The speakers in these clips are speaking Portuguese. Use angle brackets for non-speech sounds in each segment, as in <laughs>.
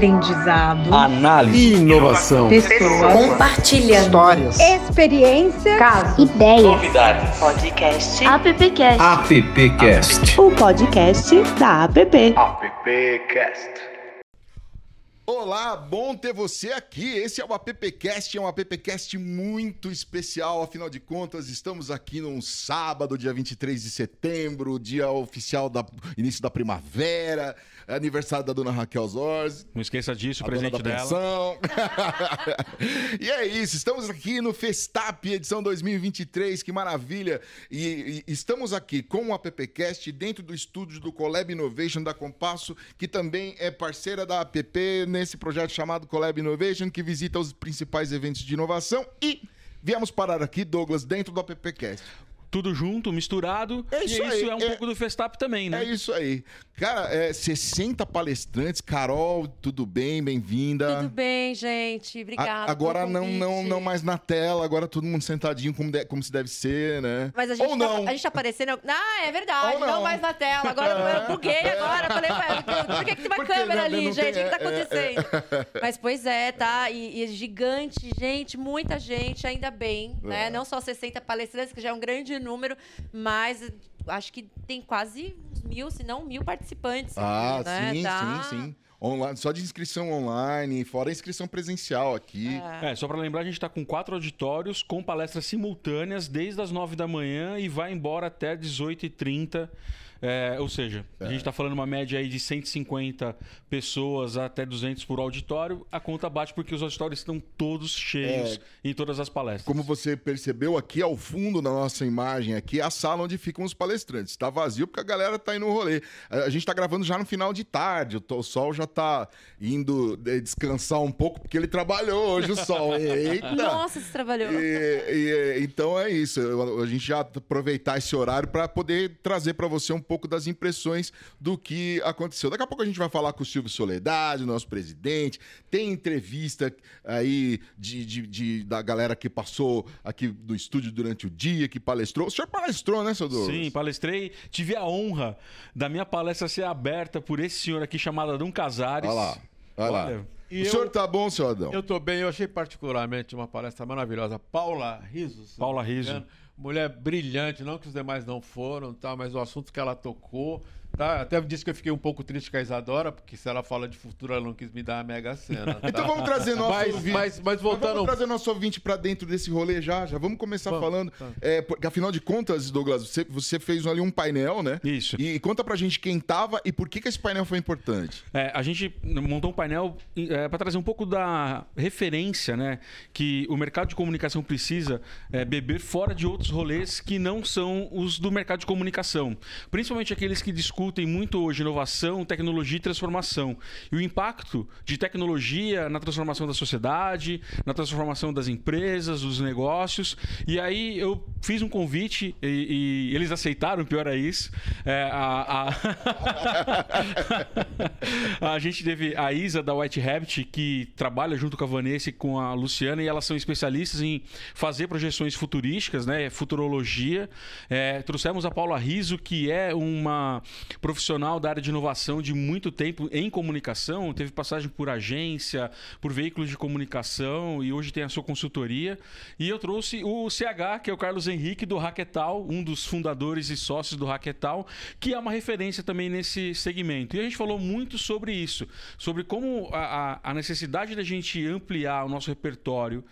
aprendizado, análise, inovação, pessoas, compartilhando. Histórias, experiência, caso, ideia, novidades, podcast, appcast, appcast, o podcast da app. appcast. Olá, bom ter você aqui. Esse é o AppCast, é um AppCast muito especial. Afinal de contas, estamos aqui num sábado, dia 23 de setembro, dia oficial do início da primavera, aniversário da dona Raquel Zorzi. Não esqueça disso, o presente da dela. <laughs> e é isso, estamos aqui no Festap, edição 2023, que maravilha. E, e estamos aqui com o AppCast dentro do estúdio do Collab Innovation da Compasso, que também é parceira da app nesse projeto chamado Collab Innovation, que visita os principais eventos de inovação e... Viemos parar aqui, Douglas, dentro do AppCast. Tudo junto, misturado. É isso e isso aí, é um é- pouco do Festap também, né? É isso aí. Cara, é 60 palestrantes. Carol, tudo bem? Bem-vinda. Tudo bem, gente. A- Obrigada. agora não, não, não mais na tela, agora todo mundo sentadinho como, de- como se deve ser, né? Mas a gente, Ou tá, não. a gente tá aparecendo. Ah, é verdade. Não. Não. mais na tela. Agora eu buguei <laughs> agora. Falei, por que, que tem uma Porque, câmera né, ali, não gente? tem- O que tá é, é, acontecendo? <laughs> Mas pois é, tá? E, e gigante, gente, muita gente, ainda bem, né? É. Não só 60 palestrantes, que já é um grande número, mas acho que tem quase uns mil, se não mil participantes. Ah, né? sim, Tá- sim, sim. Online, só de inscrição online, fora a inscrição presencial aqui. É. É, só pra lembrar, a gente tá com quatro auditórios com palestras simultâneas desde as 9 da manhã e vai embora até 18h30. É, ou seja, a gente tá falando uma média aí de 150 pessoas até 200 por auditório. A conta bate porque os auditórios estão todos cheios em todas as palestras. Como você percebeu, aqui ao fundo da nossa imagem, aqui é a sala onde ficam os palestrantes. Está vazio porque a galera tá indo no rolê. A gente tá gravando já no final de tarde, o sol já tá indo descansar um pouco porque ele trabalhou hoje o sol. <laughs> Eita! Nossa, você trabalhou. E- e- então é isso. A gente já aproveitar esse horário para poder trazer para você um pouco das impressões do que aconteceu. Daqui a pouco a gente vai falar com o Silvio Soledade, nosso presidente. Tem entrevista aí de, de- de- da galera que passou aqui do estúdio durante o dia, que palestrou. O senhor palestrou, né, seu Douglas? Sim, palestrei. Tive a honra da minha palestra ser aberta por esse senhor aqui chamado Adão Casares. Olha lá, olha lá. E o eu- senhor tá bom, senhor Adão? Eu tô bem, eu achei particularmente uma palestra maravilhosa. Paula Riso. Paula Riso. Mulher brilhante, não que os demais não foram, tá? mas o assunto que ela tocou. Tá? Até disse que eu fiquei um pouco triste com a Isadora, porque se ela fala de futuro, ela não quis me dar a mega cena. <laughs> Tá? Então vamos trazer nosso Mas- ouvinte. mas- mas Mas voltando- vamos trazer nosso ouvinte para dentro desse rolê já. Já vamos começar Vamos, falando. tá. É, porque, afinal de contas, Douglas, você, você fez ali um painel, né? Isso. E, conta pra gente quem tava e por que, que esse painel foi importante. É, a gente montou um painel para trazer um pouco da referência né, que o mercado de comunicação precisa é, beber fora de outros rolês que não são os do mercado de comunicação. Principalmente aqueles que discutem muito hoje inovação, tecnologia e transformação. E o impacto de tecnologia na transformação da sociedade, na transformação das empresas, dos negócios. E aí eu fiz um convite e, e eles aceitaram, pior é isso. É, a- a... <laughs> a gente teve a Isa da White Rabbit, que trabalha junto com a Vanessa e com a Luciana, e elas são especialistas em fazer projeções futurísticas, né? Futurologia. É, trouxemos a Paula Riso, que é uma profissional da área de inovação de muito tempo em comunicação, teve passagem por agência, por veículos de comunicação e hoje tem a sua consultoria. E eu trouxe o CH, que é o Carlos Henrique do Hacketal, um dos fundadores e sócios do Hacketal, que é uma referência também nesse segmento. E a gente falou muito sobre isso, sobre como a, a- necessidade da gente ampliar o nosso repertório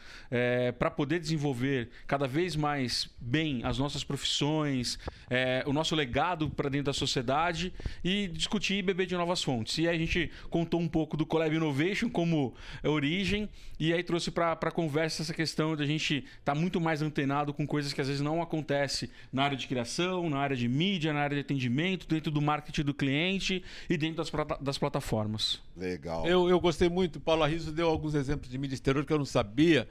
para poder desenvolver cada vez mais bem as nossas profissões, é, o nosso legado para dentro da sociedade e discutir e beber de novas fontes. E aí a gente contou um pouco do Collab Innovation como origem e aí trouxe para a conversa essa questão da gente estar muito mais antenado com coisas que às vezes não acontecem na área de criação, na área de mídia, na área de atendimento, dentro do marketing do cliente e dentro das, plata- das plataformas. Legal. Eu, eu gostei muito. Paula Riso deu alguns exemplos de mídia exterior que eu não sabia.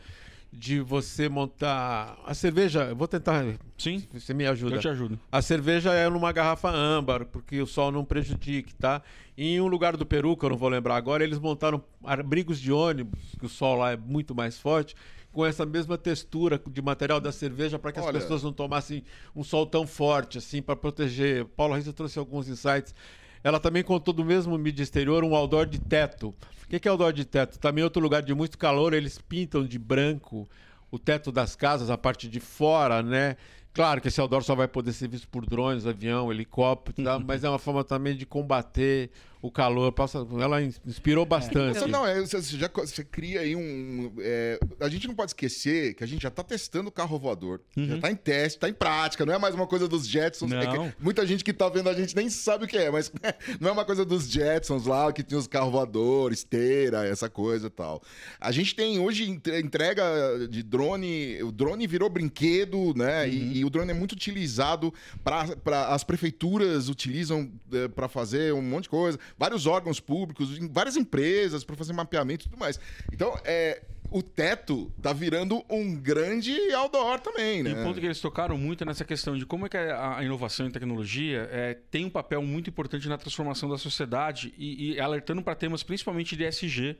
De você montar. A cerveja. Eu vou tentar. Sim, Você me ajuda. eu te ajudo. A cerveja é numa garrafa âmbar, porque o sol não prejudique, tá? Em um lugar do Peru, que eu não vou lembrar agora, eles montaram abrigos de ônibus, que o sol lá é muito mais forte, com essa mesma textura de material da cerveja, para que as Olha. pessoas não tomassem um sol tão forte, assim, para proteger. Paulo Reis trouxe alguns insights. Ela também contou do mesmo mídia exterior um outdoor de teto. O que é outdoor de teto? Também outro lugar de muito calor, eles pintam de branco o teto das casas, a parte de fora, né? Claro que esse outdoor só vai poder ser visto por drones, avião, helicóptero, tá? mas é uma forma também de combater o calor. Passa- Ela ins- inspirou bastante. Você, não, é, você, você já você cria aí um. é, a gente não pode esquecer que a gente já tá testando o carro voador. Já tá em teste, tá em prática. Não é mais uma coisa dos Jetsons. é que Não. muita gente que tá vendo a gente nem sabe o que é, mas <laughs> não é uma coisa dos Jetsons lá, que tinha os carros voadores, esteira, essa coisa e tal. A gente tem hoje entre- entrega de drone. O drone virou brinquedo, né? E, e o drone é muito utilizado para as prefeituras utilizam para fazer um monte de coisa. Vários órgãos públicos, em várias empresas para fazer mapeamento e tudo mais. Então, é, o teto tá virando um grande outdoor também, né? E o ponto que eles tocaram muito é nessa questão de como é que a a inovação e tecnologia é, tem um papel muito importante na transformação da sociedade e, e alertando para temas principalmente de SG.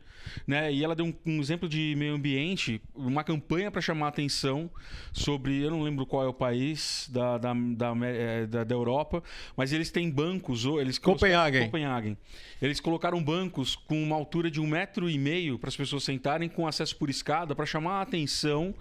Né? E ela deu um, um exemplo de meio ambiente, uma campanha para chamar a atenção sobre, eu não lembro qual é o país da, da, da, eh, da- da Europa, mas eles têm bancos. ou Eles Copenhagen. Copenhagen. Eles colocaram bancos com uma altura de um metro e meio para as pessoas sentarem com acesso por escada para chamar a atenção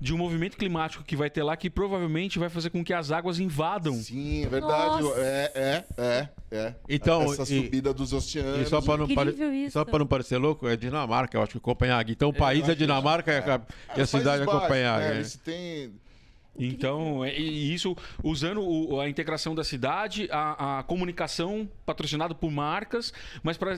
de um movimento climático que vai ter lá que provavelmente vai fazer com que as águas invadam. Sim, é verdade. Nossa. É, é, é, é. Então, Essa e- subida dos oceanos. E só para não, pare... Incrível isso. só pra não parecer louco, é Dinamarca, eu acho que Copenhague. Então o país é Dinamarca e a- e a cidade é Copenhague. né, é. Eles têm. Então, é- e isso usando o- a integração da cidade, a, a comunicação patrocinada por marcas, mas para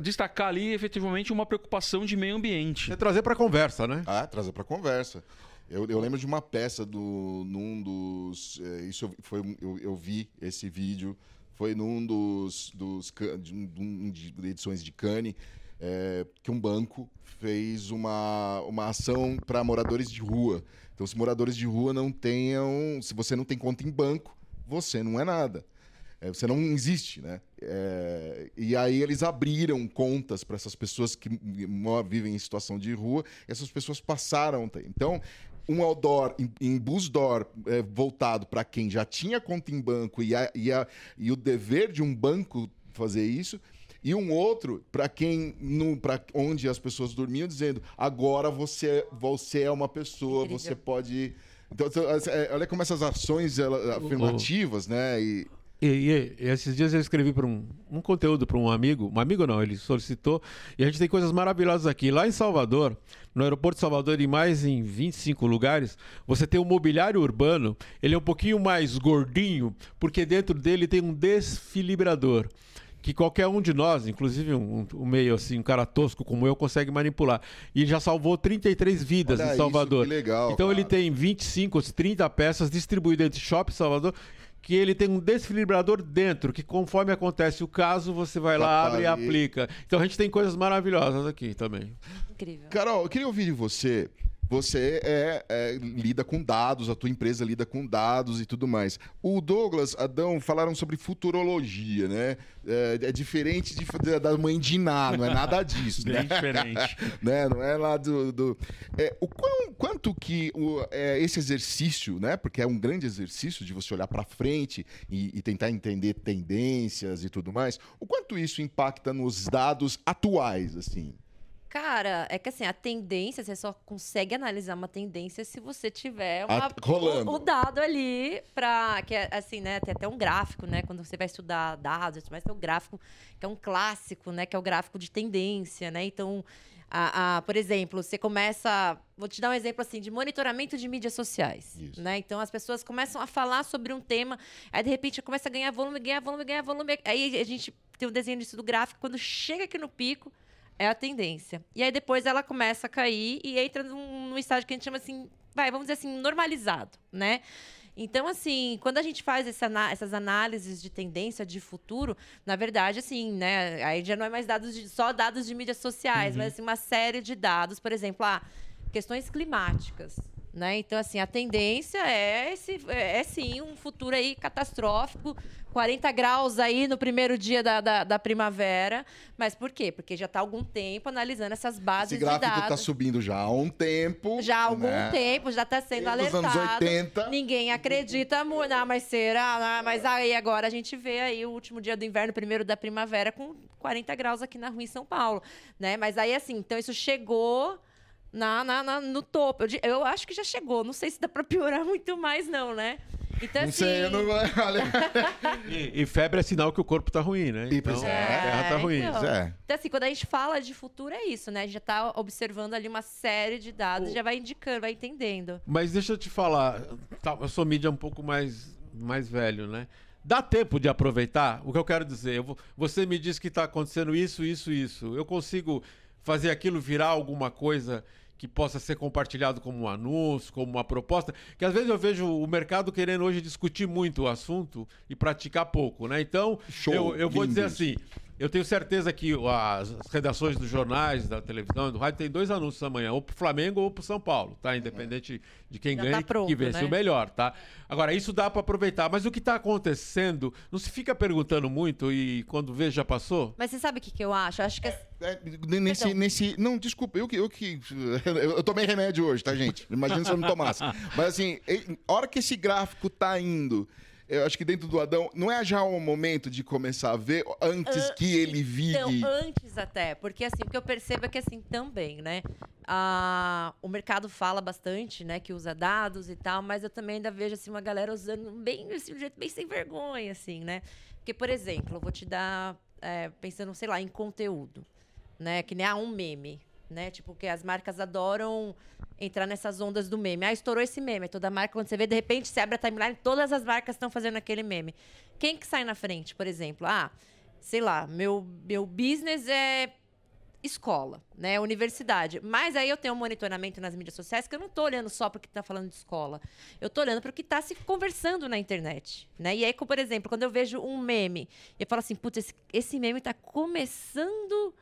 destacar ali efetivamente uma preocupação de meio ambiente. É trazer para conversa, né? Ah, trazer pra conversa. Eu, eu lembro de uma peça do, num dos. é, isso eu, foi, eu, eu vi esse vídeo. Foi num dos. dos de, de de edições de Cannes, é, que um banco fez uma, uma ação para moradores de rua. Então, se moradores de rua não tenham. Se você não tem conta em banco, você não é nada. É, você não existe, né? É, e aí eles abriram contas para essas pessoas que vivem em situação de rua, essas pessoas passaram. Então, um outdoor em, em busdoor é, voltado para quem já tinha conta em banco e, a- e, a- e o dever de um banco fazer isso, e um outro para quem no para onde as pessoas dormiam dizendo agora você você é uma pessoa, Incrível. você pode então, é, olha como essas ações ela- afirmativas, né? E, E, e- e esses dias eu escrevi para um, um conteúdo para um amigo, um amigo não, ele solicitou, e a gente tem coisas maravilhosas aqui. Lá em Salvador, no aeroporto de Salvador, em mais em 25 lugares, você tem um mobiliário urbano, ele é um pouquinho mais gordinho, porque dentro dele tem um desfilibrador. Que qualquer um de nós, inclusive um, um meio assim, um cara tosco como eu, consegue manipular. E já salvou 33 vidas Olha em isso, Salvador. que legal, então ele cara. tem 25, 30 peças distribuídas entre Shopping Salvador, que ele tem um desfibrador dentro, que conforme acontece o caso, você vai lá, Tá, abre e ali. aplica. Então a gente tem coisas maravilhosas aqui também. Incrível. Carol, eu queria ouvir de você. Você é, é, lida com dados, a tua empresa lida com dados e tudo mais. O Douglas, Adão falaram sobre futurologia, né? É, é diferente de- da- mãe de Iná, não é nada disso, né? Bem <laughs> diferente. <laughs> né? Não é lá do. do- é, o quão- quanto que o- é, esse exercício, né? Porque é um grande exercício de você olhar para frente e, e tentar entender tendências e tudo mais. O quanto isso impacta nos dados atuais, assim? Cara, é que assim, a tendência, você só consegue analisar uma tendência se você tiver uma- rolando. o, o dado ali pra. Que é assim, né? Tem até um gráfico, né? Quando você vai estudar dados, mas tem um gráfico que é um clássico, né? Que é o gráfico de tendência, né? Então, a, a- por exemplo, você começa. Vou te dar um exemplo assim de monitoramento de mídias sociais. Isso. Né? Então as pessoas começam a falar sobre um tema, aí de repente começa a ganhar volume, ganhar volume, ganhar volume. Aí a gente tem um desenho disso do gráfico, quando chega aqui no pico, é a tendência. E aí depois ela começa a cair e entra num, num estágio que a gente chama assim, vai, vamos dizer assim, normalizado, né? Então, assim, quando a gente faz essa essas análises de tendência de futuro, na verdade, assim, né? Aí já não é mais dados de- só dados de mídias sociais, mas assim, uma série de dados, por exemplo, ah, questões climáticas. Né? Então, assim, a tendência é, esse, é, é sim um futuro aí catastrófico. 40 graus aí no primeiro dia da, da, da primavera. Mas por quê? Porque já está há algum tempo analisando essas bases Esse gráfico está subindo já há um tempo. Já há algum né? tempo, já está sendo Desde alertado. anos 80. Ninguém acredita muito. Não, mas será? Não, mas aí agora a gente vê aí o último dia do inverno, primeiro da primavera, com 40 graus aqui na rua em São Paulo. Né? Mas aí, assim, então isso chegou na, na- na- no topo. Eu, eu acho que já chegou. Não sei se dá para piorar muito mais, não, né? Então, Não assim. sei, eu não... <laughs> Olha... E, e febre é sinal que o corpo tá ruim, né? E, Então, é. a terra tá ruim. então. É. Então, assim, quando a gente fala de futuro, é isso, né? A gente já tá observando ali uma série de dados, já vai indicando, vai entendendo. Mas deixa eu te falar, tá, eu sou mídia um pouco mais, mais velho, né? Dá tempo de aproveitar? O que eu quero dizer, eu vou- você me diz que está acontecendo isso, isso, isso. Eu consigo fazer aquilo virar alguma coisa que possa ser compartilhado como um anúncio, como uma proposta? Que às vezes eu vejo o mercado querendo hoje discutir muito o assunto e praticar pouco, né? Então, Show, eu, eu vou dizer assim, eu tenho certeza que as redações dos jornais, da televisão, do rádio, tem dois anúncios amanhã, ou pro Flamengo ou pro São Paulo, tá? Independente de quem Já ganha tá e que pronto, vence né? o melhor, tá? Agora, isso dá para aproveitar, mas o que está acontecendo, não se fica perguntando muito e quando vê já passou? Mas você sabe o que, que eu acho? Eu acho que. É, nesse, Perdão. nesse. Não, desculpa, eu que. Eu, que <laughs> eu, tomei remédio hoje, tá, gente? Imagina se eu não tomasse. <laughs> Mas assim, a hora que esse gráfico tá indo. Eu acho que dentro do Adão, não é já o momento de começar a ver antes Ah, que ele vire. Então, antes até, porque assim, o que eu percebo é que assim também, né? Ah, o mercado fala bastante, né, que usa dados e tal, mas eu também ainda vejo assim uma galera usando bem assim, um jeito bem sem vergonha, assim, né? Porque, por exemplo, eu vou te dar, é, pensando, sei lá, em conteúdo, né? Que nem ah, um meme, né? Tipo, que as marcas adoram entrar nessas ondas do meme. Ah, estourou esse meme. Aí Toda marca, quando você vê, de repente, você abre a timeline, todas as marcas estão fazendo aquele meme. Quem que sai na frente, por exemplo? Ah, sei lá, meu, meu business é escola, né? Universidade. Mas aí eu tenho um monitoramento nas mídias sociais que eu não tô olhando só porque tá falando de escola. Eu tô olhando para o que tá se conversando na internet, né? E aí, por exemplo, quando eu vejo um meme, eu falo assim, putz, esse, esse meme tá começando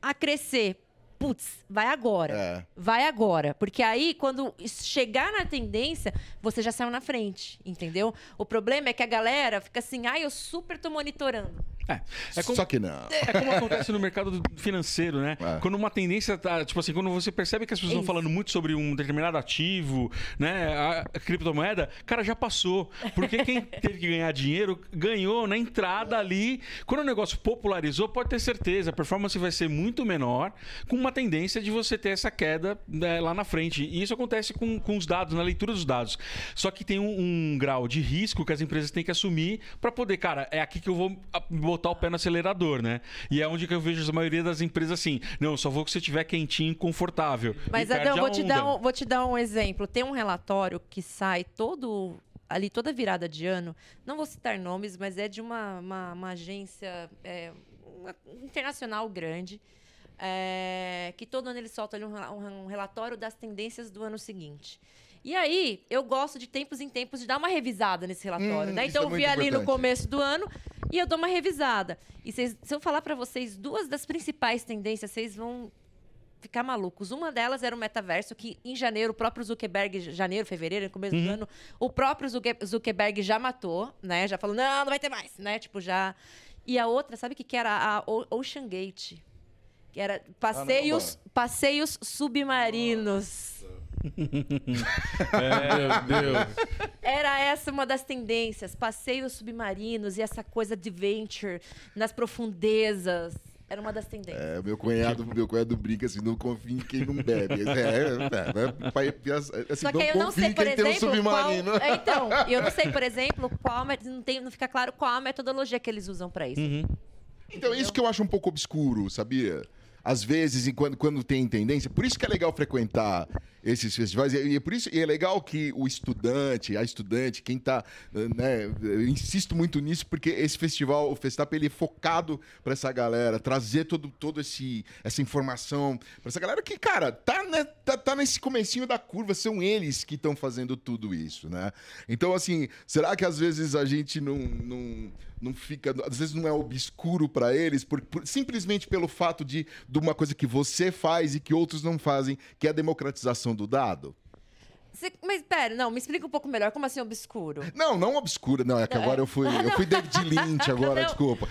a crescer. Putz, vai agora. É. Vai agora. Porque aí, quando chegar na tendência, você já saiu na frente, entendeu? O problema é que a galera fica assim, ah, eu super tô monitorando. É, é como, Só que não. é como acontece no mercado financeiro, né? É. Quando uma tendência tá, tipo assim, quando você percebe que as pessoas estão falando muito sobre um determinado ativo, né, a, a criptomoeda, cara, já passou. Porque quem <laughs> teve que ganhar dinheiro ganhou na entrada ali. Quando o negócio popularizou, pode ter certeza, a performance vai ser muito menor, com uma tendência de você ter essa queda né, lá na frente. E isso acontece com, com os dados, na leitura dos dados. Só que tem um, um grau de risco que as empresas têm que assumir para poder, cara, é aqui que eu vou ah, botar o pé no acelerador, né? E é onde que eu vejo a maioria das empresas assim, não, só vou que você estiver quentinho e confortável. Mas, Adão, vou te, dar um, vou te dar um exemplo. Tem um relatório que sai todo ali toda virada de ano. Não vou citar nomes, mas é de uma, uma, uma agência é, uma- internacional grande. é, que todo ano ele solta ali um, um relatório das tendências do ano seguinte. E aí, eu gosto de tempos em tempos de dar uma revisada nesse relatório, Hum, né? Então, é eu vi ali no começo do ano e eu dou uma revisada. E vocês- se eu falar para vocês duas das principais tendências, vocês vão ficar malucos. Uma delas era o metaverso, que em janeiro, o próprio Zuckerberg, janeiro, fevereiro, no começo do ano, o próprio Zucker- Zuckerberg já matou, né? Já falou, não, não vai ter mais, né? Tipo, já... E a outra, sabe o que, que era? A O- Ocean Gate. Que era passeios, passeios submarinos. É, <laughs> meu Deus. Era essa uma das tendências, passeios submarinos e essa coisa de venture nas profundezas. Era uma das tendências. É, meu cunhado, meu cunhado brinca assim, não confia em quem não bebe. É, é, é, é, pai- assim, Só que aí eu não sei, por quem tem um exemplo, submarino. qual... É, então, <laughs> eu não sei, por exemplo, qual... Não, tem, não fica claro qual a metodologia que eles usam pra isso. Então, isso que eu acho um pouco obscuro, sabia? Às vezes, quando, quando tem tendência, por isso que é legal frequentar esses festivais, e, e é por isso e é legal que o estudante, a estudante, quem tá, né, eu insisto muito nisso, porque esse festival, o Festap, ele é focado pra essa galera, trazer todo, todo esse essa informação pra essa galera que, cara, tá, né, tá, tá nesse comecinho da curva, são eles que estão fazendo tudo isso, né? Então, assim, será que às vezes a gente não, não, não fica, às vezes não é obscuro pra eles, por, por- simplesmente pelo fato de, de uma coisa que você faz e que outros não fazem, que é a democratização do dado? Você- mas pera, não, me explica um pouco melhor. Como assim obscuro? Não, não obscura, não. É que agora eu fui, eu fui David <laughs> Lynch agora, Não, desculpa.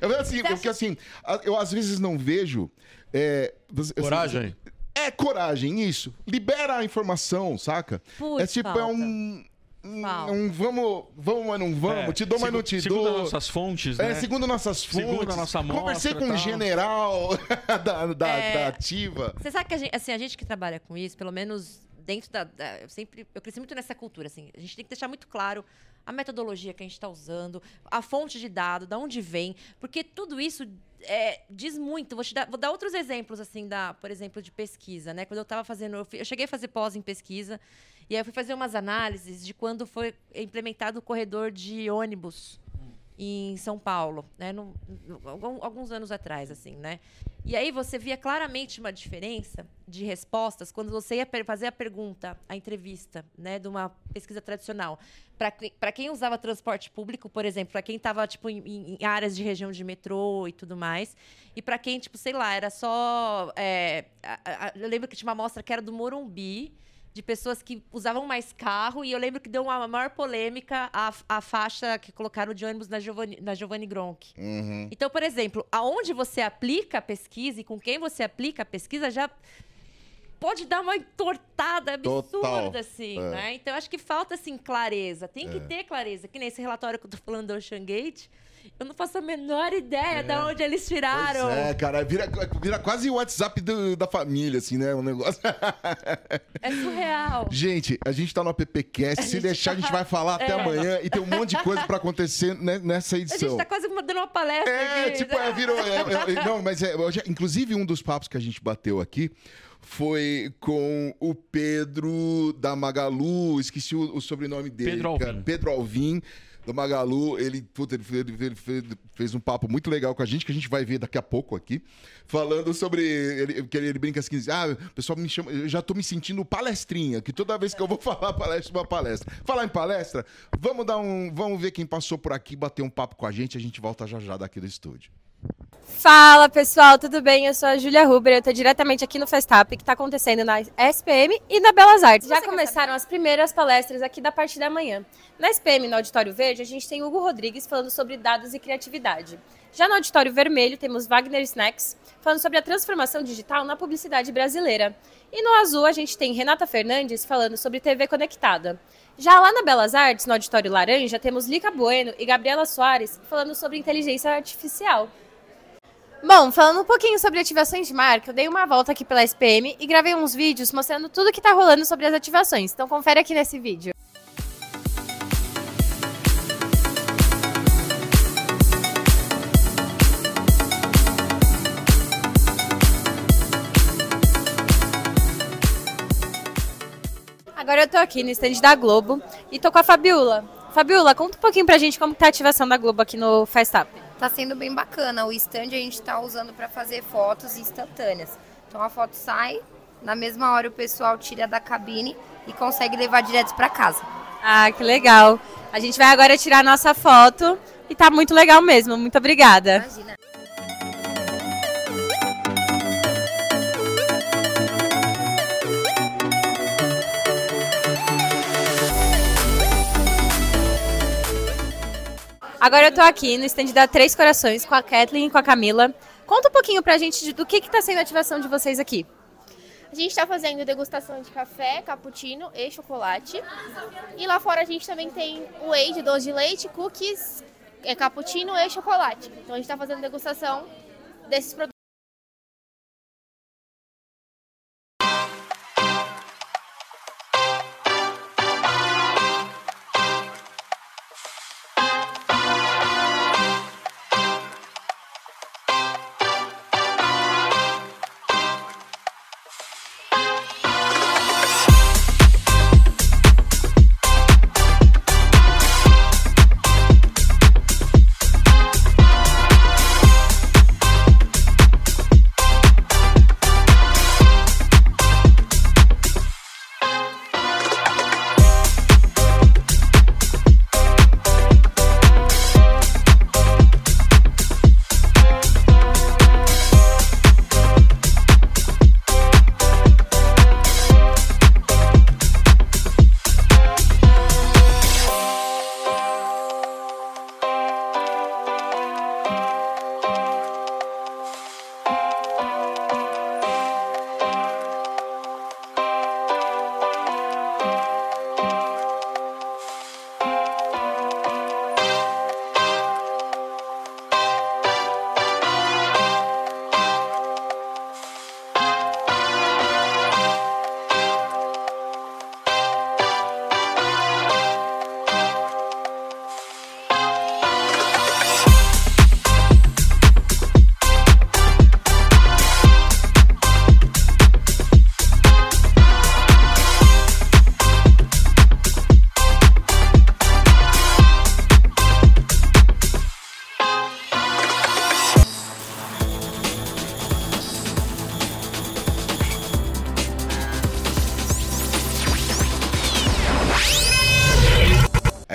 não, não, <laughs> assim, porque assim, a- eu às vezes não vejo. é, você- Coragem. É coragem, isso. Libera a informação, saca? Putz, é tipo, é falta. um. Um- Falta. um vamos, vamos, mas não vamos. É, te dou, mas não te segundo dou. nossas fontes, É, né? segundo nossas fontes. Segundo a nossa amostra Conversei com e um general <laughs> da, da, É. da ativa. Você sabe que a gente, assim, a gente que trabalha com isso, pelo menos dentro da, da- Eu sempre. Eu cresci muito nessa cultura, assim. A gente tem que deixar muito claro a metodologia que a gente está usando, a fonte de dado, da onde vem, porque tudo isso é, diz muito. Vou, te dar, vou dar outros exemplos, assim, da, por exemplo, de pesquisa, né? Quando eu estava fazendo. Eu, fui- eu cheguei a fazer pós em pesquisa, e aí eu fui fazer umas análises de quando foi implementado o corredor de ônibus em São Paulo, né? No- no- alguns anos atrás, assim, né? E aí você via claramente uma diferença de respostas quando você ia fazer a pergunta, a entrevista, né, de uma pesquisa tradicional. Para quem usava transporte público, por exemplo, para quem estava tipo, em- em áreas de região de metrô e tudo mais, e para quem, tipo, sei lá, era só. é, a- a- eu lembro que tinha uma amostra que era do Morumbi, de pessoas que usavam mais carro, e eu lembro que deu uma maior polêmica a, a faixa que colocaram de ônibus na Giovanni, na Giovanni Gronk. Uhum. Então, por exemplo, aonde você aplica a pesquisa e com quem você aplica a pesquisa já pode dar uma entortada absurda, Total. assim, É. né? Então, eu acho que falta, assim, clareza. Tem que ter clareza. Que nem esse relatório que eu tô falando do Ocean Gate, eu não faço a menor ideia de onde eles tiraram. Pois é, cara, vira, vira quase o WhatsApp do- da família, assim, né? Um negócio. <laughs> É surreal. Gente, a gente tá no AppCast. Se deixar, a gente tá- vai falar até é. amanhã e tem um monte de coisa pra acontecer ne- nessa A gente edição. tá quase dando uma palestra É, aqui. tipo, é, virou. é, é, é, não, mas é, já- inclusive um dos papos que a gente bateu aqui foi com o Pedro da Magalu, esqueci o, o sobrenome dele. Pedro Alvim. cara. Pedro Alvim. Do Magalu, ele, puta, ele, fez, ele fez- fez um papo muito legal com a gente, que a gente vai ver daqui a pouco aqui, falando sobre. Ele, que ele brinca assim: ah, o pessoal me chama. Eu já tô me sentindo palestrinha, que toda vez que eu vou <laughs> falar palestra, uma palestra. Falar em palestra, vamos dar um. Vamos ver quem passou por aqui, bater um papo com a gente, a gente volta já já daqui do estúdio. Fala pessoal, tudo bem? Eu sou a Júlia Huber, eu tô diretamente aqui no Festap, que tá acontecendo na SPM e na Belas Artes. Já começaram as primeiras palestras aqui da parte da manhã. Na SPM, no Auditório Verde, a gente tem Hugo Rodrigues falando sobre dados e criatividade. Já no Auditório Vermelho, temos Wagner Snacks falando sobre a transformação digital na publicidade brasileira. E no Azul, a gente tem Renata Fernandes falando sobre TV conectada. Já lá na Belas Artes, no Auditório Laranja, temos Lica Bueno e Gabriela Soares falando sobre inteligência artificial. Bom, falando um pouquinho sobre ativações de marca, eu dei uma volta aqui pela SPM e gravei uns vídeos mostrando tudo que tá rolando sobre as ativações. Então confere aqui nesse vídeo. Agora eu tô aqui no stand da Globo e tô com a Fabiola. Fabiola, conta um pouquinho pra gente como tá a ativação da Globo aqui no Festap. Tá sendo bem bacana. O stand a gente tá usando para fazer fotos instantâneas. Então a foto sai, na mesma hora o pessoal tira da cabine e consegue levar direto para casa. Ah, que legal. A gente vai agora tirar a nossa foto e tá muito legal mesmo. Muito obrigada. Imagina. Agora eu tô aqui no stand da Três Corações com a Kathleen e com a Camila. Conta um pouquinho pra gente do que que tá sendo a ativação de vocês aqui. A gente está fazendo degustação de café, cappuccino e chocolate. E lá fora a gente também tem whey de doce de leite, cookies, é, cappuccino e chocolate. Então a gente está fazendo degustação desses produtos.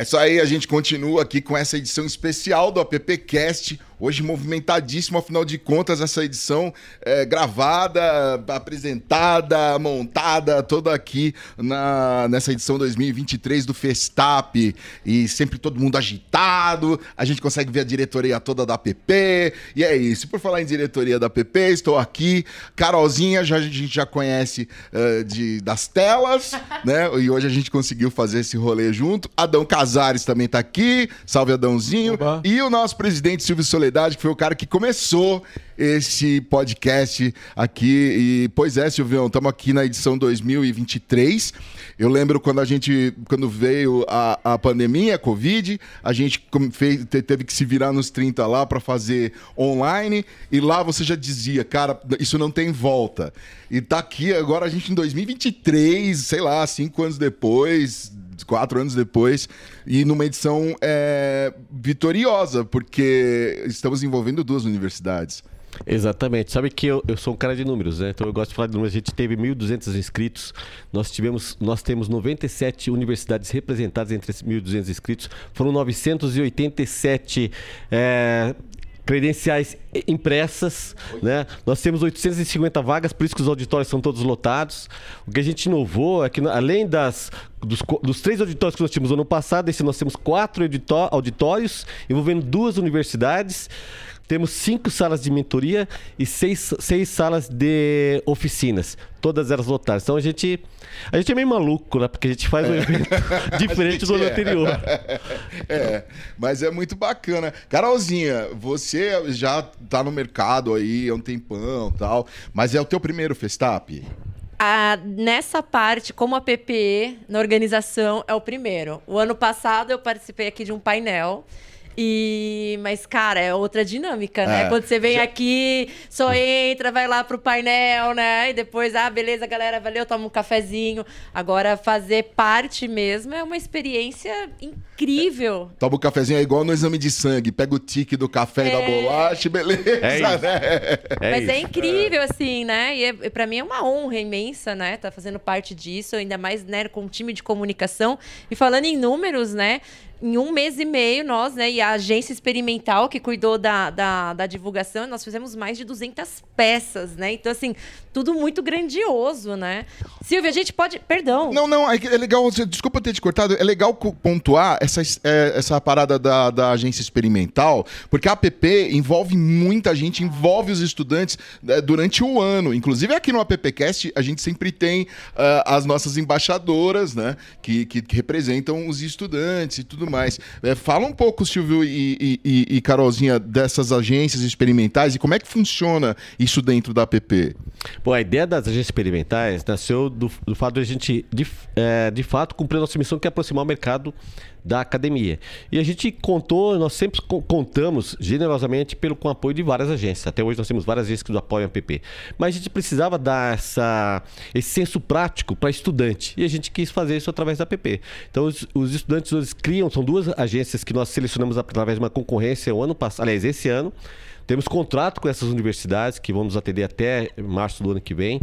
É isso aí, a gente continua aqui com essa edição especial do AppCast. Hoje movimentadíssimo, afinal de contas, essa edição é gravada, apresentada, montada, toda aqui na, nessa edição 2023 do Festap. E sempre todo mundo agitado, a gente consegue ver a diretoria toda da APP. E é isso. Por falar em diretoria da APP, estou aqui. Carolzinha, já, a gente já conhece uh, de, das telas, <laughs> né? E hoje a gente conseguiu fazer esse rolê junto. Adão Casares também está aqui. Salve, Adãozinho. Oba. E o nosso presidente Silvio Soledade, que foi o cara que começou esse podcast aqui. E, pois é, Silvião, estamos aqui na edição 2023. Eu lembro quando a gente, quando veio a, a pandemia, a Covid, a gente fez- te- teve que se virar nos 30 lá para fazer online. E lá você já dizia, cara, isso não tem volta. E tá aqui agora a gente em 2023, sei lá, cinco anos depois, quatro anos depois, e numa edição é, vitoriosa, porque estamos envolvendo duas universidades. Exatamente. Sabe que eu, eu sou um cara de números, né? Então eu gosto de falar de números. A gente teve 1.200 inscritos. Nós tivemos, nós temos 97 universidades representadas entre esses 1.200 inscritos. Foram 987 é, credenciais impressas, né? Nós temos 850 vagas, por isso que os auditórios são todos lotados. O que a gente inovou é que além das dos, dos três auditórios que nós tínhamos no ano passado, esse nós temos quatro auditó- auditórios envolvendo duas universidades. Temos cinco salas de mentoria e seis, seis salas de oficinas. Todas elas lotadas. Então a gente. A gente é meio maluco, né? Porque a gente faz um evento <laughs> diferente do ano É. anterior. É, mas é muito bacana. Carolzinha, você já tá no mercado aí há um tempão e tal, mas é o teu primeiro Festap? Ah, nessa parte, como a PPE na organização é o primeiro. O ano passado eu participei aqui de um painel. E, mas, cara, é outra dinâmica, né? É. Quando você vem Já- aqui, só entra, vai lá pro painel, né? E depois, ah, beleza, galera, valeu, toma um cafezinho. Agora, fazer parte mesmo é uma experiência incrível. Toma o cafezinho é igual no exame de sangue, pega o tique do café e da bolacha, beleza, É isso. né? Mas é incrível, assim, né? E é, para mim é uma honra imensa, né? Tá fazendo parte disso, ainda mais, né, com um time de comunicação. E falando em números, né? Em um mês e meio, nós, né, e a agência experimental que cuidou da, da, da divulgação, nós fizemos mais de 200 peças, né? Então, assim, tudo muito grandioso, né? Silvia, a gente pode. Perdão. Não, não, é, é legal, desculpa ter te cortado, é legal pontuar essa, es- é, essa parada da, da agência experimental, porque a APP envolve muita gente, envolve os estudantes é, durante o ano. Inclusive aqui no AppCast a gente sempre tem ah, as nossas embaixadoras, né, que, que, que representam os estudantes e tudo mais. É, fala um pouco, Silvio e, e- e- Carolzinha, dessas agências experimentais e como é que funciona isso dentro da APP. Bom, a ideia das agências experimentais nasceu do, do fato de a gente, de, é, de fato, cumprir a nossa missão, que é aproximar o mercado da academia. E a gente contou, nós sempre co- contamos generosamente pelo, com o apoio de várias agências. Até hoje nós temos várias agências que nos apoiam a PP. Mas a gente precisava dar essa, esse senso prático para estudante. E a gente quis fazer isso através da PP. Então, os, os estudantes eles criam, são duas agências que nós selecionamos através de uma concorrência o ano passado, aliás, esse ano. Temos contrato com essas universidades que vão nos atender até março do ano que vem,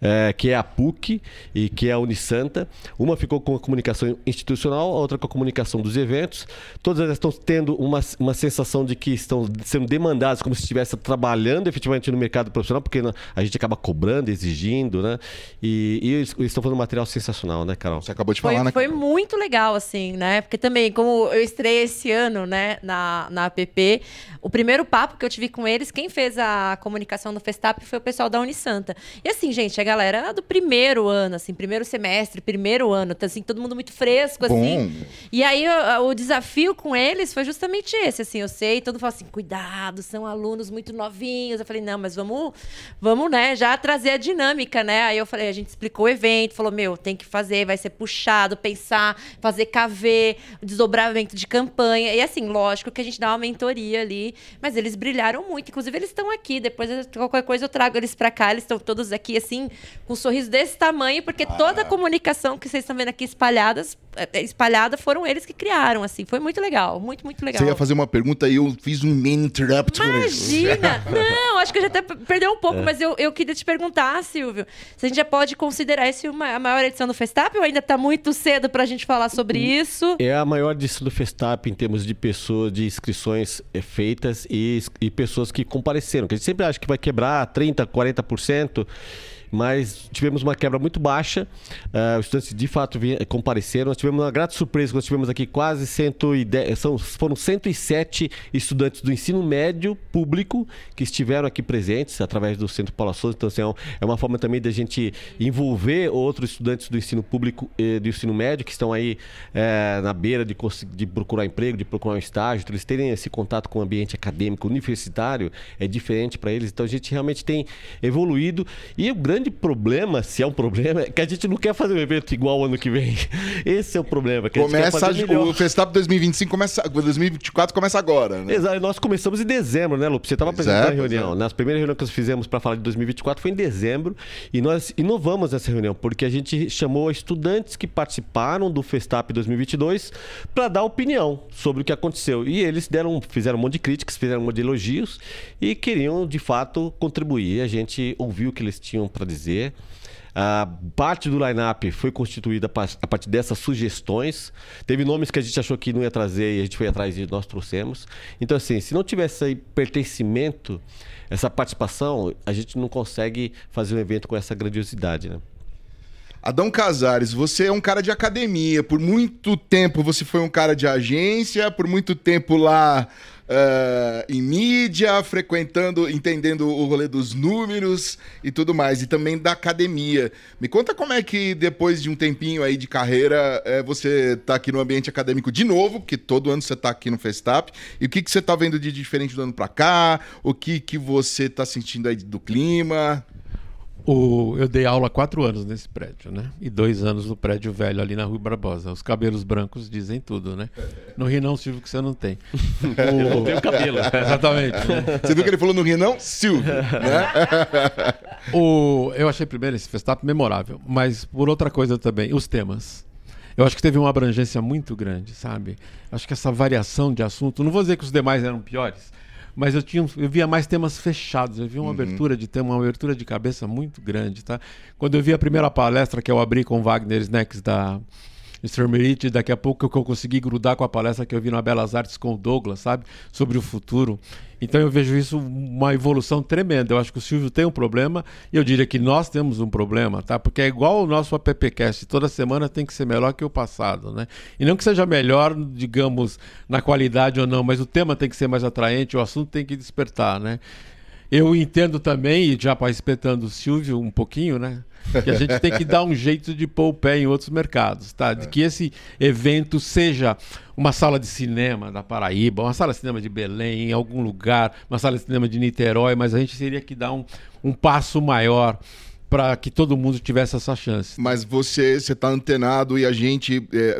eh, que é a PUC e que é a Unisanta. Uma ficou com a comunicação institucional, a outra com a comunicação dos eventos. Todas elas estão tendo uma, uma sensação de que estão sendo demandadas como se estivessem trabalhando efetivamente no mercado profissional, porque a gente acaba cobrando, exigindo, né? E, e eles estão fazendo um material sensacional, né, Carol? Você acabou de Foi, falar, né? foi muito legal, assim, né? Porque também, como eu estreiei esse ano, né, na, na app, o primeiro papo que eu tive com eles, quem fez a comunicação no Festap foi o pessoal da Unisanta. E assim, gente, a galera do primeiro ano, assim, primeiro semestre, primeiro ano, tá, assim, todo mundo muito fresco, assim. Bom. E aí o, o desafio com eles foi justamente esse, assim, eu sei, todo mundo fala assim, cuidado, são alunos muito novinhos. Eu falei, não, mas vamos, vamos, né, já trazer a dinâmica, né? Aí eu falei, a gente explicou o evento, falou, meu, tem que fazer, vai ser puxado, pensar, fazer KV, desdobramento de campanha. E assim, lógico que a gente dá uma mentoria ali, mas eles brilharam ajudaram muito. Inclusive, eles estão aqui. Depois, qualquer coisa, eu trago eles para cá. Eles estão todos aqui, assim, com um sorriso desse tamanho, porque Ah. toda a comunicação que vocês estão vendo aqui espalhadas, eh, espalhada foram eles que criaram, assim. Foi muito legal. Muito, muito legal. Você ia fazer uma pergunta e eu fiz um main interrupt. Imagina! <laughs> Não, acho que eu já até perdeu um pouco, mas eu, eu queria te perguntar, Silvio, se a gente já pode considerar esse uma, a maior edição do Festap ou ainda está muito cedo para a gente falar sobre isso? É a maior edição do Festap em termos de pessoas, de inscrições eh, feitas e, e pessoas que compareceram. Que a gente sempre acha que vai quebrar 30%, 40%. Mas tivemos uma quebra muito baixa. Ah, os estudantes de fato vi- compareceram. Nós tivemos uma grata surpresa. Nós tivemos aqui quase 110, são, foram 107 estudantes do ensino médio público que estiveram aqui presentes através do Centro Paula Souza. Então, assim, é é uma forma também da gente envolver outros estudantes do ensino público e do ensino médio que estão aí eh, na beira de, de procurar emprego, de procurar um estágio. Então, eles terem esse contato com o ambiente acadêmico universitário é diferente para eles. Então, a gente realmente tem evoluído. E o grande problema, se é um problema, é que a gente não quer fazer um evento igual ano que vem. Esse é o problema. A Começa melhor. o Festap 2025 começa 2024 começa agora, né? Exato, nós começamos em dezembro, né, Lupe? Você estava apresentando a reunião. Nas primeiras reuniões que nós fizemos para falar de 2024 foi em dezembro e nós inovamos nessa reunião, porque a gente chamou estudantes que participaram do Festap 2022 para dar opinião sobre o que aconteceu. E eles deram, fizeram um monte de críticas, fizeram um monte de elogios e queriam, de fato, contribuir. A gente ouviu o que eles tinham para dizer. A parte do line-up foi constituída a partir dessas sugestões. Teve nomes que a gente achou que não ia trazer e a gente foi atrás e nós trouxemos. Então, assim, se não tivesse aí pertencimento, essa participação, a gente não consegue fazer um evento com essa grandiosidade, né? Adão Casares, você é um cara de academia. Por muito tempo você foi um cara de agência, por muito tempo lá eh, em mídia, frequentando, entendendo o rolê dos números e tudo mais, e também da academia. Me conta como é que depois de um tempinho aí de carreira, eh, você tá aqui no ambiente acadêmico de novo, porque todo ano você tá aqui no Festap, e o que, que você tá vendo de diferente do ano pra cá? O que, que você tá sentindo aí do clima? O, eu dei aula há quatro anos nesse prédio, né? E dois anos no prédio velho ali na Rua Barbosa. Os cabelos brancos dizem tudo, né? Não ri não, Silvio, que você não tem. <laughs> Eu não tenho cabelo. <laughs> Exatamente. né? Você viu que ele falou no Rio, não? Silvio, né? <laughs> O, eu achei primeiro esse Festap memorável, mas por outra coisa também, os temas. Eu acho que teve uma abrangência muito grande, sabe? Acho que essa variação de assunto, não vou dizer que os demais eram piores, mas eu tinha, eu via mais temas fechados, eu via uma abertura de tema, uma abertura de cabeça muito grande, tá? Quando eu vi a primeira palestra que eu abri com o Wagner Snacks da Mr. Merit, daqui a pouco que eu consegui grudar com a palestra que eu vi na Belas Artes com o Douglas, sabe? Sobre o futuro. Então eu vejo isso uma evolução tremenda. Eu acho que o Silvio tem um problema e eu diria que nós temos um problema, tá? Porque é igual o nosso appcast, toda semana tem que ser melhor que o passado, né? E não que seja melhor, digamos, na qualidade ou não, mas o tema tem que ser mais atraente, o assunto tem que despertar, né? Eu entendo também, e já respeitando o Silvio um pouquinho, né? Que a gente tem que dar um jeito de pôr o pé em outros mercados, tá? De que esse evento seja uma sala de cinema da Paraíba, uma sala de cinema de Belém, em algum lugar, uma sala de cinema de Niterói, mas a gente teria que dar um, um passo maior para que todo mundo tivesse essa chance. Mas você você tá antenado e a gente, é,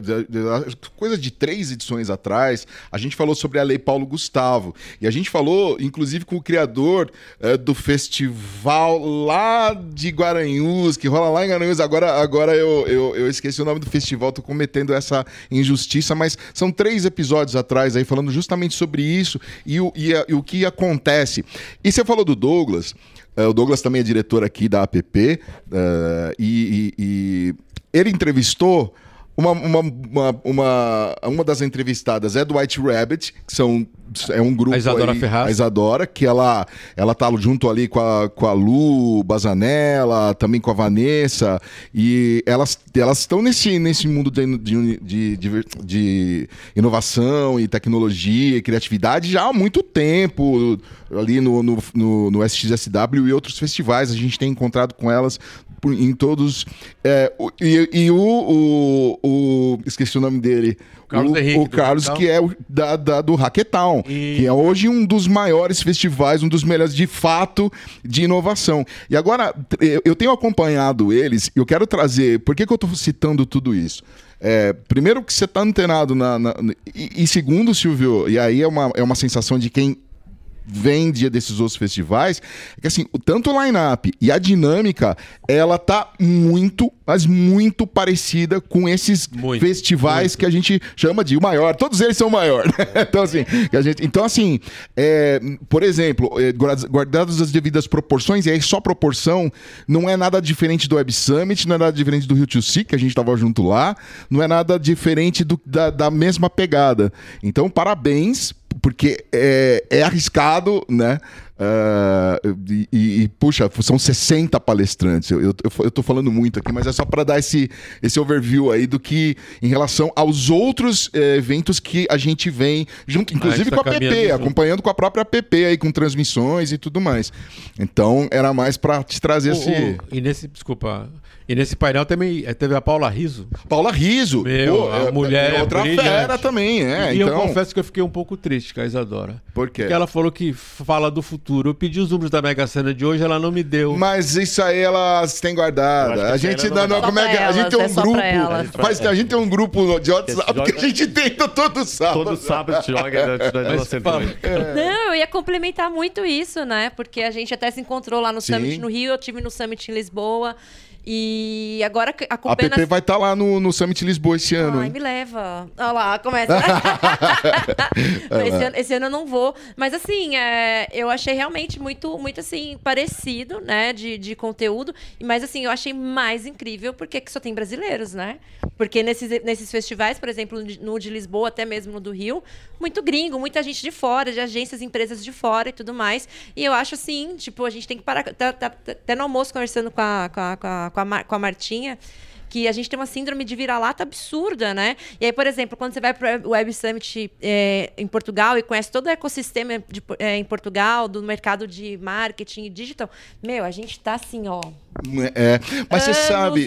coisa de três edições atrás, a gente falou sobre a Lei Paulo Gustavo. E a gente falou, inclusive, com o criador é, do festival lá de Guaranhus, que rola lá em Guaranhus. Agora, agora eu, eu, eu esqueci o nome do festival, tô cometendo essa injustiça, mas são três episódios atrás aí falando justamente sobre isso e o, e a- e o que acontece. E você falou do Douglas. É, o Douglas também é diretor aqui da APP é, e, e- e ele entrevistou uma, uma, uma, uma, uma das entrevistadas é do White Rabbit, que são, é um grupo. A Isadora aí- Ferraz. A Isadora, que ela, ela tá junto ali com a, com a Lu Bazanella, também com a Vanessa, e elas elas estão nesse, nesse mundo de, de, de, de- inovação e tecnologia e criatividade já há muito tempo, ali no, no, no, no SXSW e outros festivais. A gente tem encontrado com elas em todos. é, e, e o, o, o- Esqueci o nome dele. Carlos o, Henrique, o Carlos, que é o da, da- do Hackathon, que é hoje um dos maiores festivais, um dos melhores de fato de inovação. E agora, eu- eu tenho acompanhado eles, e eu quero trazer. Por que, que eu estou citando tudo isso? É, primeiro que você está antenado na. na- e, e segundo, Silvio, e aí é uma, é uma sensação de quem vem de, desses outros festivais é que assim, tanto o line-up e a dinâmica, ela tá muito, mas muito parecida com esses festivais que a gente chama de o maior. Todos eles são o maior. né? <laughs> então, assim, a gente, então, assim, é, por exemplo, é, guardadas- guardadas as devidas proporções, e aí só proporção, não é nada diferente do Web Summit, não é nada diferente do Rio to See, que a gente tava junto lá, não é nada diferente do- da, da mesma pegada. Então, parabéns, porque é, é arriscado, né? Ah, e, e- e, puxa, são 60 palestrantes. Eu, eu, eu tô falando muito aqui, mas é só para dar esse, esse overview aí do que em relação aos outros eh, eventos que a gente vem junto, inclusive tá com a PP, junto. acompanhando com a própria PP aí, com transmissões e tudo mais. Então, era mais para te trazer O- esse. o- e nesse, desculpa. E nesse painel também eh, teve a Paula Riso. Paula Riso. Meu, Pô, a é- mulher é é outra brilhante. fera também, é, E eu então- confesso que eu fiquei um pouco triste com a Isadora. Por quê? Porque ela falou que fala do futuro. Eu pedi os números da Mega Sena de hoje, ela não me deu. Mas isso aí elas têm guardada. Que A gente não, não como é dar. que é? a gente tem um é grupo, faz, a gente tem um grupo de WhatsApp que a gente tenta todo sábado. Todo sábado a gente joga <laughs> Mas. Não, eu ia complementar muito isso, né? Porque a gente até se encontrou lá no Sim. Summit no Rio, eu tive no Summit em Lisboa. E agora A acompanhando. PP vai estar lá no, no Summit Lisboa esse ano, Ai, hein? me leva. Olha lá, começa. <laughs> Vai esse, ano, esse ano eu não vou. Mas assim, é, eu achei realmente muito, muito assim, parecido, né? De, de conteúdo. Mas assim, eu achei mais incrível porque que só tem brasileiros, né? Porque nesses, nesses festivais, por exemplo, no de Lisboa, até mesmo no do Rio, muito gringo, muita gente de fora, de agências, empresas de fora e tudo mais. E eu acho assim, tipo, a gente tem que parar. Tá, tá- tá- até no almoço conversando com a, com a, com a, com a, Mar- com a Martinha que a gente tem uma síndrome de vira-lata absurda, né? E aí, por exemplo, quando você vai para o Web Summit é, em Portugal e conhece todo o ecossistema de, é, em Portugal, do mercado de marketing e digital, meu, a gente tá assim, ó. É, mas você sabe,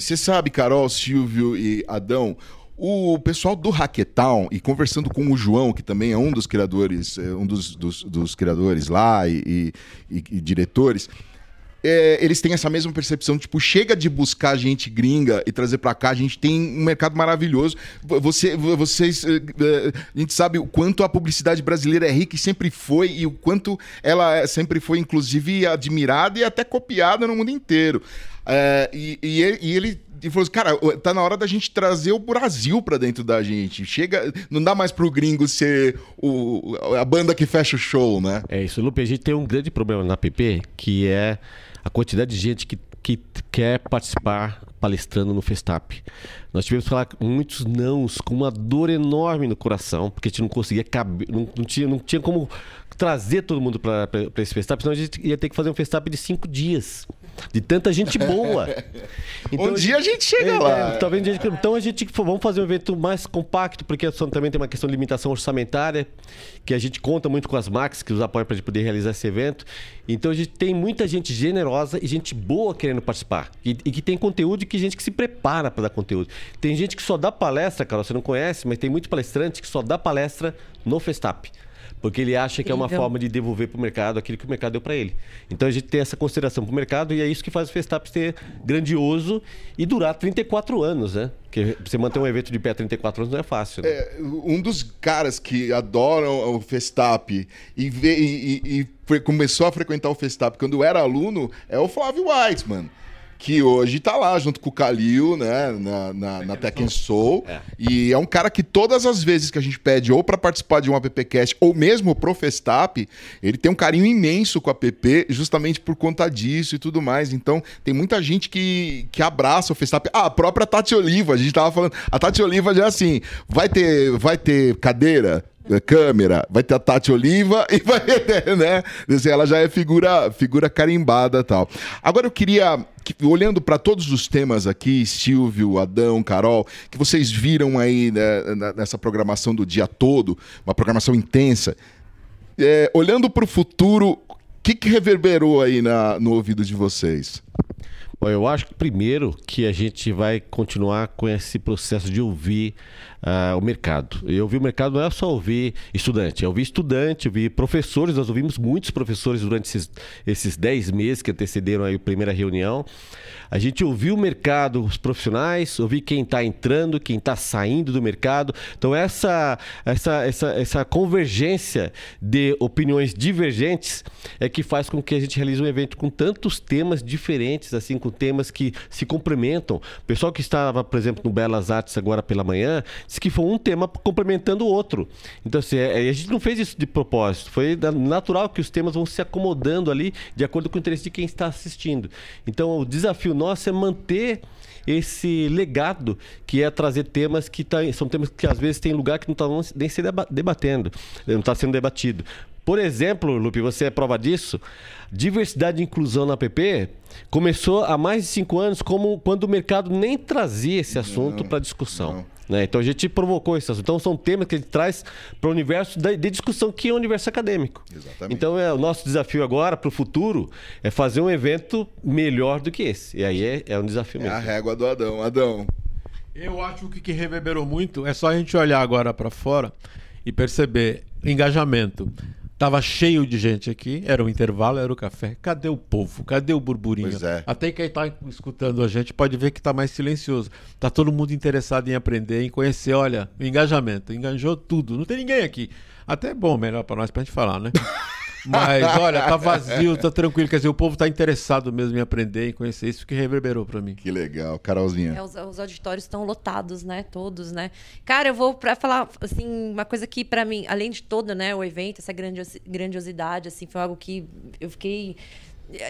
você sabe, Carol, Silvio e Adão, o pessoal do Hackathon e conversando com o João, que também é um dos criadores, é, um dos, dos, dos criadores lá e- e- e diretores. É, eles têm essa mesma percepção, tipo, chega de buscar gente gringa e trazer pra cá, a gente tem um mercado maravilhoso. Você, vocês, eh, eh, a gente sabe o quanto a publicidade brasileira é rica e sempre foi, e o quanto ela é- sempre foi, inclusive, admirada e até copiada no mundo inteiro. É, e, e ele- e ele e falou assim, cara, tá na hora da gente trazer o Brasil pra dentro da gente. Chega, não dá mais pro gringo ser o, a banda que fecha o show, né? É isso, Lupe. A gente tem um grande problema na PP, que é a quantidade de gente que, que quer participar palestrando no Festap. Nós tivemos que falar muitos nãos, com uma dor enorme no coração, porque a gente não conseguia caber, não, não tinha, não tinha como trazer todo mundo para esse Festap, senão a gente ia ter que fazer um Festap de cinco dias. De tanta gente boa. <laughs> Um dia a gente chega lá. talvez a gente- então a gente vamos fazer um evento mais compacto, porque também tem uma questão de limitação orçamentária, que a gente conta muito com as marcas que nos apoiam para a gente poder realizar esse evento. Então a gente tem muita gente generosa e gente boa querendo participar. E, e que tem conteúdo e que gente que se prepara para dar conteúdo. Tem gente que só dá palestra, cara, você não conhece, mas tem muito palestrante que só dá palestra no Festap. Porque ele acha que é uma forma de devolver para o mercado aquilo que o mercado deu para ele. Então a gente tem essa consideração para o mercado e é isso que faz o Festap ser grandioso e durar 34 anos, né? Porque você manter um evento de pé 34 anos não é fácil. Né? É, um dos caras que adoram o Festap e, vê, e, e- e começou a frequentar o Festap quando era aluno é o Flávio Weitzman. Que hoje tá lá junto com o Calil, né? Na, na, na Tech Soul. E é um cara que todas as vezes que a gente pede ou para participar de um AppCast ou mesmo pro Festap, ele tem um carinho imenso com a app, justamente por conta disso e tudo mais. Então, tem muita gente que, que abraça o Festap. Ah, a própria Tati Oliva, a gente tava falando. A Tati Oliva já é assim: vai ter, vai ter cadeira? eh, Câmera, vai ter a Tati Oliva e vai ter, né? Assim, ela já é figura, figura carimbada e tal. Agora eu queria, que- olhando para todos os temas aqui, Silvio, Adão, Carol, que vocês viram aí né, nessa programação do dia todo, uma programação intensa, é, olhando para o futuro, o que, que reverberou aí na- no ouvido de vocês? Bom, eu acho que primeiro que a gente vai continuar com esse processo de ouvir ah, o mercado. Eu vi o mercado não é só ouvir estudante, eu ouvi estudante, eu vi professores, nós ouvimos muitos professores durante esses, esses 10 meses que antecederam aí a primeira reunião. A gente ouviu o mercado, os profissionais, ouvi quem está entrando, quem está saindo do mercado. Então, essa, essa, essa, essa convergência de opiniões divergentes é que faz com que a gente realize um evento com tantos temas diferentes, assim, com temas que se complementam. O pessoal que estava, por exemplo, no Belas Artes agora pela manhã, que foi um tema complementando o outro. Então, assim, é, a gente não fez isso de propósito. Foi natural que os temas vão se acomodando ali de acordo com o interesse de quem está assistindo. Então, o desafio nosso é manter esse legado que é trazer temas que tá, são temas que às vezes tem lugar que não está nem se debatendo, não está sendo debatido. Por exemplo, Lupe, você é prova disso. Diversidade e inclusão na PP começou há mais de cinco anos como quando o mercado nem trazia esse assunto para discussão. Né? Então a gente provocou assunto. Então são temas que a gente traz para o universo de discussão que é o universo acadêmico. Exatamente. Então é, o nosso desafio agora para o futuro é fazer um evento melhor do que esse. E aí é, é um desafio É mesmo. a régua do Adão. Adão. Eu acho que o que reverberou muito é só a gente olhar agora para fora e perceber engajamento. Tava cheio de gente aqui, era o intervalo, era o café. Cadê o povo? Cadê o burburinho? Pois é. Até quem tá escutando a gente pode ver que tá mais silencioso. Tá todo mundo interessado em aprender, em conhecer. Olha, o engajamento, engajou tudo. Não tem ninguém aqui. Até é bom, melhor para nós pra gente falar, né? <laughs> Mas olha, tá vazio, tá tranquilo. Quer dizer, o povo tá interessado mesmo em aprender, em conhecer isso que reverberou para mim. Que legal, Carolzinha. É, os, os auditórios estão lotados, né? Todos, né? Cara, eu vou para falar assim uma coisa que para mim, além de todo, né, o evento, essa grandiosi- grandiosidade, assim, foi algo que eu fiquei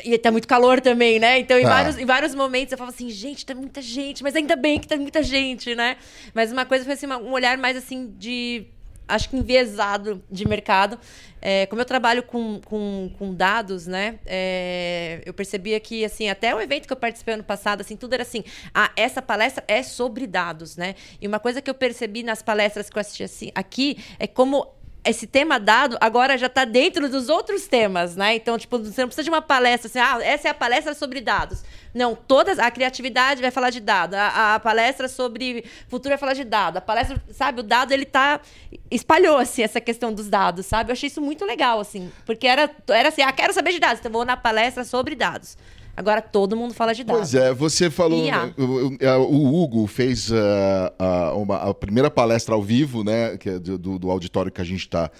e tá muito calor também, né? Então, em, Tá. vários, em vários momentos eu falava assim, gente, tá muita gente, mas ainda bem que tá muita gente, né? Mas uma coisa foi assim, uma- um olhar mais assim de. Acho que enviesado de mercado. É, como eu trabalho com, com, com dados, né? é, eu percebia que, assim, até o evento que eu participei ano passado, assim, tudo era assim, ah, essa palestra é sobre dados, né? E uma coisa que eu percebi nas palestras que eu assisti assim, aqui é como esse tema dado agora já está dentro dos outros temas, né? Então, tipo, você não precisa de uma palestra assim, ah, essa é a palestra sobre dados. Não, todas, a criatividade vai falar de dado, a, a palestra sobre futuro vai falar de dado, a palestra, sabe, o dado, ele tá, espalhou, assim, essa questão dos dados, sabe? Eu achei isso muito legal, assim, porque era, era assim, ah, quero saber de dados, então vou na palestra sobre dados. Agora todo mundo fala de dados. Pois é, você falou. IA. O, o- Hugo fez ah, uma- a primeira palestra ao vivo, né? Que é do, do- do auditório que a gente está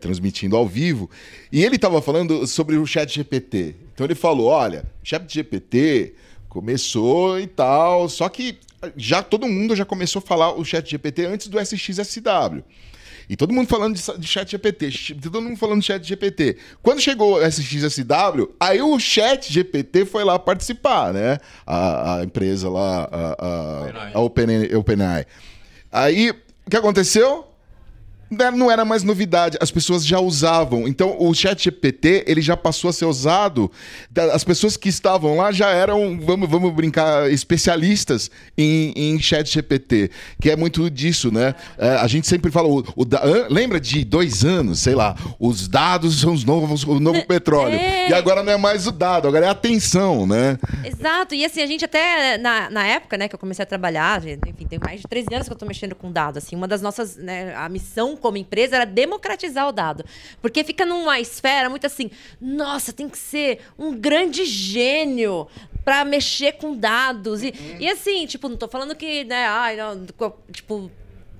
transmitindo ao vivo. E ele estava falando sobre o chat GPT. Então ele falou: olha, chat GPT começou e tal, só que já todo mundo já começou a falar o chat GPT antes do SXSW. E todo mundo falando de, de chat GPT, todo mundo falando de chat GPT. Quando chegou o SXSW, aí o chat GPT foi lá participar, né? A, a empresa lá, a, a, a Open- OpenAI. Aí, o que aconteceu? Né, Não era mais novidade, as pessoas já usavam. Então, o chat GPT, ele já passou a ser usado. As pessoas que estavam lá já eram, vamos, vamos brincar, especialistas em, em chat GPT, que é muito disso, né? É, a gente sempre fala, o, o da- lembra de dois anos, sei lá, os dados são os novos, o novo petróleo. É. E agora não é mais o dado, agora é a atenção, né? Exato, e assim, a gente até, na, na época, né, que eu comecei a trabalhar, enfim, tem mais de 13 anos que eu tô mexendo com dados, assim, uma das nossas, né, a missão como empresa era democratizar o dado, porque fica numa esfera muito assim, nossa, tem que ser um grande gênio para mexer com dados, e, e assim, tipo, não tô falando que, né, ai, não, tipo,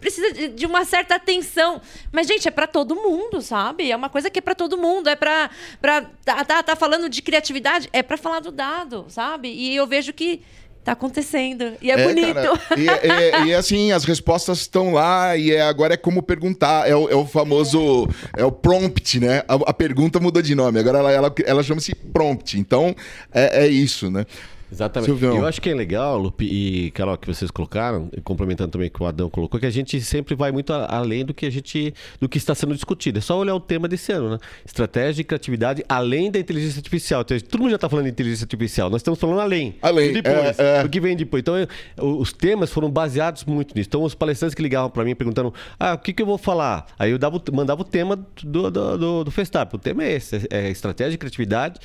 precisa de- uma certa atenção. Mas, gente, é pra todo mundo, sabe? É uma coisa que é pra todo mundo. É pra. pra tá, tá, tá falando de criatividade, é pra falar do dado, sabe? E eu vejo que tá acontecendo. E é, bonito. cara, e, é- e, assim, as respostas estão lá e é, agora é como perguntar. É o, é o famoso. É o prompt, né? A, a pergunta mudou de nome. Agora ela, ela, ela chama-se prompt. Então, é, é isso, né? Exatamente. Silvião. Eu acho que é legal, Lupe e Carol, que vocês colocaram, e complementando também o que o Adão colocou, que a gente sempre vai muito a- além do que a gente, do que está sendo discutido. É só olhar o tema desse ano, né? Estratégia e criatividade além da inteligência artificial. Então, todo mundo já está falando de inteligência artificial. Nós estamos falando além. Além, depois, é, é. o que vem depois. Então, eu- os temas foram baseados muito nisso. Então, os palestrantes que ligavam para mim perguntando, ah, o que, que eu vou falar? Aí eu dava, mandava o tema do, do, do, do Festap. O tema é esse, é, é estratégia e criatividade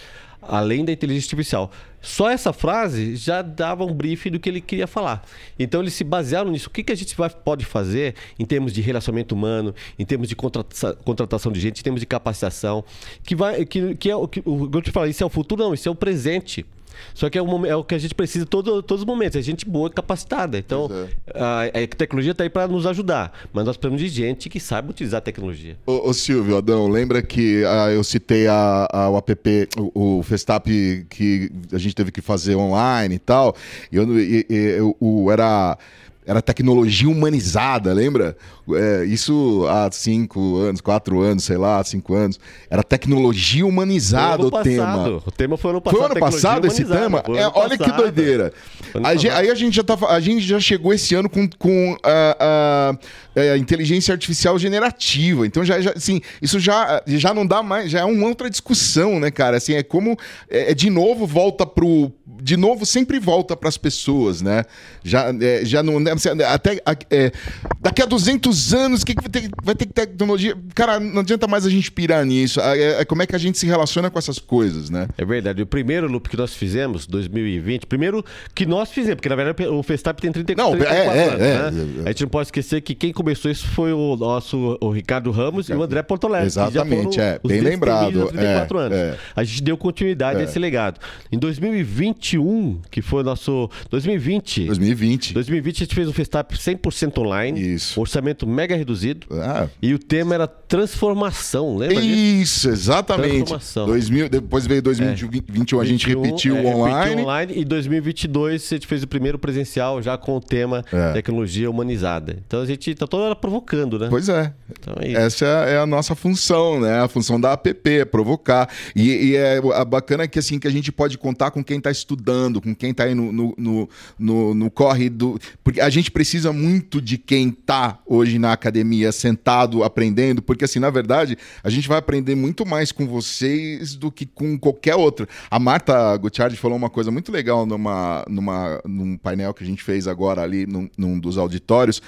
além da inteligência artificial. Só essa frase já dava um briefing do que ele queria falar. Então eles se basearam nisso. O que, que a gente vai, pode fazer em termos de relacionamento humano, em termos de contrata- contratação de gente, em termos de capacitação, que vai, que, que é o que o eu te falei, isso é o futuro, não, isso é o presente. Só que é é o que a gente precisa todo, todos os momentos. É gente boa e capacitada. Então, a, a tecnologia está aí para nos ajudar. Mas nós precisamos de gente que saiba utilizar a tecnologia. Ô, ô, Silvio, Adão, lembra que ah, eu citei a, a- o app, o, o Festap que a gente teve que fazer online e tal? E eu, e- e- eu- o, era, era tecnologia humanizada, lembra? É, isso há cinco anos, quatro anos, sei lá, cinco anos. Era tecnologia humanizada o ano tema. passado. O tema foi ano passado. Foi ano passado esse tema? É, olha que passado. doideira. A gen- passado. aí a gente, já tá, a gente já chegou esse ano com, com a, a- é, inteligência artificial generativa. Então, já, já, assim, isso já, já não dá mais, já é uma outra discussão, né, cara? Assim, é como. É, é de novo volta pro. De novo, sempre volta para as pessoas, né? Já, é, já não. né, assim, Até, é, daqui a 200 anos, o que, que vai, ter, vai ter que tecnologia? Cara, não adianta mais a gente pirar nisso. É, é como é que a gente se relaciona com essas coisas, né? É verdade. O primeiro loop que nós fizemos, 2020, primeiro que nós fizemos, porque na verdade o Festap tem 30, Não, 34 é, é, anos, é. né? A gente não pode esquecer que quem começou isso foi o nosso o Ricardo Ramos e o André já Exatamente, é. Bem lembrado, destemidos há 34 é, anos. é. A gente deu continuidade É. a esse legado. Em 2021, que foi o nosso 2020. 2020. 2020 a gente fez um Festap 100% online. Isso. Orçamento mega reduzido. Ah. E o tema era transformação, lembra disso? Isso, exatamente. Transformação. 2000, depois veio 2021, a gente 21, repetiu é, online. repetiu online. E 2022 a gente fez o primeiro presencial já com o tema É. tecnologia humanizada. Então a gente tá toda hora provocando, né? Pois é. Então é isso. Essa é a nossa função, né? A função da app, é provocar. E, e é a bacana que assim que a gente pode contar com quem está estudando, com quem está aí no, no, no, no- no corre do. Porque a gente precisa muito de quem está hoje na academia sentado aprendendo, porque assim, na verdade, a gente vai aprender muito mais com vocês do que com qualquer outro. A Marta Gutierrez falou uma coisa muito legal numa, numa, num painel que a gente fez agora ali num, num dos auditórios,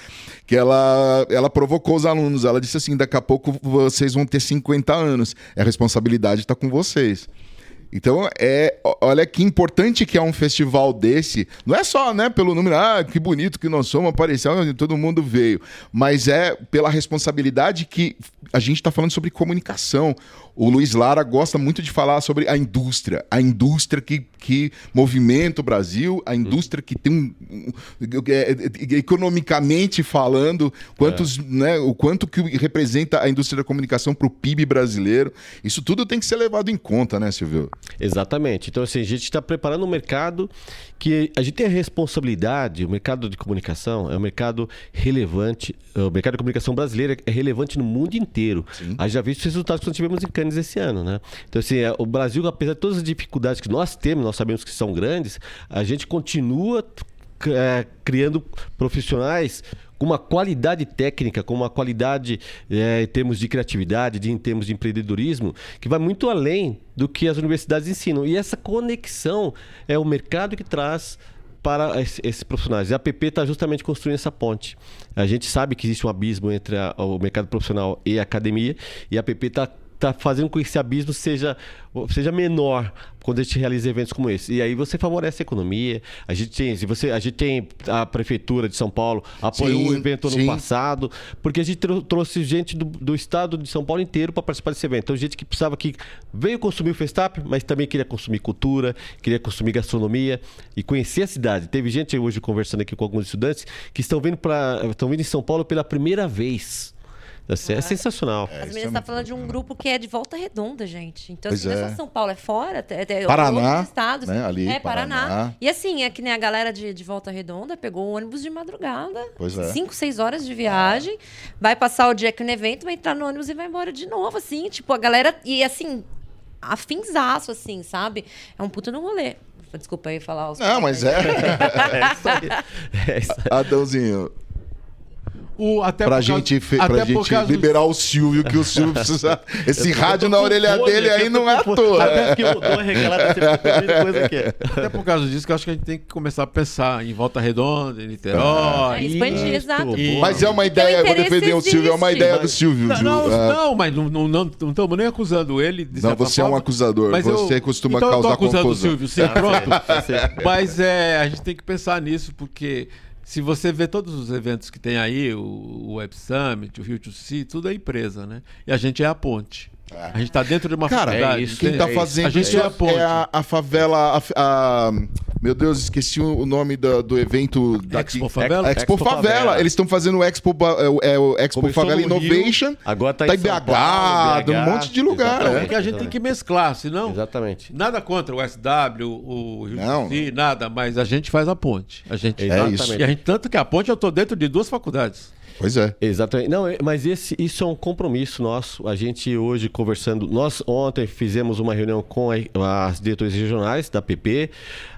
que ela, ela provocou os alunos. Ela disse assim: daqui a pouco vocês vão ter 50 anos. A responsabilidade está com vocês. Então, é, olha que importante que é um festival desse. Não é só, né, pelo número, ah, que bonito que nós somos, apareceu, todo mundo veio. Mas é pela responsabilidade que a gente está falando sobre comunicação. O Luiz Lara gosta muito de falar sobre a indústria. A indústria que, que movimenta o Brasil, a indústria que tem um. um- é, é, economicamente falando, quantos, né, o quanto que representa a indústria da comunicação para o PIB brasileiro. Isso tudo tem que ser levado em conta, né, Silvio? Exatamente. Então, assim, a gente está preparando um mercado que a gente tem a responsabilidade, o mercado de comunicação é um mercado relevante, o mercado de comunicação brasileiro é relevante no mundo inteiro. A gente já viu os resultados que nós tivemos em Cannes esse ano, né? Então, assim, é, o Brasil, apesar de todas as dificuldades que nós temos, nós sabemos que são grandes, a gente continua é, criando profissionais com uma qualidade técnica, com uma qualidade é, em termos de criatividade, de, em termos de empreendedorismo, que vai muito além do que as universidades ensinam. E essa conexão é o mercado que traz para esse- esses profissionais. E a PP está justamente construindo essa ponte. A gente sabe que existe um abismo entre a- o mercado profissional e a academia, e a PP está tá fazendo com que esse abismo seja, seja menor quando a gente realiza eventos como esse. E aí você favorece a economia. A gente tem, você, a gente tem a prefeitura de São Paulo apoiou Sim, o evento ano sim. passado, porque a gente trou- trouxe gente do, do estado de São Paulo inteiro para participar desse evento. Então gente que precisava que veio consumir o Festap, mas também queria consumir cultura, queria consumir gastronomia e conhecer a cidade. Teve gente hoje conversando aqui com alguns estudantes que estão vindo para estão vindo em São Paulo pela primeira vez. Assim, é sensacional. As meninas estão falando de um grupo que é de volta redonda, gente. Então, Pois assim, não é é. só São Paulo, é fora, é, é Paraná, outros estados. né, ali, é, Paraná. Paraná. E assim, é que nem a galera de, de Volta Redonda pegou o ônibus de madrugada. Pois é. Cinco, seis horas de viagem. Vai passar o dia aqui no evento, vai entrar no ônibus e vai embora de novo, assim. Tipo, a galera... E assim, afinzaço, assim, sabe? É um puta no rolê. Desculpa aí falar os Não, mas é. <laughs> <laughs> É isso aí. É isso aí. Adãozinho. O, até pra por causa- gente, fe- até pra por gente causa do- liberar o Silvio, que o Silvio <laughs> precisa. Esse Eu rádio eu na orelha fome dele aí eu não é à toa. Até porque eu que eu tô ouvindo coisa aqui. Até por causa disso que eu acho que a gente tem que começar a pensar em Volta Redonda, em Niterói. É, expandir, exato. E- Mas é uma ideia, eu vou defender o Silvio, é uma ideia do Silvio. Não, não, É. não, mas não estamos não, não, estamos nem acusando ele. de Não, você é um forma. acusador, Mas você eu- costuma então eu causar tô acusando confusão. o Silvio, sim, pronto. Mas é, a gente tem que pensar nisso, porque se você vê todos os eventos que tem aí, o, Web Summit, o Rio to Sea, tudo é empresa, né? E a gente é a ponte. A gente está dentro de uma Cara, faculdade. é isso, Quem tá fazendo a gente isso é a ponte. é a, a favela. a- a- meu Deus, esqueci o nome da- do evento daqui. Expo Favela? Expo, Expo Favela. Favela. Eles estão fazendo o Expo, é o- é Expo Começou Favela no Rio, Innovation. agora tá tá em BH, Paulo, um BH, monte de lugar. exatamente. é. Porque a gente tem que mesclar, senão. Exatamente. Nada contra o SW, o Rio Não. Sea, nada, mas a gente faz a ponte. A gente, É isso. E a gente, tanto que a ponte eu tô dentro de duas faculdades. Pois é. Exatamente. Não, é- mas esse, isso é um compromisso nosso. A gente hoje conversando. Nós ontem fizemos uma reunião com a- as diretorias regionais da PP.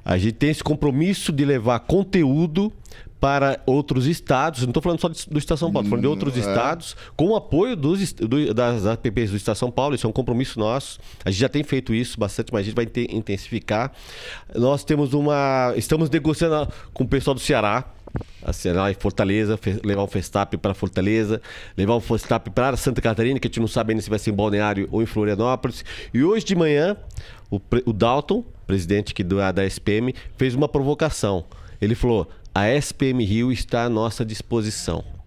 A gente tem esse compromisso de levar conteúdo para outros estados. Não estou falando só de- do Estado de São Paulo, estou falando de outros estados, com o apoio dos, do- das APPs do Estado de São Paulo. Isso é um compromisso nosso. A gente já tem feito isso bastante, mas a gente vai inte- intensificar. Nós temos uma. Estamos negociando com o pessoal do Ceará. Assim, lá em Fortaleza, levar um Festap para Fortaleza, levar um Festap para Santa Catarina, que a gente não sabe ainda se vai ser em Balneário ou em Florianópolis. E hoje de manhã, o, o Dalton, presidente aqui do, da SPM, fez uma provocação. Ele falou: a SPM Rio está à nossa disposição.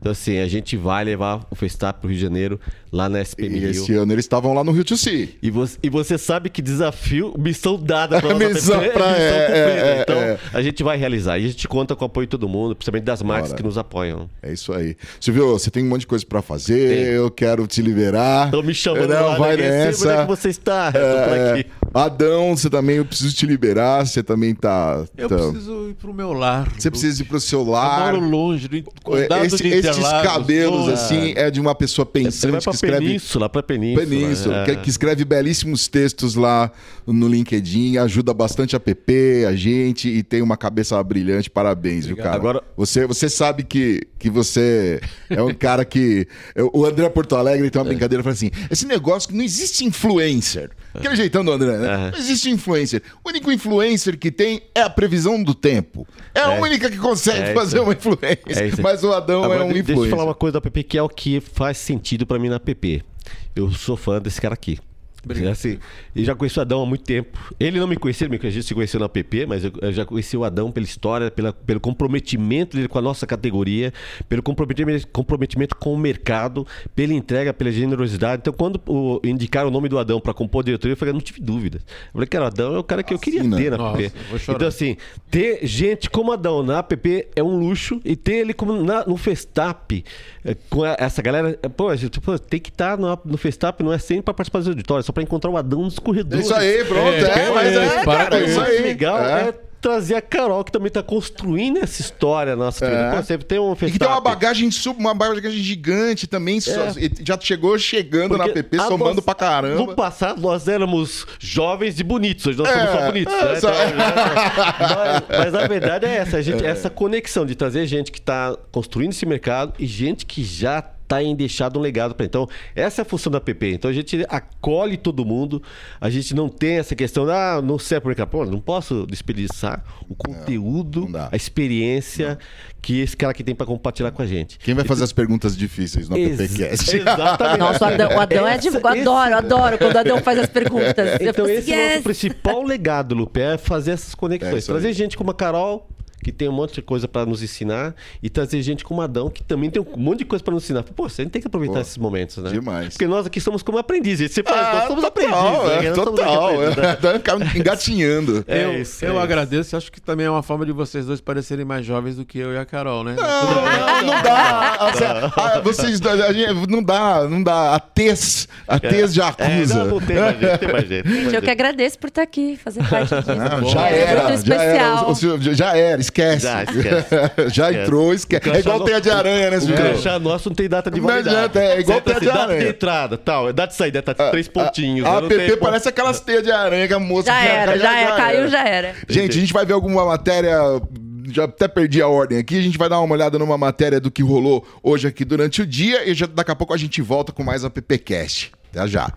Então, assim, a gente vai levar o Festap para o Rio de Janeiro, lá na SPM E Rio. esse ano eles estavam lá no Rio to Sea. E você, e você sabe que desafio, missão dada <laughs> nossa Missão <laughs> pra- é, é, é, Então, é. a gente vai realizar. E a gente conta com o apoio de todo mundo, principalmente das marcas que nos apoiam. É isso aí. Silvio, você tem um monte de coisa pra fazer, eu quero te liberar. Estão me chamando Não, lá, vai né? Onde nessa. é que você está? Eu tô por É, aqui. Adão, você também, eu preciso te liberar, você também tá... Eu tá- preciso ir pro meu lar. Você precisa ir pro seu Eu lar. moro longe do condado Esse- de esses cabelos, assim, é de uma pessoa Você vai pensante que pra escreve... Península, pra Península. Península, é. que, que escreve belíssimos textos lá no LinkedIn, ajuda bastante a PP, a gente, e tem uma cabeça brilhante. Parabéns, viu, cara? Agora- Você, você sabe que, que você é um cara que. O André Porto Alegre tem uma É. brincadeira, fala assim: esse negócio que não existe influencer. Aquele jeitão do André, né? É. Não existe influencer. O único influencer que tem é a previsão do tempo. É, a É. única que consegue É fazer uma influência. É. Mas o Adão Agora, é um influencer. Deixa eu falar uma coisa da PP que é o que faz sentido pra mim na PP. Eu sou fã desse cara aqui. Assim, eu já conheço o Adão há muito tempo. Ele não me conhecia, ele me- a gente se conheceu na PP, mas eu, eu já conheci o Adão pela história, pela, pelo comprometimento dele com a nossa categoria, pelo comprometimento, comprometimento com o mercado, pela entrega, pela generosidade. Então, quando o, indicaram o nome do Adão para compor a diretoria, eu falei, não tive dúvidas. Eu falei, cara, o Adão é o cara que eu queria Assina. ter na Nossa, PP. Então, assim, ter gente como Adão na PP é um luxo e ter ele como na- no Festap, eh, com a- essa galera, pô, a gente pô, tem que estar no, no Festap, não é sempre para participar das auditórias, só para encontrar o Adão nos É corredores. isso aí, pronto. É, É, mas é, para cara, com é isso aí. legal É. é. trazer a Carol, que também está construindo essa história nossa. É. Tem um E que tem uma bagagem, sub- uma bagagem gigante também. só- e já chegou chegando na É. Porque PP, a somando nós- pra caramba. No passado, nós éramos jovens e bonitos. Hoje nós somos É, só bonitos. é, né? só- Então, <laughs> mas, mas a verdade é essa. a gente- Essa conexão de trazer gente que está construindo esse mercado e gente que já está em deixado um legado para Então, essa é a função da PP. Então, a gente acolhe todo mundo. A gente não tem essa questão, ah, não sei por Pô, não posso desperdiçar o conteúdo, não dá. a experiência que esse cara aqui tem para compartilhar com a gente. Quem vai fazer as perguntas difíceis no Ex- PPcast? <laughs> Exatamente. Nossa, o Adão, o Adão é de... Eu Essa- adoro, adoro quando o Adão faz as perguntas. Eu Então falo esse assim, é o nosso yes. principal legado, Lupe, é fazer essas É conexões. aí. trazer gente como a Carol, que tem um monte de coisa para nos ensinar, e trazer gente como Adão, que também tem um monte de coisa para nos ensinar. Pô, você tem que aproveitar Pô, esses momentos, né? demais. Porque nós aqui somos como aprendizes. Você fala, nós somos total, aprendizes. né? é, Nós somos aqui total. né? <laughs> É, ficar engatinhando. É eu isso, eu é agradeço, acho que também é uma forma de vocês dois parecerem mais jovens do que eu e a Carol, né? Não, não dá. <laughs> Assim, ah, vocês, a gente, não dá, não dá. A tez, a tez já É, acusa. não, não tem mais jeito, tem mais jeito. tem mais Gente, eu jeito. que agradeço por estar aqui, fazer parte disso. Não, já É era, já era, já era, esquece. Já, esquece. <laughs> Já entrou, esquece. É igual teia de aranha, né, O crachá nosso não tem data de Não validade. adianta, é igual teia de assim, data aranha. de entrada, tal. é Data de saída, tá três pontinhos. A? Não tem PP ponto. parece aquelas teias de aranha que a moça... Já era, já era, caiu, já era. Gente, a gente vai ver alguma matéria já até perdi a ordem aqui. A gente vai dar uma olhada numa matéria do que rolou hoje aqui durante o dia e já, daqui a pouco a gente volta com mais a PPcast. Até já.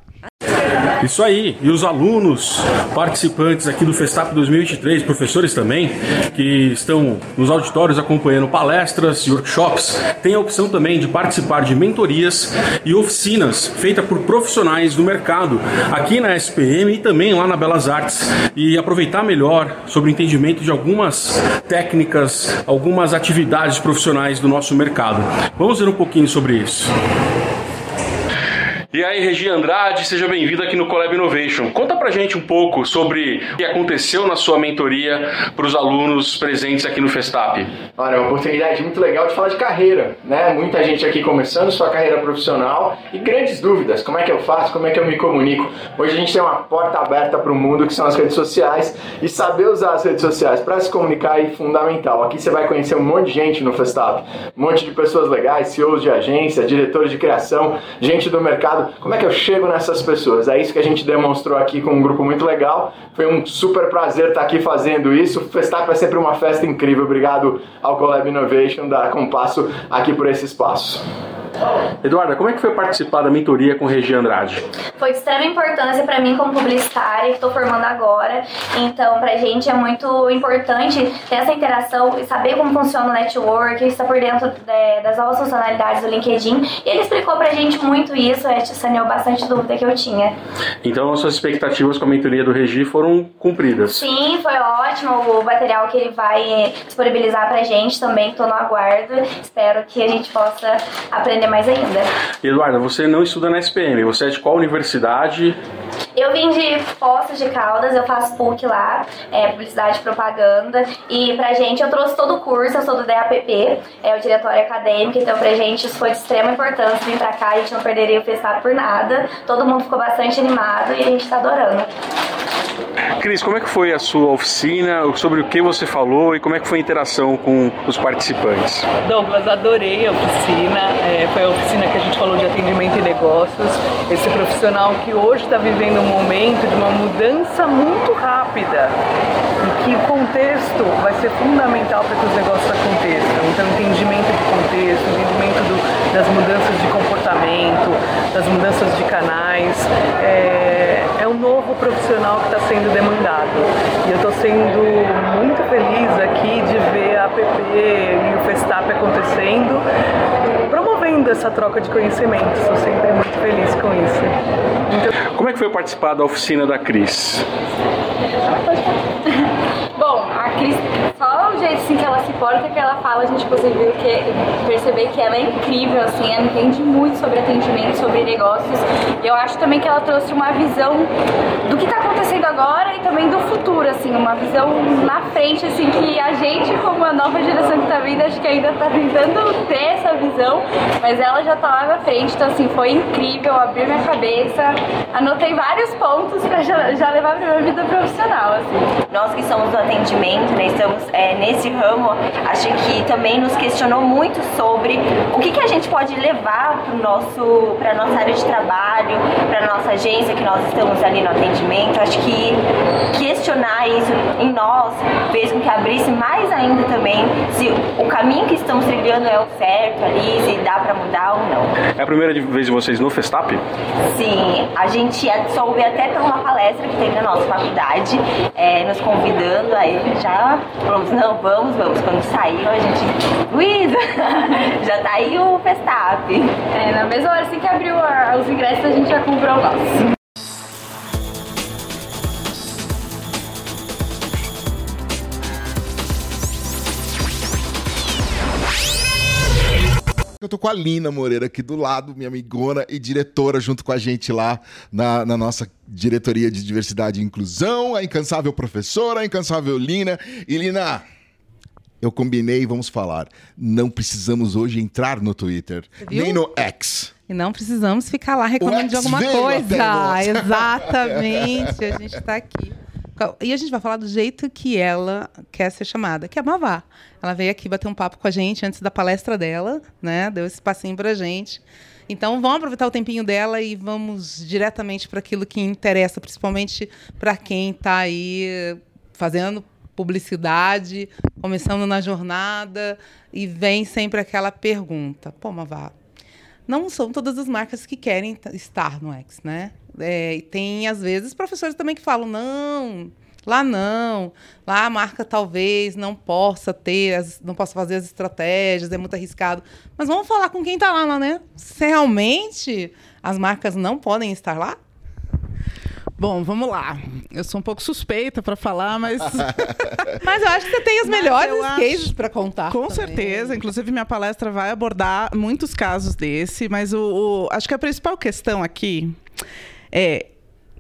Isso aí, e os alunos participantes aqui do Festap 2023, professores também, que estão nos auditórios acompanhando palestras e workshops, têm a opção também de participar de mentorias e oficinas feitas por profissionais do mercado aqui na SPM e também lá na Belas Artes e aproveitar melhor sobre o entendimento de algumas técnicas, algumas atividades profissionais do nosso mercado. Vamos ver um pouquinho sobre isso. E aí, Regi Andrade, seja bem-vindo aqui no Collab Innovation. Conta pra gente um pouco sobre o que aconteceu na sua mentoria para os alunos presentes aqui no Festap. Olha, é uma oportunidade muito legal de falar de carreira, né? Muita gente aqui começando sua carreira profissional e grandes dúvidas, como é que eu faço, como é que eu me comunico. Hoje a gente tem uma porta aberta para o mundo que são as redes sociais e saber usar as redes sociais para se comunicar é fundamental. Aqui você vai conhecer um monte de gente no Festap, um monte de pessoas legais, CEOs de agência, diretores de criação, gente do mercado como é que eu chego nessas pessoas? É isso que a gente demonstrou aqui com um grupo muito legal. Foi um super prazer estar aqui fazendo isso. O Festap é sempre uma festa incrível. Obrigado ao Collab Innovation da Compasso aqui por esse espaço. Eduarda, como é que foi participar da mentoria com Regi Andrade? Foi de extrema importância para mim como publicitária, que estou formando agora. Então, para a gente é muito importante ter essa interação e saber como funciona o network, estar por dentro de, das novas funcionalidades do LinkedIn. E ele explicou para a gente muito isso, é, saneou bastante dúvida que eu tinha. Então, as suas expectativas com a mentoria do Regi foram cumpridas? Sim, foi ótimo. O material que ele vai disponibilizar para a gente também, estou no aguardo. Espero que a gente possa aprender mais ainda. Eduarda, você não estuda na SPM, você é de qual universidade? Eu vim de Poços de Caldas, eu faço PUC lá, é, Publicidade e Propaganda. E pra gente, eu trouxe todo o curso, eu sou do DAPP, é o Diretório Acadêmico, então pra gente isso foi de extrema importância vir pra cá, a gente não perderia o festival por nada. Todo mundo ficou bastante animado e a gente tá adorando. Cris, como é que foi a sua oficina? Sobre o que você falou e como é que foi a interação com os participantes? Douglas, adorei a oficina. É, foi a oficina que a gente falou de atendimento e negócios. Esse profissional que hoje está vivendo um momento de uma mudança muito rápida e que o contexto vai ser fundamental para que os negócios aconteçam. Então, entendimento de contexto, entendimento do, das mudanças de comportamento, das mudanças de canais. É, é um novo profissional que está sendo demandado. E eu estou sendo muito feliz aqui de ver a APP e o Festap acontecendo, promovendo essa troca de conhecimentos. Estou sempre muito feliz com isso. Então... Como é que foi participar da oficina da Cris? <laughs> Bom, a Cris, só o jeito assim, que ela se porta, que ela fala, a gente conseguiu que, perceber que ela é incrível, assim, ela entende muito sobre atendimento, sobre negócios. E eu acho também que ela trouxe uma visão do que está acontecendo agora e também do futuro, assim, uma visão na frente, assim, que a gente, como a nova geração que está vindo, acho que ainda está tentando ter essa visão, mas ela já está lá na frente, então assim, foi incrível, abriu minha cabeça, anotei vários pontos para já, já levar para minha vida profissional, assim. Nós que somos do atendimento, né, estamos é, nesse ramo, acho que também nos questionou muito sobre o que, que a gente pode levar para para nossa área de trabalho, para nossa agência que nós estamos ali no atendimento. Acho que questionar isso em nós fez com que abrisse mais ainda também se o caminho que estamos trilhando é o certo ali, se dá para mudar ou não. É a primeira vez de vocês no Festap? Sim, a gente soube até por uma palestra que teve na nossa faculdade, é, nos convidando, aí já falamos, não, vamos, vamos. Quando saiu, a gente, Luísa, <laughs> já tá aí o Festap. É, na mesma hora assim que abriu a, os ingressos, a gente já comprou o nosso. Eu tô com a Lina Moreira aqui do lado, minha amigona e diretora, junto com a gente lá na, na nossa diretoria de diversidade e inclusão, a incansável professora, a incansável Lina. E Lina, eu combinei, vamos falar. Não precisamos hoje entrar no Twitter, nem no X. E não precisamos ficar lá reclamando de alguma coisa. <laughs> <laughs> Exatamente, a gente está aqui. E a gente vai falar do jeito que ela quer ser chamada, que é a Mavá. Ela veio aqui bater um papo com a gente antes da palestra dela, né? Deu esse passinho pra gente. Então vamos aproveitar o tempinho dela e vamos diretamente para aquilo que interessa, principalmente para quem está aí fazendo publicidade, começando na jornada, e vem sempre aquela pergunta: pô, Mavá, não são todas as marcas que querem estar no X, né? É, tem, às vezes, professores também que falam: não, lá não, lá a marca talvez não possa ter, as, não possa fazer as estratégias, é muito arriscado. Mas vamos falar com quem está lá, né? Se realmente as marcas não podem estar lá? Bom, vamos lá. Eu sou um pouco suspeita para falar, mas. <laughs> mas eu acho que você tem os melhores cases para contar. Com também. certeza. Inclusive, minha palestra vai abordar muitos casos desse, mas o, o, acho que a principal questão aqui é: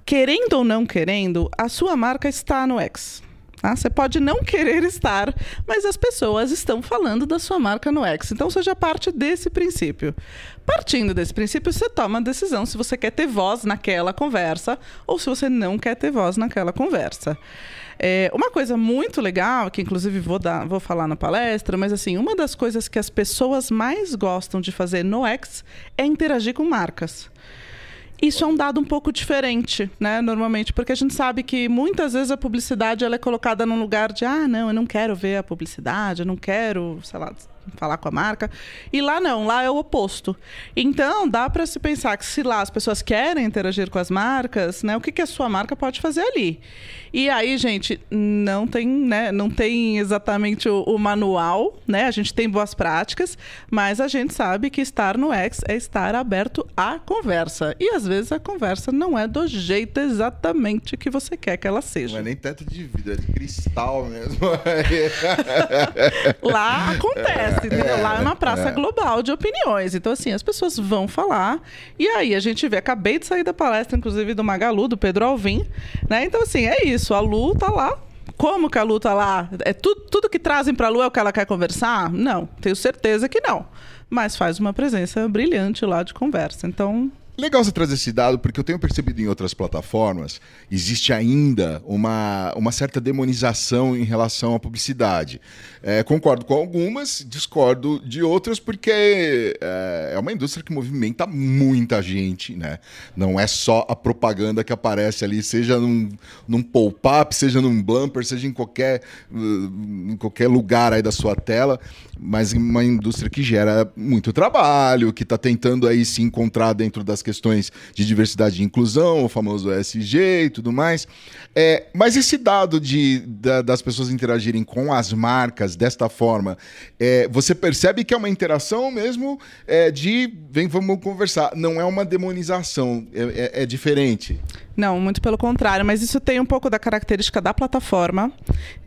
querendo ou não querendo, a sua marca está no X. Tá? Você pode não querer estar, mas as pessoas estão falando da sua marca no X. Então seja parte desse princípio. Partindo desse princípio, você toma a decisão se você quer ter voz naquela conversa ou se você não quer ter voz naquela conversa. É, uma coisa muito legal, que inclusive vou, dar, vou falar na palestra, mas assim, uma das coisas que as pessoas mais gostam de fazer no X é interagir com marcas. Isso é um dado um pouco diferente, né? Normalmente, porque a gente sabe que muitas vezes a publicidade ela é colocada num lugar de ah, não, eu não quero ver a publicidade, eu não quero, sei lá, falar com a marca. E lá não, lá é o oposto. Então, dá para se pensar que se lá as pessoas querem interagir com as marcas, né, o que, que a sua marca pode fazer ali? E aí, gente, não tem, né, não tem exatamente o, o manual, né? A gente tem boas práticas, mas a gente sabe que estar no X é estar aberto à conversa. E às vezes a conversa não é do jeito exatamente que você quer que ela seja. Não é nem teto de vidro, é de cristal mesmo. lá acontece, entendeu? Lá é uma praça global de opiniões. Então, assim, as pessoas vão falar. E aí a gente vê, acabei de sair da palestra, inclusive, do Magalu, do Pedro Alvim, né? Então, assim, é isso isso. A Lu tá lá. Como que a Lu tá lá? É tu, tudo que trazem pra Lu é o que ela quer conversar? Não, tenho certeza que não. Mas faz uma presença brilhante lá de conversa. Então, Legal você trazer esse dado, porque eu tenho percebido em outras plataformas, existe ainda uma, uma certa demonização em relação à publicidade. É, concordo com algumas, discordo de outras, porque é, é, uma indústria que movimenta muita gente, né? Não é só a propaganda que aparece ali, seja num, num pop-up, seja num bumper, seja em qualquer, em qualquer lugar aí da sua tela, mas uma indústria que gera muito trabalho, que está tentando aí se encontrar dentro das questões de diversidade e inclusão, o famoso ESG e tudo mais. É, mas esse dado de, da, das pessoas interagirem com as marcas desta forma, é, você percebe que é uma interação mesmo é, de vem, vamos conversar. Não é uma demonização, é, é, é diferente. Não, muito pelo contrário, mas isso tem um pouco da característica da plataforma,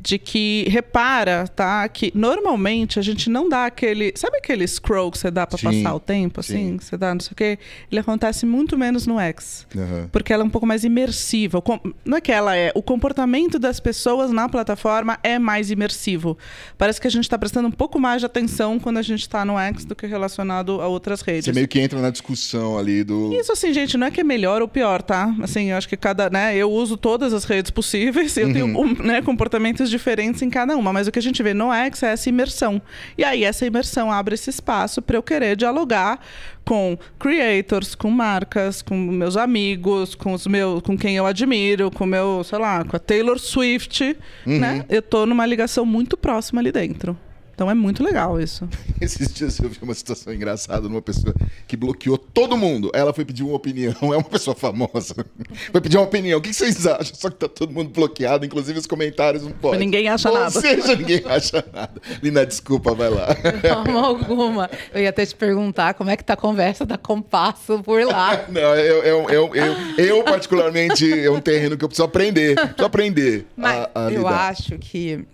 de que repara, tá, que normalmente a gente não dá aquele, sabe aquele scroll que você dá para passar o tempo, assim, sim. você dá não sei o quê, ele acontece muito menos no X, uhum. porque ela é um pouco mais imersiva. Não é que ela é, o comportamento das pessoas na plataforma é mais imersivo. Parece que a gente está prestando um pouco mais de atenção quando a gente está no X do que relacionado a outras redes. Você meio que entra na discussão ali do. Isso assim, gente, não é que é melhor ou pior, tá? Assim, acho que cada, né, eu uso todas as redes possíveis, eu uhum. tenho né, comportamentos diferentes em cada uma, mas o que a gente vê no X é essa imersão. E aí essa imersão abre esse espaço para eu querer dialogar com creators, com marcas, com meus amigos, com os meus, com quem eu admiro, com meu, sei lá, com a Taylor Swift, uhum. né? Eu tô numa ligação muito próxima ali dentro. Então é muito legal isso. <laughs> Esses dias eu vi uma situação engraçada numa pessoa que bloqueou todo mundo. Ela foi pedir uma opinião, <laughs> é uma pessoa famosa. Foi pedir uma opinião. O que vocês acham? Só que tá todo mundo bloqueado, inclusive os comentários não podem. Ninguém acha Ou nada. Ou seja, ninguém acha nada. Lina, desculpa, vai lá. <laughs> De forma alguma. Eu ia até te perguntar como é que tá a conversa da Compasso por lá. não, eu, eu, eu, eu, eu, particularmente, é um terreno que eu preciso aprender. Preciso aprender Mas a, a eu acho que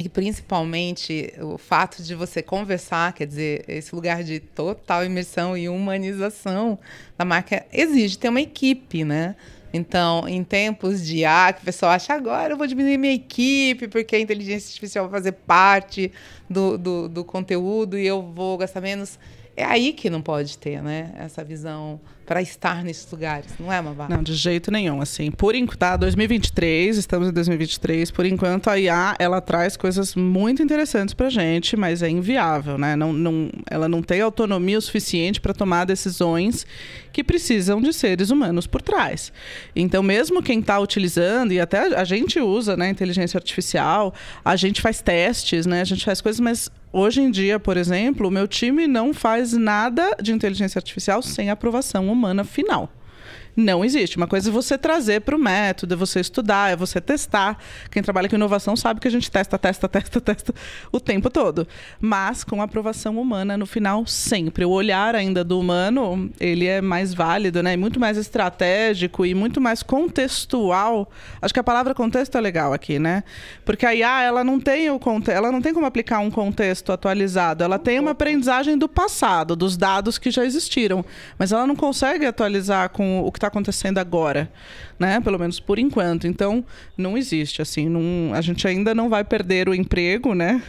e principalmente o fato de você conversar, quer dizer, esse lugar de total imersão e humanização da marca exige ter uma equipe, né? Então, em tempos de ah, que o pessoal acha agora eu vou diminuir minha equipe porque a inteligência artificial vai fazer parte do, do, do conteúdo e eu vou gastar menos é aí que não pode ter, né? Essa visão para estar nesses lugares, não é, Mabá? Não, de jeito nenhum, assim. Por enquanto, tá, 2023, estamos em 2023, por enquanto a IA, ela traz coisas muito interessantes pra gente, mas é inviável, né? Não, não, ela não tem autonomia o suficiente para tomar decisões que precisam de seres humanos por trás. Então, mesmo quem está utilizando, e até a gente usa, né, inteligência artificial, a gente faz testes, né? A gente faz coisas, mas hoje em dia, por exemplo, o meu time não faz nada de inteligência artificial sem aprovação humana final. Não existe. Uma coisa é você trazer para o método, é você estudar, é você testar. Quem trabalha com inovação sabe que a gente testa, testa, testa, testa o tempo todo. Mas com aprovação humana no final, sempre. O olhar ainda do humano, ele é mais válido, né? Muito mais estratégico e muito mais contextual. Acho que a palavra contexto é legal aqui, né? Porque a IA, ela não tem o ela não tem como aplicar um contexto atualizado. Ela tem uma aprendizagem do passado, dos dados que já existiram, mas ela não consegue atualizar com o que está acontecendo agora, né? Pelo menos por enquanto. Então, não existe, assim, não, a gente ainda não vai perder o emprego, né?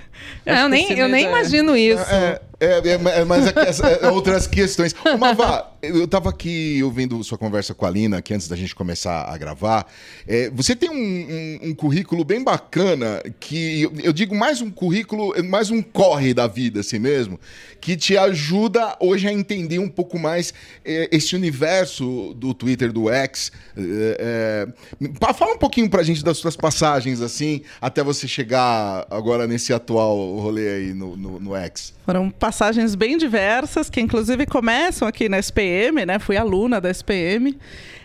Não, nem, eu nem é... imagino isso. É, é, é, mas é, outras questões. Mavá, eu estava aqui ouvindo sua conversa com a Lina, aqui antes da gente começar a gravar. você tem um, um, um, currículo bem bacana, que eu, eu, digo mais um currículo, mais um corre da vida, assim mesmo, que te ajuda hoje a entender um pouco mais esse universo do Twitter, do X. É, fala um pouquinho pra gente das suas passagens, assim, até você chegar agora nesse atual rolê aí no, no, no X. Foram passagens bem diversas, que inclusive começam aqui na SPM, né? Fui aluna da SPM.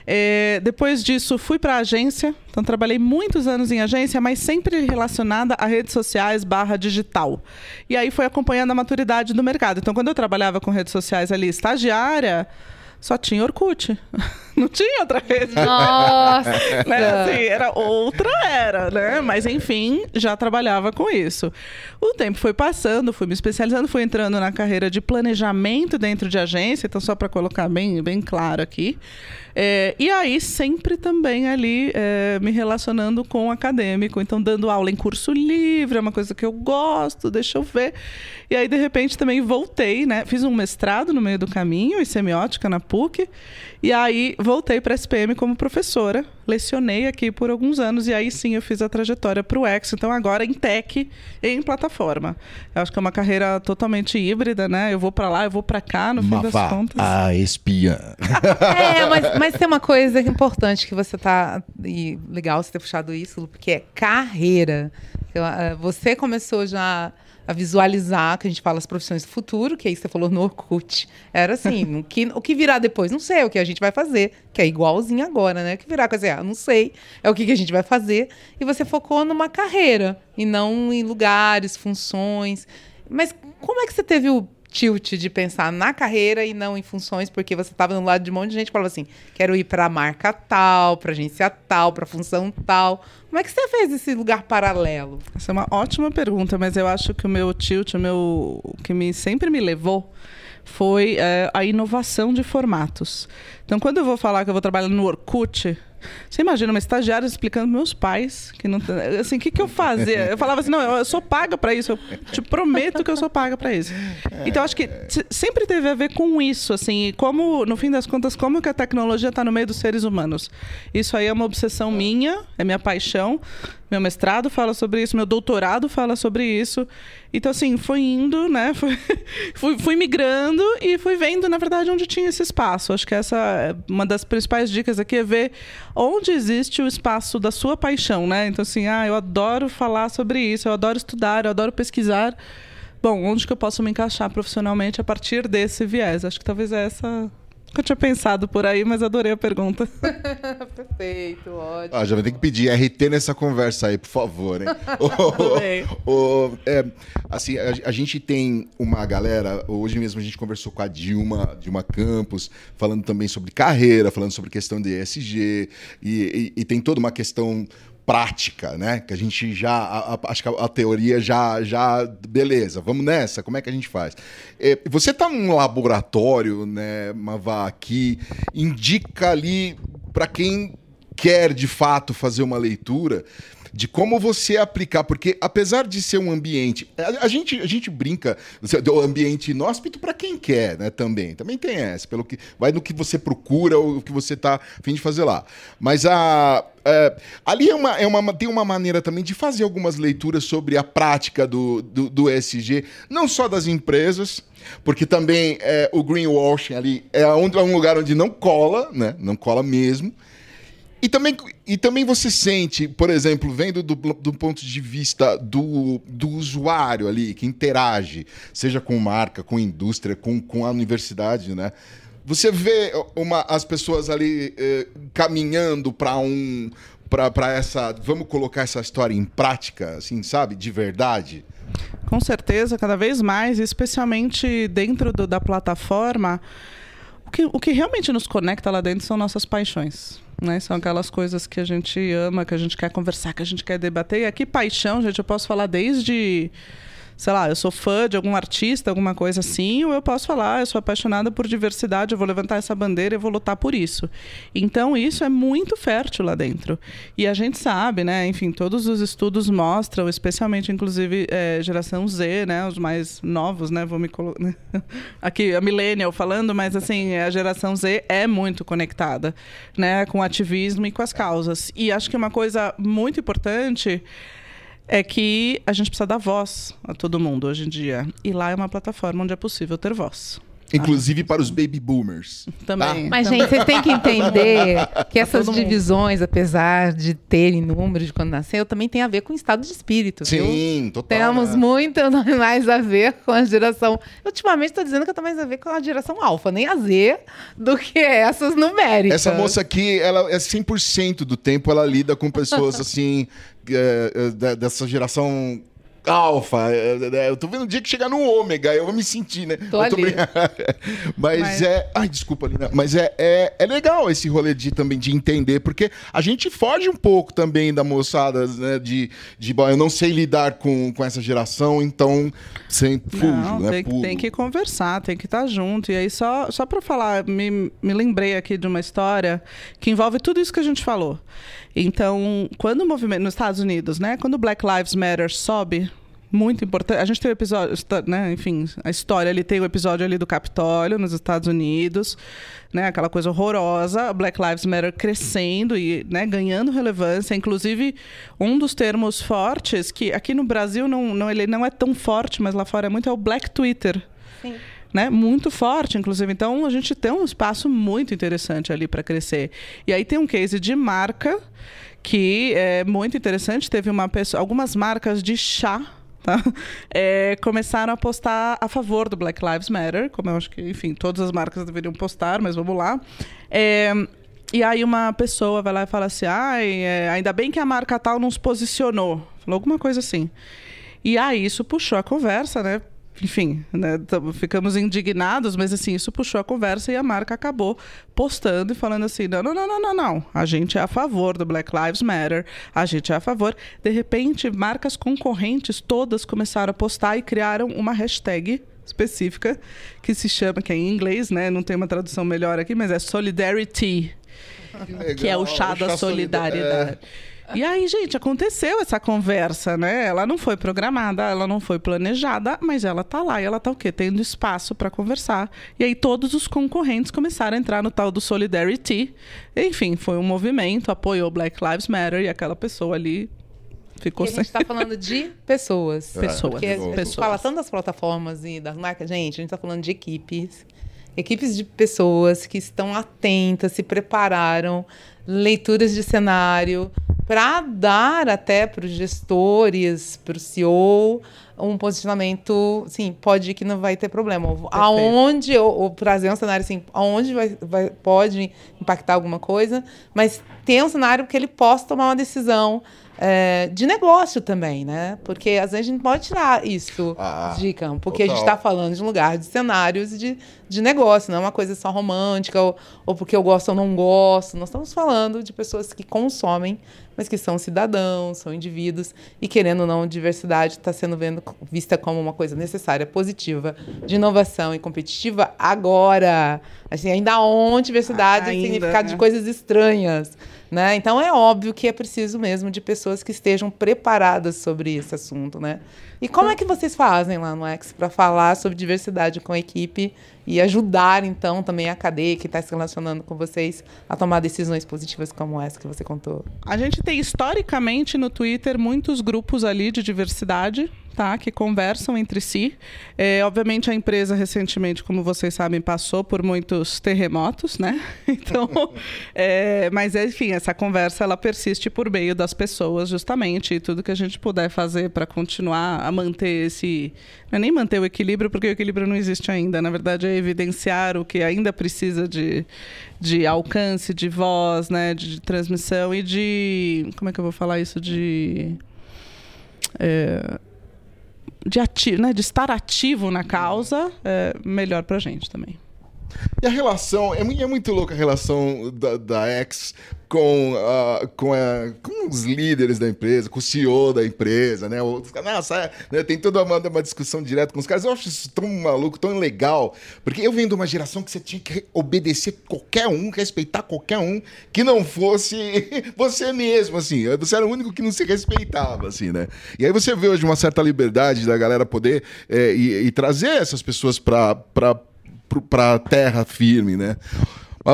É, depois disso, fui para a agência. Então, trabalhei muitos anos em agência, mas sempre relacionada a redes sociais barra digital. E aí, foi acompanhando a maturidade do mercado. Então, quando eu trabalhava com redes sociais ali, estagiária, só tinha Orkut. <laughs> <laughs> Não tinha outra rede. Nossa! <laughs> né? assim, era outra era, né? Mas enfim, já trabalhava com isso. O tempo foi passando, fui me especializando, fui entrando na carreira de planejamento dentro de agência, então só para colocar bem, bem claro aqui. É, e aí, sempre também ali é, me relacionando com o acadêmico. Então, dando aula em curso livre, é uma coisa que eu gosto, deixa eu ver. E aí, de repente, também voltei, né? Fiz um mestrado no meio do caminho, em semiótica na PUC. E aí, voltei para a SPM como professora. Lecionei aqui por alguns anos. E aí, sim, eu fiz a trajetória para o X. Então, agora em tech, em plataforma. Eu acho que é uma carreira totalmente híbrida, né? Eu vou para lá, eu vou para cá, no fim das contas. A espiã. é, mas, mas tem uma coisa importante que você tá. E legal você ter puxado isso, porque é carreira. Ah, você começou já a visualizar, que a gente fala as profissões do futuro, que aí você falou no Orkut. Era assim, <laughs> o, que, o que virá depois? Não sei, é o que a gente vai fazer, que é igualzinho agora, né? O que virá, quer dizer, ah, não sei, é o que, que a gente vai fazer. E você focou numa carreira, e não em lugares, funções. Mas como é que você teve o tilt de pensar na carreira e não em funções, porque você estava no lado de um monte de gente que falava assim: quero ir para a marca tal, para agência tal, para função tal. Como é que você fez esse lugar paralelo? Essa é uma ótima pergunta, mas eu acho que o meu tilt, o meu o que me sempre me levou foi é, a inovação de formatos. Então, quando eu vou falar que eu vou trabalhar no Orkut, você imagina uma estagiária explicando meus pais que não assim, o que que eu fazia? Eu falava assim, não, eu sou paga para isso, eu te prometo que eu sou paga para isso. Então acho que sempre teve a ver com isso, assim, como no fim das contas como que a tecnologia está no meio dos seres humanos. Isso aí é uma obsessão minha, é minha paixão. Meu mestrado fala sobre isso, meu doutorado fala sobre isso. Então, assim, foi indo, né? <laughs> Fui, fui, fui migrando e fui vendo, na verdade, onde tinha esse espaço. Acho que essa é uma das principais dicas aqui é ver onde existe o espaço da sua paixão, né? Então, assim, ah, eu adoro falar sobre isso, eu adoro estudar, eu adoro pesquisar. Bom, onde que eu posso me encaixar profissionalmente a partir desse viés? Acho que talvez é essa Nunca tinha pensado por aí, mas adorei a pergunta. <laughs> Perfeito, ótimo. Ah, já vai ter que pedir RT nessa conversa aí, por favor, hein? <laughs> o, o, é, assim, a, a, gente tem uma galera, hoje mesmo a gente conversou com a Dilma, Dilma Campos, falando também sobre carreira, falando sobre questão de ESG, e, e, e tem toda uma questão prática, né? Que a gente já. Acho que a, a, teoria já, já. Beleza, vamos nessa, como é que a gente faz? É, você está num laboratório, né, Mavá, que indica ali para quem quer de fato fazer uma leitura de como você aplicar, porque apesar de ser um ambiente, a, a gente, a gente brinca do ambiente inóspito para quem quer, né? Também, também tem essa, pelo que vai no que você procura ou o que você tá a fim de fazer lá. Mas a é, ali é uma, é uma, tem uma maneira também de fazer algumas leituras sobre a prática do, do, do ESG, não só das empresas, porque também é, o greenwashing ali é um, é um lugar onde não cola, né? Não cola mesmo. E também, e também você sente, por exemplo, vendo do, do ponto de vista do, do usuário ali, que interage, seja com marca, com indústria, com, com a universidade, né? Você vê uma, as pessoas ali eh, caminhando para um. para essa. Vamos colocar essa história em prática, assim, sabe? De verdade? Com certeza, cada vez mais, especialmente dentro do, da plataforma. O que, o que realmente nos conecta lá dentro são nossas paixões. Né? São aquelas coisas que a gente ama, que a gente quer conversar, que a gente quer debater. E aqui, paixão, gente, eu posso falar desde sei lá, eu sou fã de algum artista, alguma coisa assim, ou eu posso falar, eu sou apaixonada por diversidade, eu vou levantar essa bandeira e vou lutar por isso. Então, isso é muito fértil lá dentro. E a gente sabe, né, enfim, todos os estudos mostram, especialmente, inclusive, é, geração Z, né, os mais novos, né, vou me colocar... Né, <laughs> aqui, a millennial falando, mas, assim, a geração Z é muito conectada, né, com o ativismo e com as causas. E acho que uma coisa muito importante é que a gente precisa dar voz a todo mundo hoje em dia. E lá é uma plataforma onde é possível ter voz. Inclusive para os baby boomers. Também. Tá? Mas, gente, vocês têm que entender que essas divisões, apesar de terem número de quando nasceu, também tem a ver com o estado de espírito. Sim, viu? total. Temos né? muito <laughs> mais a ver com a geração. Ultimamente estou dizendo que eu tenho mais a ver com a geração alfa, nem a Z, do que essas numéricas. Essa moça aqui, ela é 100% do tempo ela lida com pessoas <laughs> assim, é, é, dessa geração alfa. É, Eu tô vendo o dia que chegar no ômega, eu vou me sentir, né? Tô Eu ali. <laughs> Mas, Mas- é. Ai, desculpa, Lina. Mas é, é, é legal esse rolê de também de entender, porque a gente foge um pouco também da moçada, né? De, de bom, eu não sei lidar com, com essa geração, então sempre fujo, Não, né? tem, que- Pulo. tem que conversar, tem que estar junto. E aí, só, só para falar, me, me lembrei aqui de uma história que envolve tudo isso que a gente falou. Então, quando o movimento nos Estados Unidos, né, quando o Black Lives Matter sobe, muito importante. A gente tem o episódio, né, enfim, a história ali tem o episódio ali do Capitólio nos Estados Unidos, né, aquela coisa horrorosa, Black Lives Matter crescendo e, né, ganhando relevância, inclusive um dos termos fortes que aqui no Brasil não, não ele não é tão forte, mas lá fora é muito é o Black Twitter Sim. Né, muito forte, inclusive. Então, a gente tem um espaço muito interessante ali para crescer. E aí tem um case de marca que é muito interessante. Teve uma pessoa, algumas marcas de chá. Tá? <laughs> É, começaram a postar a favor do Black Lives Matter, como eu acho que, enfim, todas as marcas deveriam postar, mas vamos lá. É, e aí uma pessoa vai lá e fala assim: Ai, é, ainda bem que a marca tal não se posicionou. Falou alguma coisa assim. E aí isso puxou a conversa, né? Enfim, né, ficamos indignados, mas assim, isso puxou a conversa e a marca acabou postando e falando assim: não, não, não, não, não, não. A gente é a favor do Black Lives Matter, a gente é a favor. De repente, marcas concorrentes todas começaram a postar e criaram uma hashtag específica que se chama, que é em inglês, né? Não tem uma tradução melhor aqui, mas é Solidarity. Que é o chá da solidariedade. E aí, gente, aconteceu essa conversa, né? Ela não foi programada, ela não foi planejada, mas ela tá lá e ela tá o quê? Tendo espaço para conversar. E aí todos os concorrentes começaram a entrar no tal do Solidarity. Enfim, foi um movimento, apoiou Black Lives Matter e aquela pessoa ali ficou E a sem. gente está falando de pessoas. É, Pessoas. Porque a gente fala tanto das plataformas e das marcas. Gente, a gente está falando de equipes. Equipes de pessoas que estão atentas, se prepararam, leituras de cenário, para dar até para os gestores, para o CEO, um posicionamento, sim, pode ir que não vai ter problema. Aonde, ou, ou trazer um cenário assim, aonde vai, vai, pode impactar alguma coisa, mas ter um cenário que ele possa tomar uma decisão é, de negócio também, né? Porque às vezes a gente pode tirar isso de campo, porque a gente total. está falando de lugar de cenários de, de negócio, não é uma coisa só romântica, ou, ou porque eu gosto ou não gosto. Nós estamos falando de pessoas que consomem, mas que são cidadãos, são indivíduos, e querendo ou não, diversidade está sendo vendo vista como uma coisa necessária, positiva, de inovação e competitiva agora. Assim, ainda ontem diversidade Ah, ainda, significado né? de coisas estranhas. Né? Então é óbvio que é preciso mesmo de pessoas que estejam preparadas sobre esse assunto, né? E como é que vocês fazem lá no X para falar sobre diversidade com a equipe e ajudar então também a cadeia que está se relacionando com vocês a tomar decisões positivas como essa que você contou? A gente tem historicamente no Twitter muitos grupos ali de diversidade, tá? Que conversam entre si. É, obviamente a empresa recentemente, como vocês sabem, passou por muitos terremotos, né? <laughs> Então, <laughs> é, mas enfim, essa conversa ela persiste por meio das pessoas justamente e tudo que a gente puder fazer para continuar a manter esse, não é nem manter o equilíbrio porque o equilíbrio não existe ainda. Na verdade é evidenciar o que ainda precisa de de alcance, de voz, né, de transmissão e de como é que eu vou falar isso de é, de né, de estar ativo na causa, é melhor pra gente também. E a relação, é, é muito louca a relação da, da X com, ah, com, a- com os líderes da empresa, com o CEO da empresa, né? Os Nossa, é, né? tem toda uma, uma discussão direta com os caras. Eu acho isso tão maluco, tão legal, porque eu venho de uma geração que você tinha que obedecer qualquer um, respeitar qualquer um, que não fosse <laughs> você mesmo, assim. Você era o único que não se respeitava, assim, né? E aí você vê hoje uma certa liberdade da galera poder é, e, e trazer essas pessoas para para terra firme, né?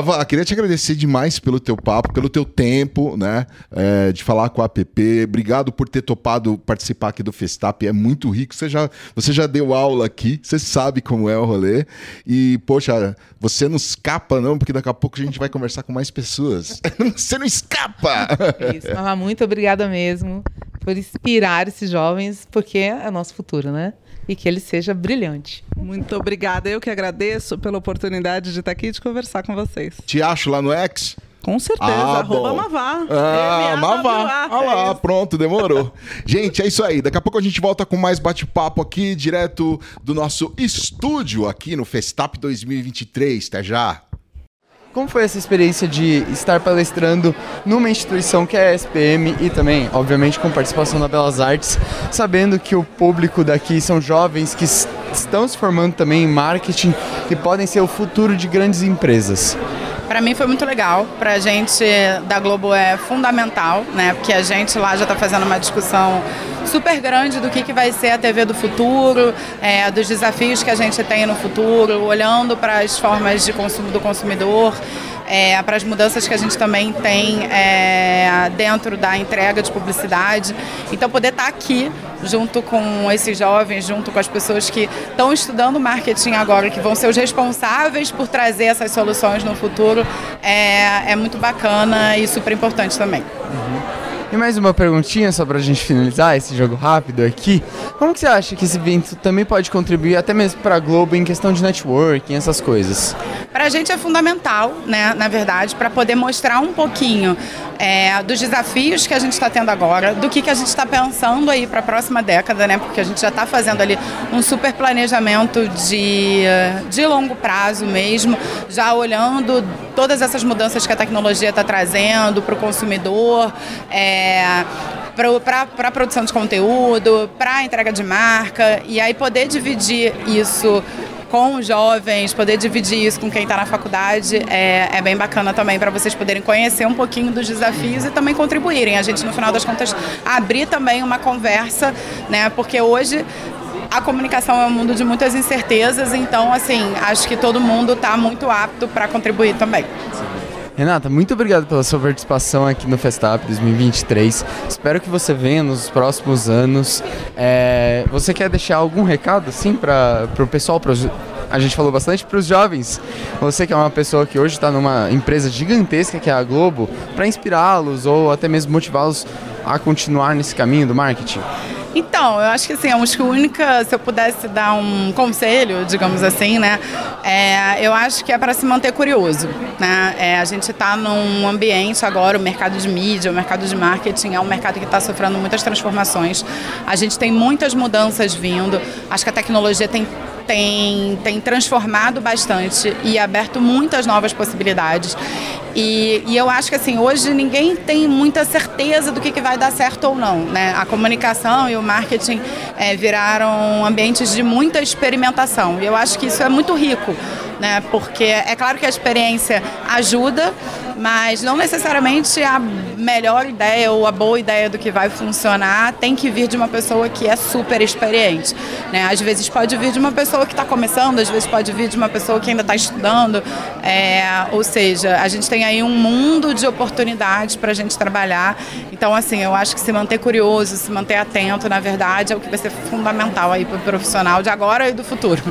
Vá, queria te agradecer demais pelo teu papo, pelo teu tempo, né? é, de falar com a app. Obrigado por ter topado participar aqui do Festap. É muito rico. Você já, você já deu aula aqui, você sabe como é o rolê. E, poxa, você não escapa, não, porque daqui a pouco a gente vai conversar com mais pessoas. <laughs> você não escapa! Isso, muito obrigada mesmo por inspirar esses jovens, porque é nosso futuro, né? E que ele seja brilhante. Muito obrigada. Eu que agradeço pela oportunidade de estar aqui e de conversar com vocês. Te acho lá no X? Com certeza. Ah, arroba. Mavá. Ah, MA Mavá. Olha lá, pronto, demorou. <laughs> gente, é isso aí. Daqui a pouco a gente volta com mais bate-papo aqui, direto do nosso estúdio aqui no Festap 2023. Até já. Como foi essa experiência de estar palestrando numa instituição que é a SPM e também, obviamente, com participação da Belas Artes, sabendo que o público daqui são jovens que estão se formando também em marketing e podem ser o futuro de grandes empresas? Para mim foi muito legal. Para a gente da Globo é fundamental, né? Porque a gente lá já está fazendo uma discussão super grande do que, que vai ser a TV do futuro, é, dos desafios que a gente tem no futuro, olhando para as formas de consumo do consumidor. É, para as mudanças que a gente também tem é, dentro da entrega de publicidade. Então, poder estar aqui junto com esses jovens, junto com as pessoas que estão estudando marketing agora, que vão ser os responsáveis por trazer essas soluções no futuro, é, é muito bacana e super importante também. E mais uma perguntinha só pra gente finalizar esse jogo rápido aqui. Como que você acha que esse evento também pode contribuir até mesmo pra Globo em questão de networking, essas coisas? Para a gente é fundamental, né, na verdade, para poder mostrar um pouquinho é, dos desafios que a gente está tendo agora, do que, que a gente está pensando aí para a próxima década, né? Porque a gente já está fazendo ali um super planejamento de, de longo prazo mesmo, já olhando todas essas mudanças que a tecnologia está trazendo para o consumidor. É, para a produção de conteúdo, para a entrega de marca, e aí poder dividir isso com os jovens, poder dividir isso com quem está na faculdade é, é bem bacana também para vocês poderem conhecer um pouquinho dos desafios e também contribuírem. A gente, no final das contas, abrir também uma conversa, né? Porque hoje a comunicação é um mundo de muitas incertezas, então, assim, acho que todo mundo está muito apto para contribuir também. Renata, muito obrigado pela sua participação aqui no Festap 2023. Espero que você venha nos próximos anos. É, você quer deixar algum recado assim para o pessoal? A gente falou bastante para os jovens. Você que é uma pessoa que hoje está numa empresa gigantesca que é a Globo, para inspirá-los ou até mesmo motivá-los a continuar nesse caminho do marketing. Então, eu acho que assim, a única, se eu pudesse dar um conselho, digamos assim, né, é, eu acho que é para se manter curioso, né? É, a gente está num ambiente agora, o mercado de mídia, o mercado de marketing é um mercado que está sofrendo muitas transformações. A gente tem muitas mudanças vindo. Acho que a tecnologia tem tem, tem transformado bastante e aberto muitas novas possibilidades. E, e eu acho que assim, hoje ninguém tem muita certeza do que, que vai dar certo ou não. Né? A comunicação e o marketing é, viraram ambientes de muita experimentação. E eu acho que isso é muito rico né? Porque é claro que a experiência ajuda, mas não necessariamente a melhor ideia ou a boa ideia do que vai funcionar tem que vir de uma pessoa que é super experiente, né? Às vezes pode vir de uma pessoa que está começando, às vezes pode vir de uma pessoa que ainda está estudando, é, ou seja, a gente tem aí um mundo de oportunidades para a gente trabalhar. Então, assim, eu acho que se manter curioso, se manter atento, na verdade, é o que vai ser fundamental aí para o profissional de agora e do futuro.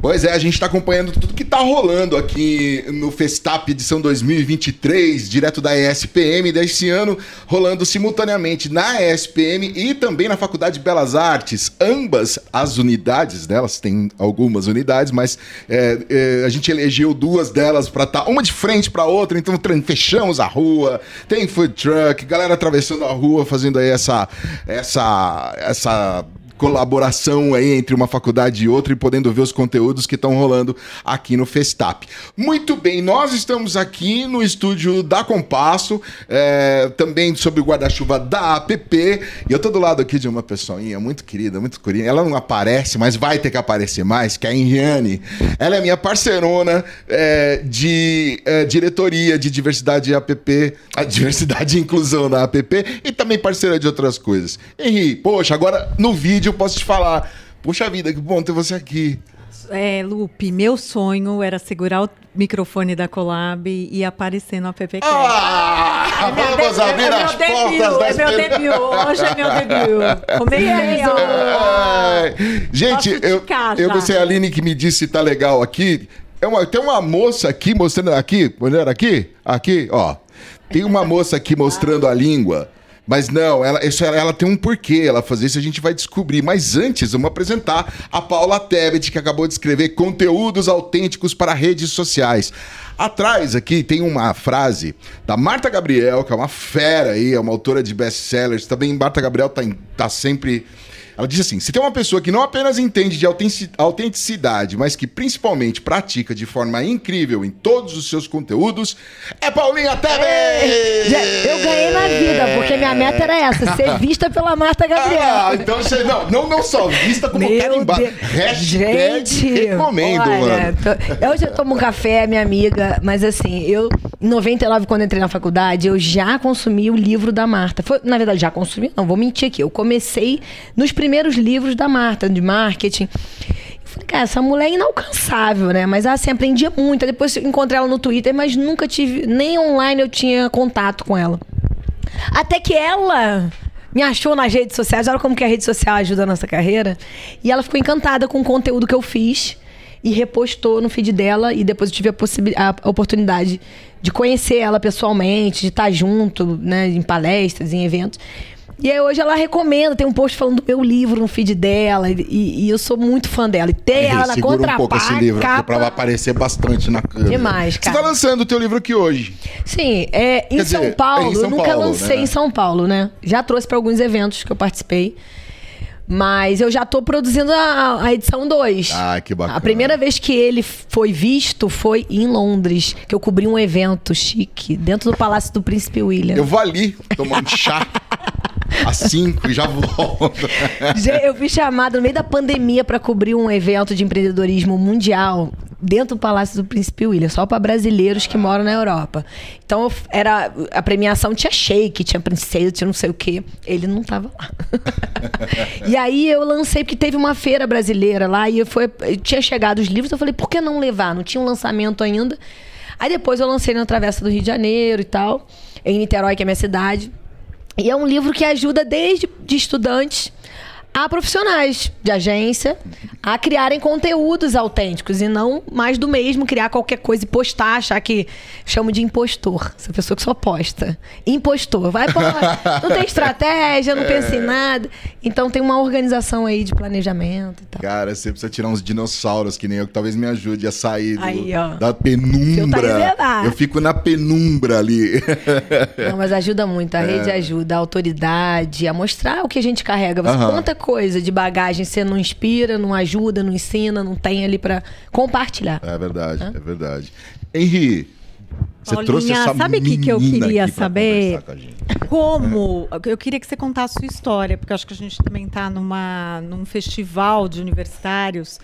Pois é, a gente está acompanhando tudo que está rolando aqui no Festap edição 2023, direto da ESPM desse ano, rolando simultaneamente na ESPM e também na Faculdade de Belas Artes. Ambas as unidades delas, tem algumas unidades, mas é, é, a gente elegeu duas delas para estar tá uma de frente para outra, então fechamos a rua, tem food truck, galera atravessando a rua, fazendo aí essa, essa, essa colaboração aí entre uma faculdade e outra e podendo ver os conteúdos que estão rolando aqui no Festap. Muito bem, nós estamos aqui no estúdio da Compasso, é, também sob o guarda-chuva da APP, e eu tô do lado aqui de uma pessoinha muito querida, muito querida. Ela não aparece, mas vai ter que aparecer mais, que é a Henriane. Ela é minha parceirona é, de é, diretoria de diversidade APP, a diversidade e inclusão da APP, e também parceira de outras coisas. Henri, poxa, agora no vídeo eu posso te falar. Puxa vida, que bom ter você aqui. É, Lupe, meu sonho era segurar o microfone da Collab e aparecer no AppCast. Ah, é vamos de... abrir é as portas da É meu debut, hoje é meu debut. Comecei, ó. Gente, eu, eu pensei a Aline que me disse se tá legal aqui. É uma, tem uma moça aqui mostrando aqui, olhando aqui, aqui, ó. Tem uma moça aqui mostrando a língua. Mas não, ela, isso, ela tem um porquê ela fazer isso, a gente vai descobrir. Mas antes, vamos apresentar a Paula Tebet, que acabou de escrever conteúdos autênticos para redes sociais. Atrás aqui tem uma frase da Marta Gabriel, que é uma fera aí, é uma autora de best-sellers. Também Marta Gabriel tá, tá sempre ela diz assim: se tem uma pessoa que não apenas entende de autenticidade, mas que principalmente pratica de forma incrível em todos os seus conteúdos, é Paulinha Tebet! Eu ganhei na vida, porque minha meta era essa: ser vista pela Marta Gabriel. Ah, então você não, não, não só vista, como carimbar. Hashtag Gente, recomendo, olha, mano. Tô, hoje eu tomo um café, minha amiga, mas assim, eu, em 99, quando entrei na faculdade, eu já consumi o livro da Marta. Foi, na verdade, já consumi, não, vou mentir aqui. Eu comecei nos primeiros primeiros livros da Marta, de marketing. Eu falei, cara, essa mulher é inalcançável, né? Mas assim, aprendia muito. Depois encontrei ela no Twitter, mas nunca tive, nem online eu tinha contato com ela. Até que ela me achou nas redes sociais, olha como que a rede social ajuda a nossa carreira. E ela ficou encantada com o conteúdo que eu fiz e repostou no feed dela. E depois eu tive a, a oportunidade de conhecer ela pessoalmente, de estar junto, né, em palestras, em eventos. E aí hoje ela recomenda, tem um post falando do meu livro no feed dela, e, e eu sou muito fã dela. E tem ela na contraparte. um pouco esse livro, capa... pra aparecer bastante na câmera. Demais, cara. Você tá lançando o teu livro aqui hoje. Sim, é, em, São dizer, Paulo, é em São eu nunca Paulo, lancei né? em São Paulo, né? Já trouxe para alguns eventos que eu participei. Mas eu já tô produzindo a, a edição 2. Ah, que bacana. A primeira vez que ele foi visto foi em Londres, que eu cobri um evento chique, dentro do Palácio do Príncipe William. Eu vou ali tomando chá. <laughs> às 5 e já volto. Eu fui chamada no meio da pandemia para cobrir um evento de empreendedorismo mundial dentro do Palácio do Príncipe William, só para brasileiros que moram na Europa. Então era a premiação tinha shake, tinha princesa, tinha não sei o quê. Ele não tava lá. <laughs> e aí eu lancei porque teve uma feira brasileira lá e foi, tinha chegado os livros, eu falei, por que não levar? Não tinha um lançamento ainda. Aí depois eu lancei na Travessa do Rio de Janeiro e tal, em Niterói, que é minha cidade. E é um livro que ajuda desde de estudantes a profissionais de agência a criarem conteúdos autênticos e não mais do mesmo, criar qualquer coisa e postar, achar que chamo de impostor. Essa pessoa que só posta. Impostor. Vai, pô, não tem estratégia, não pensa em nada. Então tem uma organização aí de planejamento e tal. Cara, você precisa tirar uns dinossauros que nem eu, que talvez me ajude a sair do- Aí, da penumbra. reservado. eu fico na penumbra ali. Não, mas ajuda muito. A <laughs> É. rede ajuda, a autoridade, a mostrar o que a gente carrega. Você Aham. quanta coisa de bagagem você não inspira, não ajuda, não ensina, não tem ali pra compartilhar. É verdade, é verdade. Henri, você Paulinha, trouxe essa sabe o que, que eu queria saber? Como? Eu queria que você contasse a sua história, porque eu acho que a gente também está numa, num festival de universitários.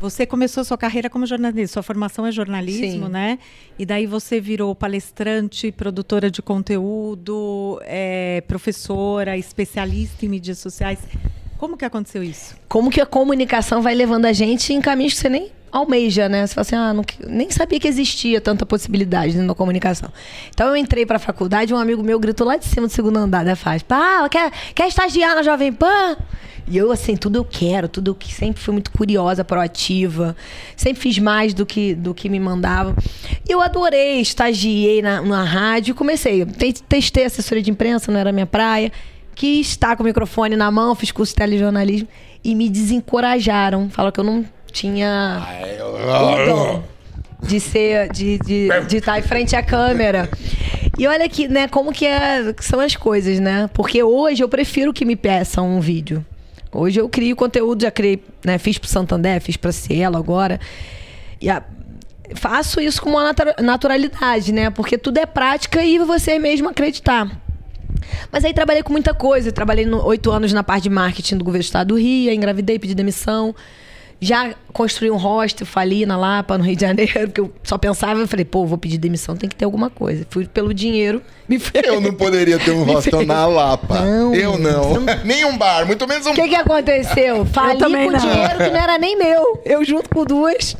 Você começou sua carreira como jornalista, sua formação é jornalismo, Sim. né? E daí você virou palestrante, produtora de conteúdo, é, professora, especialista em mídias sociais. Como que aconteceu isso? Como que a comunicação vai levando a gente em caminhos que você nem almeja, né? Você fala assim, ah, não, nem sabia que existia tanta possibilidade da comunicação. Então eu entrei pra faculdade, um amigo meu gritou lá de cima do segundo andar da faixa, pá, quer, quer estagiar na Jovem Pan? E eu, assim, tudo eu quero, tudo eu que sempre fui muito curiosa, proativa, sempre fiz mais do que, do que me mandavam. E eu adorei, estagiei na, na rádio, comecei, te- testei assessoria de imprensa, não era minha praia, quis estar com o microfone na mão, fiz curso de telejornalismo e me desencorajaram, falaram que eu não tinha o dom de ser, de de, de estar em frente à câmera. E olha que, né, como que, é, que são as coisas, né? Porque hoje eu prefiro que me peçam um vídeo. Hoje eu crio conteúdo, já criei, né? Fiz pro Santander, fiz pra Cielo agora. E a- faço isso com uma natu- naturalidade, né? Porque tudo é prática e você mesmo acreditar. Mas aí trabalhei com muita coisa. Trabalhei oito anos na parte de marketing do governo do estado do Rio, engravidei, pedi demissão. Já construí um hostel, fali na Lapa, no Rio de Janeiro, <laughs> porque eu só pensava, eu falei, pô, vou pedir demissão, tem que ter alguma coisa. Fui pelo dinheiro, me <laughs> fui. Eu não poderia ter um hostel fez. na Lapa. Não, eu não. <laughs> nem um bar, muito menos um O que, que aconteceu? Fali com não. dinheiro que não era nem meu. Eu junto com duas,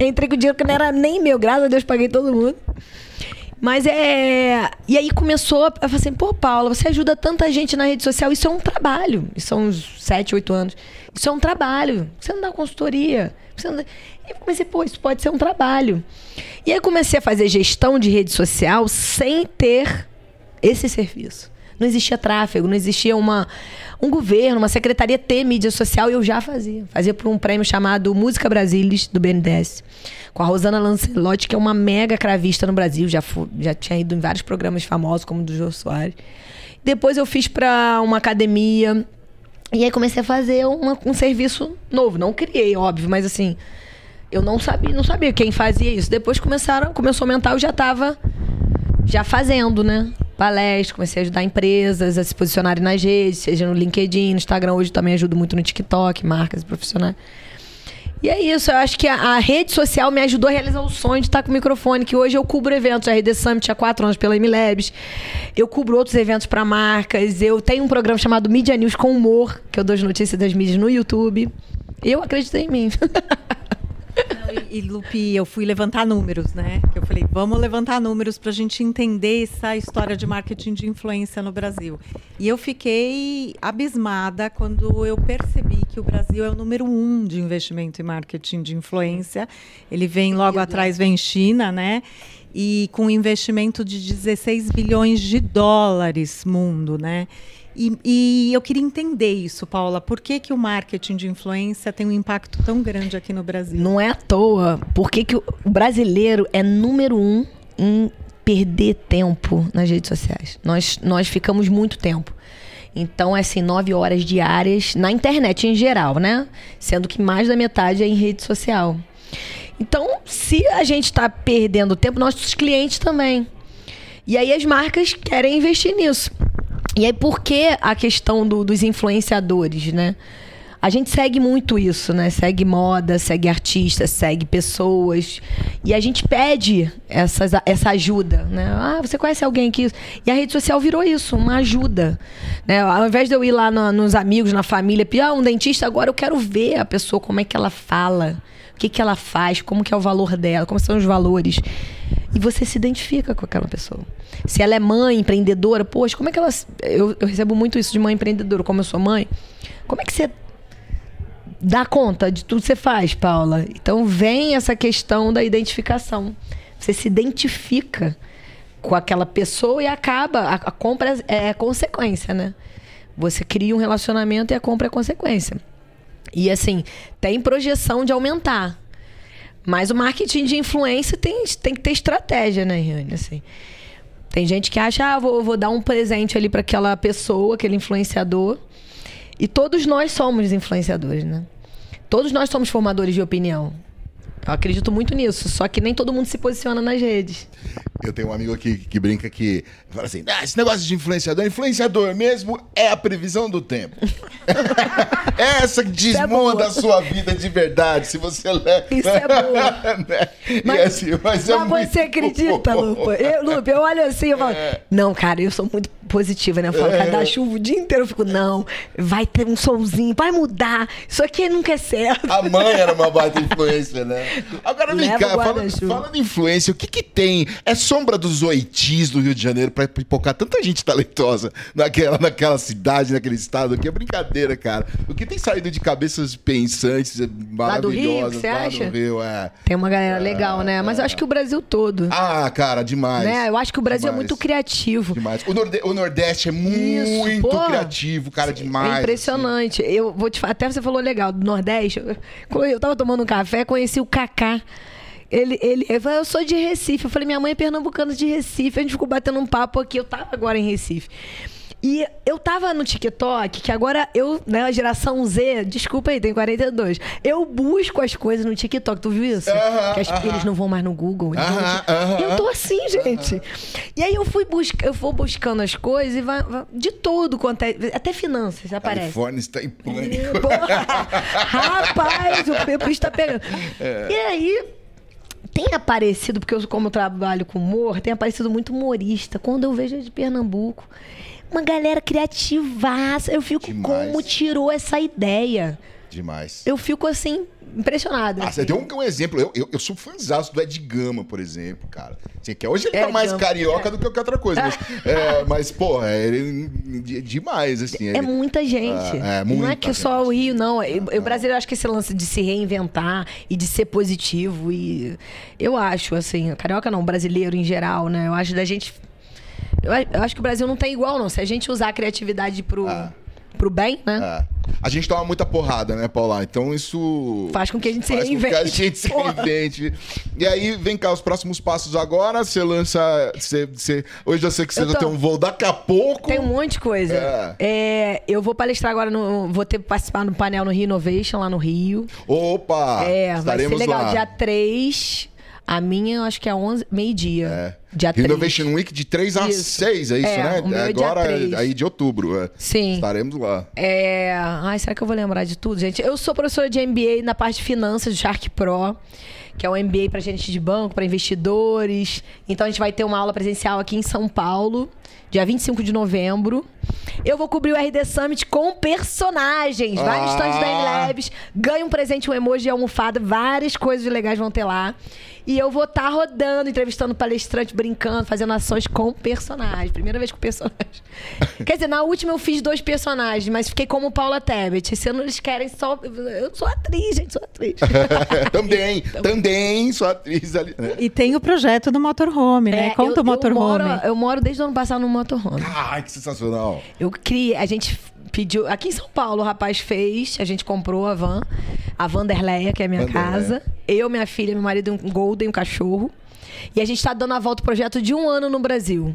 entrei com dinheiro que não era nem meu. Graças a Deus, paguei todo mundo. Mas é. E aí começou a falar assim, pô, Paula, você ajuda tanta gente na rede social. Isso é um trabalho. Isso são uns 7, 8 anos. Isso é um trabalho. Você não dá consultoria. Você não dá... E eu comecei, pô, isso pode ser um trabalho. E aí comecei a fazer gestão de rede social sem ter esse serviço. Não existia tráfego, não existia uma, um governo, uma secretaria ter mídia social e eu já fazia. Fazia por um prêmio chamado Música Brasilis, do BNDES, com a Rosana Lancelotti, que é uma mega cravista no Brasil, já, já tinha ido em vários programas famosos, como o do Jô Soares. Depois eu fiz para uma academia e aí comecei a fazer uma- um serviço novo. Não criei, óbvio, mas assim, eu não sabia, não sabia quem fazia isso. Depois começaram, começou a aumentar, eu já estava já fazendo, né? Palestra, comecei a ajudar empresas a se posicionarem nas redes, seja no LinkedIn, no Instagram. Hoje também ajudo muito no TikTok, marcas e profissionais. E é isso, eu acho que a, a rede social me ajudou a realizar o sonho de estar com o microfone, que hoje eu cubro eventos, a RD Summit há quatro anos pela MLabs, eu cubro outros eventos para marcas, eu tenho um programa chamado Media News com Humor, que eu dou as notícias das mídias no YouTube. Eu acreditei em mim. <laughs> E, e, Lupi, eu fui levantar números, né? Que Eu falei, vamos levantar números para a gente entender essa história de marketing de influência no Brasil. E eu fiquei abismada quando eu percebi que o Brasil é o número um de investimento em marketing de influência. Ele vem logo atrás, vem China, né? E com investimento de 16 bilhões de dólares mundo, né? E, e eu queria entender isso, Paula. Por que, que o marketing de influência tem um impacto tão grande aqui no Brasil? Não é à toa. Por que, que o brasileiro é número um em perder tempo nas redes sociais? Nós, nós ficamos muito tempo. Então, é assim, nove horas diárias na internet em geral, né? Sendo que mais da metade é em rede social. Então, se a gente está perdendo tempo, nossos clientes também. E aí as marcas querem investir nisso. E aí, por que a questão do- dos influenciadores, né? A gente segue muito isso, né? Segue moda, segue artistas, segue pessoas. E a gente pede essas, essa ajuda, né? Ah, você conhece alguém que... E a rede social virou isso, uma ajuda. Né? Ao invés de eu ir lá no- nos amigos, na família, pedir ah, um dentista, agora eu quero ver a pessoa, como é que ela fala, o que, que ela faz, como que é o valor dela, como são os valores. E você se identifica com aquela pessoa. Se ela é mãe, empreendedora, poxa, como é que ela. Eu, eu recebo muito isso de mãe empreendedora, como eu sou mãe. Como é que você dá conta de tudo que você faz, Paula? Então vem essa questão da identificação. Você se identifica com aquela pessoa e acaba. A, a compra é, é consequência, né? Você cria um relacionamento e a compra é consequência. E assim, tem projeção de aumentar. Mas o marketing de influência tem, tem que ter estratégia, né, Riane? Assim, tem gente que acha, ah, vou, vou dar um presente ali para aquela pessoa, aquele influenciador. E todos nós somos influenciadores, né? Todos nós somos formadores de opinião. Eu acredito muito nisso, só que nem todo mundo se posiciona nas redes. Eu tenho um amigo aqui que brinca que fala assim: ah, esse negócio de influenciador, influenciador mesmo é a previsão do tempo. é <laughs> essa que diz é a sua vida de verdade, se você lê. Isso é boa. <laughs> né? Mas, assim, mas, é mas você acredita, Lupa? Eu, Lupa, eu olho assim e falo: é. não, cara, eu sou muito positiva, né? Eu falo, é. chuva o dia inteiro, eu fico, não, vai ter um solzinho, vai mudar. Isso aqui nunca é certo. A mãe era uma baita <laughs> influência, né? Agora vem cá, falando, falando influência, o que que tem? É sombra dos oitis do Rio de Janeiro pra pipocar tanta gente talentosa naquela, naquela cidade, naquele estado aqui? É brincadeira, cara. O que tem saído de cabeças pensantes, maravilhosas lá do Rio, você acha? Rio, é. Tem uma galera é, legal, né? Mas eu acho que o Brasil todo. Ah, cara, demais. Né? Eu acho que o Brasil demais. é muito criativo. Demais. O, Norde o Nordeste é muito criativo, cara, demais. É impressionante. Assim. Eu vou te até você falou legal do Nordeste. Eu, eu tava tomando um café, conheci o Kaká. Ele, ele, ele falou, eu sou de Recife. Eu falei, minha mãe é pernambucana de Recife. A gente ficou batendo um papo aqui. Eu tava agora em Recife. E eu tava no TikTok, que agora eu, né, a geração Z, desculpa aí, tem 42. Eu busco as coisas no TikTok, tu viu isso? Uh -huh, que as, uh -huh. eles não vão mais no Google. Uh -huh, eu tô assim, gente. E aí eu fui buscar, eu vou buscando as coisas e vai, vai de tudo quanto é, até finanças aparece. Califórnia está em pânico. <laughs> Rapaz, o bicho tá pegando. É. E aí tem aparecido, porque eu, como eu trabalho com humor, tem aparecido muito humorista. Quando eu vejo de Pernambuco, uma galera criativaça. Eu fico Demais. como tirou essa ideia. Demais. Eu fico assim, impressionada. Ah, você deu um, um exemplo. Eu, eu, eu sou fãzão do Ed Gama, por exemplo, cara. Assim, que hoje ele tá mais Gama. carioca é. do que qualquer outra coisa. Mas, <laughs> é, mas porra, é, ele é demais, assim. É muita gente. Ah, é, muita não é que gente. só o Rio, não. Eu, o brasileiro acho que esse lance de se reinventar e de ser positivo. E eu acho, assim, carioca não, brasileiro em geral, né? Eu acho da gente eu, eu, acho que o Brasil não tem igual, não. Se a gente usar a criatividade pro, ah. pro bem, né? Ah. A gente toma muita porrada, né, Paula? Então isso. Faz com que a gente se reinvente. a gente se reinvente. E aí, vem cá, os próximos passos agora. Você lança. Você, você... Hoje eu sei que você já tem um voo daqui a pouco. Tem um monte de coisa. É. É, eu vou palestrar agora no. Vou ter participar no painel no Rio Innovation, lá no Rio. Opa! É, vai ser legal. Lá. Dia 3 a minha, eu acho que é 11, meio-dia. É. Dia Innovation 3. Week de 3 a isso. 6, é isso, é, né? É Agora, aí de outubro. É. Sim. Estaremos lá. É... Ai, será que eu vou lembrar de tudo, gente? Eu sou professora de MBA na parte de finanças do Shark Pro, que é um MBA para gente de banco, para investidores. Então a gente vai ter uma aula presencial aqui em São Paulo dia 25 de novembro. Eu vou cobrir o RD Summit com personagens. Ah. Vários stands da M-Labs. Ganha um presente, um emoji de almofada. Várias coisas legais vão ter lá. E eu vou estar tá rodando, entrevistando palestrante, brincando, fazendo ações com personagens. Primeira vez com personagens. <laughs> Quer dizer, na última eu fiz dois personagens, mas fiquei como Paula Tebet. Se eles querem só. Eu sou atriz, gente, sou atriz. <laughs> também, então... também sou atriz ali. Né? E tem o projeto do motorhome, né? É, Conta eu, o motorhome. Eu moro, eu moro desde o ano passado no motorhome. Ai, que sensacional. Eu criei, a gente pediu. Aqui em São Paulo, o rapaz fez, a gente comprou a van, a Vanderleia, que é a minha Vanderleia. casa. Eu, minha filha, meu marido, um Golden, um cachorro. E a gente está dando a volta ao projeto de um ano no Brasil.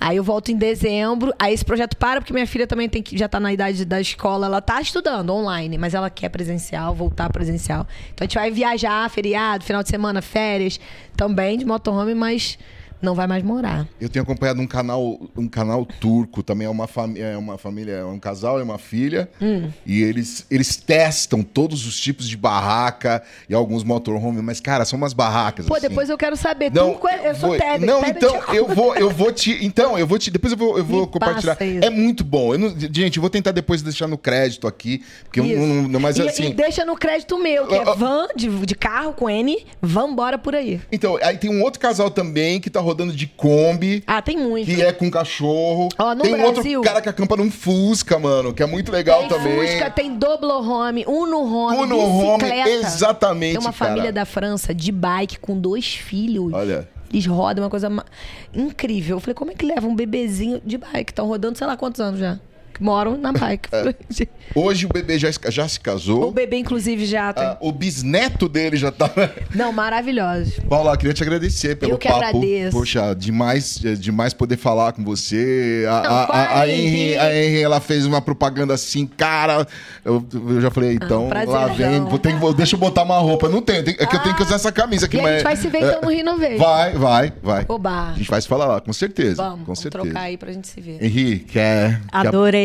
Aí eu volto em dezembro. Aí esse projeto para, porque minha filha também tem que, já está na idade da escola. Ela está estudando online, mas ela quer presencial, voltar presencial. Então a gente vai viajar, feriado, final de semana, férias, também de motorhome, mas não vai mais morar. Eu tenho acompanhado um canal, um canal turco, também é uma, família, é uma família, é um casal e uma filha. Hum. E eles, eles testam todos os tipos de barraca e alguns motorhome, mas, cara, são umas barracas. Pô, assim. depois eu quero saber. Não, tu, eu sou Tebe. Não, Tebe então, te eu vou, eu vou te. Então, eu vou te. Depois eu vou, eu <laughs> vou Me compartilhar. É muito bom. Eu não- gente, eu vou tentar depois deixar no crédito aqui. Porque eu Isso. não, não- Mas e, assim. e deixa no crédito meu, que é van de, de carro com N, vambora por aí. Então, aí tem um outro casal também que tá rodando de Kombi. Ah, tem muito. Que é com cachorro. Ó, no tem um Brasil- outro cara que acampa num Fusca, mano, que é muito legal tem também. Fusca, tem Doblo Home, Uno Home, Uno Home, bicicleta. exatamente, Tem uma cara. família da França de bike com dois filhos. Olha. Eles rodam uma coisa incrível. Eu falei, como é que leva um bebezinho de bike? Estão rodando sei lá quantos anos já. Moram na bike. <laughs> Hoje o bebê já, já se o casou. bebê, inclusive, já tem. Ah, o bisneto dele já tá. Não, maravilhosos. Paula, queria te agradecer pelo Eu que papo. agradeço. Poxa, demais, é, demais poder falar com você. A, a, para a, a Henry, a Henry, ela fez uma propaganda assim, cara. Eu, eu já falei, então, lá prazerzão. vem. Vou, ter, que- vou- deixa eu botar uma roupa. Não tenho, tem- é que eu tenho que usar essa camisa aqui, E a mas. gente vai se ver então no Renovation. Vai, vai, vai. Oba. A gente vai se falar lá, com certeza. Vamos, com vamos certeza. trocar aí pra gente se ver. Henri, quer. quer-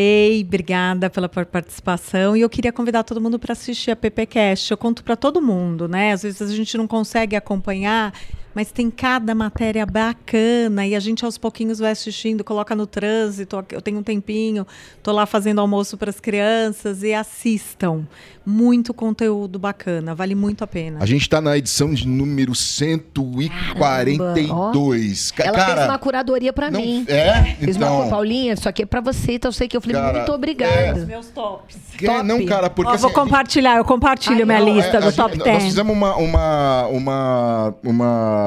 Adorei, obrigada pela par- participação. E eu queria convidar todo mundo para assistir a PPcast. Eu conto para todo mundo, né? Às vezes a gente não consegue acompanhar, mas tem cada matéria bacana e a gente aos pouquinhos vai assistindo, coloca no trânsito. Eu tenho um tempinho, tô lá fazendo almoço para as crianças e assistam. Muito conteúdo bacana, vale muito a pena. A gente tá na edição de número 142. Ca- Ela cara, fez uma curadoria pra não- mim. é? Fez uma Então- Paulinha, isso aqui é pra você, então eu sei que eu falei, Cara, muito obrigada. é. Meus tops. É, não, cara, porque Ó, vou assim, compartilhar, eu compartilho minha Não, lista é, do a top gente- 10. Nós fizemos uma. uma, uma, uma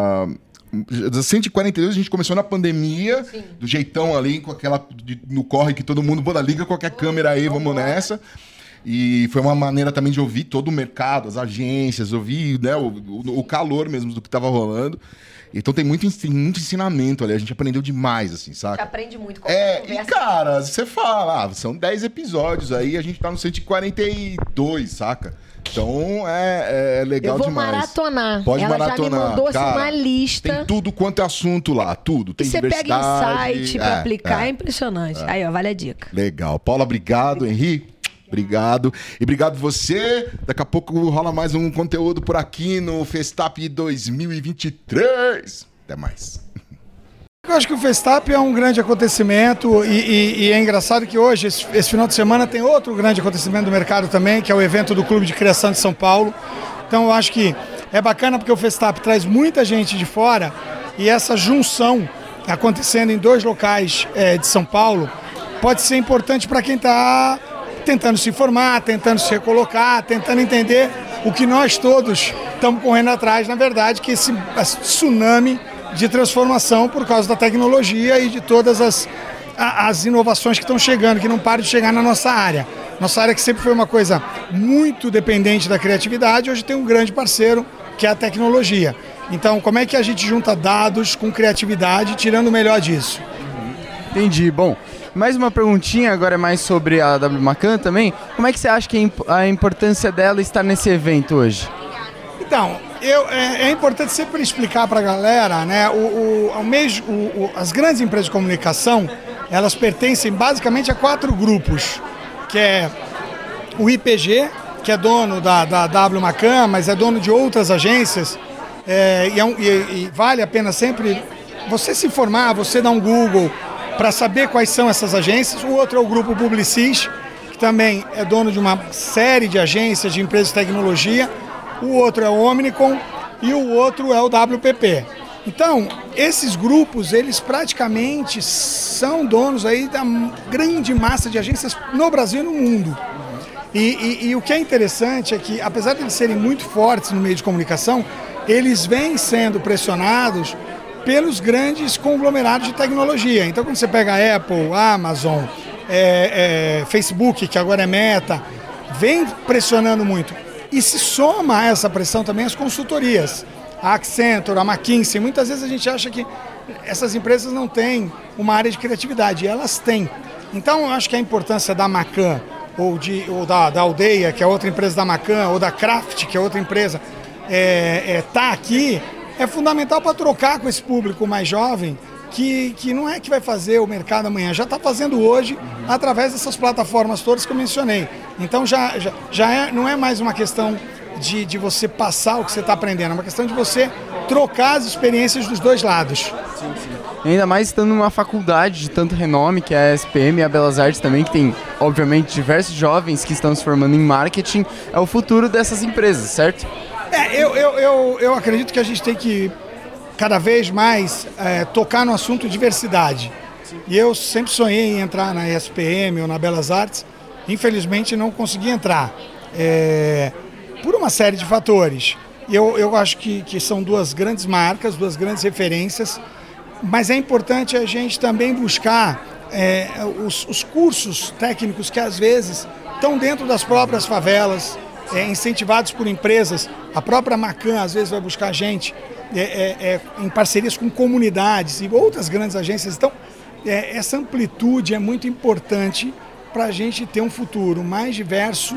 das 142 a gente começou na pandemia, do jeitão ali, com aquela. de- no corre que todo mundo, bora, liga qualquer câmera aí, vamos nessa. E foi uma maneira também de ouvir todo o mercado, as agências, ouvir né, o, o- calor mesmo do que estava rolando. Então tem muito, muito ensinamento ali, a gente aprendeu demais, assim, Você saca? aprende muito com É, e cara, você fala, ah, são 10 episódios aí, a gente tá no 142, saca? Então é, é legal Eu vou demais. maratonar. Pode Ela maratonar. já me mandou assim, cara, uma lista. Tem tudo quanto é assunto lá, tudo. Tem e você pega diversidade. insight pra é, aplicar, é, é. impressionante. é. Aí, ó, vale a dica. Legal. Paula, obrigado. Henri, obrigado. E obrigado você. Daqui a pouco rola mais um conteúdo por aqui no Festap 2023. Até mais. Eu acho que o Festap é um grande acontecimento e, e- e é engraçado que hoje, esse, esse final de semana, tem outro grande acontecimento do mercado também, que é o evento do Clube de Criação de São Paulo. Então eu acho que é bacana porque o Festap traz muita gente de fora e essa junção acontecendo em dois locais eh, de São Paulo pode ser importante para quem está tentando se informar, tentando se recolocar, tentando entender o que nós todos estamos correndo atrás, na verdade, que esse tsunami de transformação por causa da tecnologia e de todas as, as inovações que estão chegando, que não param de chegar na nossa área. Nossa área que sempre foi uma coisa muito dependente da criatividade, hoje tem um grande parceiro que é a tecnologia. Então, como é que a gente junta dados com criatividade, tirando o melhor disso? Entendi. Bom, mais uma perguntinha agora é mais sobre a W Macan também. Como é que você acha que a importância dela estar nesse evento hoje? Então, eu, é, é importante sempre explicar para a galera, né? O, o, o, o- as grandes empresas de comunicação, elas pertencem basicamente a quatro grupos, que é o IPG, que é dono da, da W Macan, mas é dono de outras agências, é, e, é e- e vale a pena sempre você se informar, você dar um Google para saber quais são essas agências. O outro é o grupo Publicis, que também é dono de uma série de agências de empresas de tecnologia. O outro é o Omnicom e o outro é o WPP. Então, esses grupos, eles praticamente são donos aí da grande massa de agências no Brasil e no mundo. E, e- e o que é interessante é que, apesar de eles serem muito fortes no meio de comunicação, eles vêm sendo pressionados pelos grandes conglomerados de tecnologia. Então, quando você pega a Apple, a Amazon, é, é, Facebook, que agora é Meta, vem pressionando muito. E se soma a essa pressão também as consultorias. A Accenture, a McKinsey, muitas vezes a gente acha que essas empresas não têm uma área de criatividade, elas têm. Então, eu acho que a importância da Macan, ou, de, ou da, da Aldeia, que é outra empresa da Macan, ou da Craft, que é outra empresa, é, é, tá aqui é fundamental para trocar com esse público mais jovem que, que não é que vai fazer o mercado amanhã, já está fazendo hoje através dessas plataformas todas que eu mencionei. Então já, já, já é, não é mais uma questão de, de você passar o que você está aprendendo, é uma questão de você trocar as experiências dos dois lados. Sim, sim. Ainda mais estando numa faculdade de tanto renome, que é a SPM e a Belas Artes também, que tem, obviamente, diversos jovens que estão se formando em marketing, é o futuro dessas empresas, certo? É, eu, eu, eu, eu acredito que a gente tem que cada vez mais é, tocar no assunto diversidade. E eu sempre sonhei em entrar na ESPM ou na Belas Artes, infelizmente não consegui entrar, é, por uma série de fatores. Eu, eu acho que, que são duas grandes marcas, duas grandes referências, mas é importante a gente também buscar é, os, os, cursos técnicos que às vezes estão dentro das próprias favelas, é, incentivados por empresas. A própria Macan às vezes vai buscar gente é, é, é, em parcerias com comunidades e outras grandes agências. Então, é, essa amplitude é muito importante para a gente ter um futuro mais diverso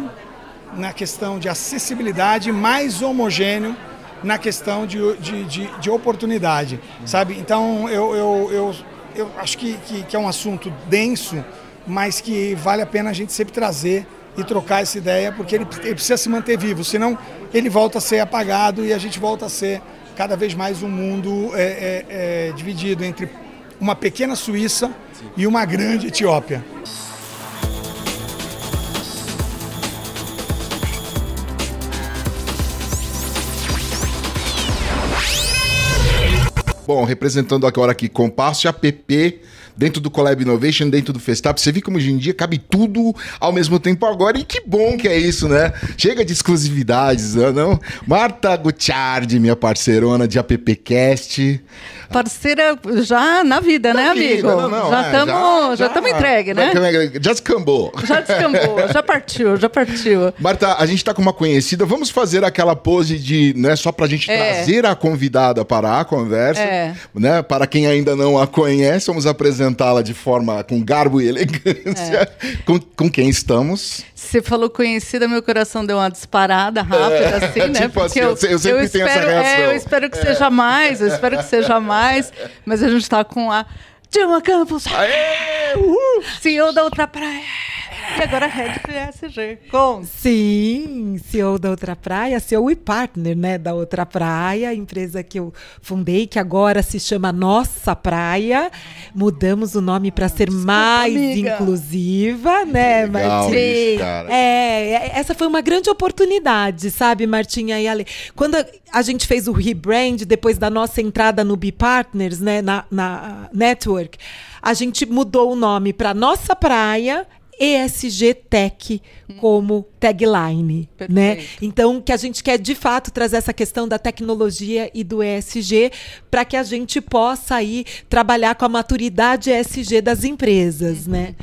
na questão de acessibilidade, mais homogêneo na questão de, de, de, de oportunidade, sabe? Então, eu, eu, eu, eu acho que, que, que é um assunto denso, mas que vale a pena a gente sempre trazer e trocar essa ideia, porque ele, ele, precisa se manter vivo, senão ele volta a ser apagado e a gente volta a ser cada vez mais um mundo é, é, é, dividido entre uma pequena Suíça e uma grande Etiópia. Bom, representando agora aqui Compasso App dentro do Collab Innovation, dentro do Festap. Você vê como hoje em dia cabe tudo ao mesmo tempo agora. E que bom que é isso, né? Chega de exclusividades, né, não? Marta Gutiardi, minha parceirona de AppCast. Parceira já na vida, na né, vida. amigo? Não, não, já estamos é, já, já, já entregue, né? Já descambou. Já descambou, <laughs> já partiu, já partiu. Marta, a gente está com uma conhecida. Vamos fazer aquela pose de, não é só pra gente é. trazer a convidada para a conversa, é. né? Para quem ainda não a conhece, vamos apresentá-la de forma com garbo e elegância. É. Com, com quem estamos? Você falou conhecida, meu coração deu uma disparada rápida, é, assim, né? Tipo Porque assim, eu, eu, sempre eu espero, essa reação. É, eu espero que seja mais, eu espero que seja mais, mas a gente está com a Dilma Campos. Aê! Uhul! CEO da Outra Praia. <laughs> E agora do ESG. Com. Sim, CEO da Outra Praia, CEO e partner né, da Outra Praia, empresa que eu fundei, que agora se chama Nossa Praia. Mudamos o nome para ser Desculpa, mais amiga. inclusiva, né, Martim? É, é, essa foi uma grande oportunidade, sabe, Martinha e Ale? Quando a gente fez o rebrand, depois da nossa entrada no B Partners, né, na, na Network, a gente mudou o nome para Nossa Praia ESG Tech como tagline, Perfeito. né? Então, que a gente quer de fato trazer essa questão da tecnologia e do ESG para que a gente possa aí trabalhar com a maturidade ESG das empresas, uhum. né?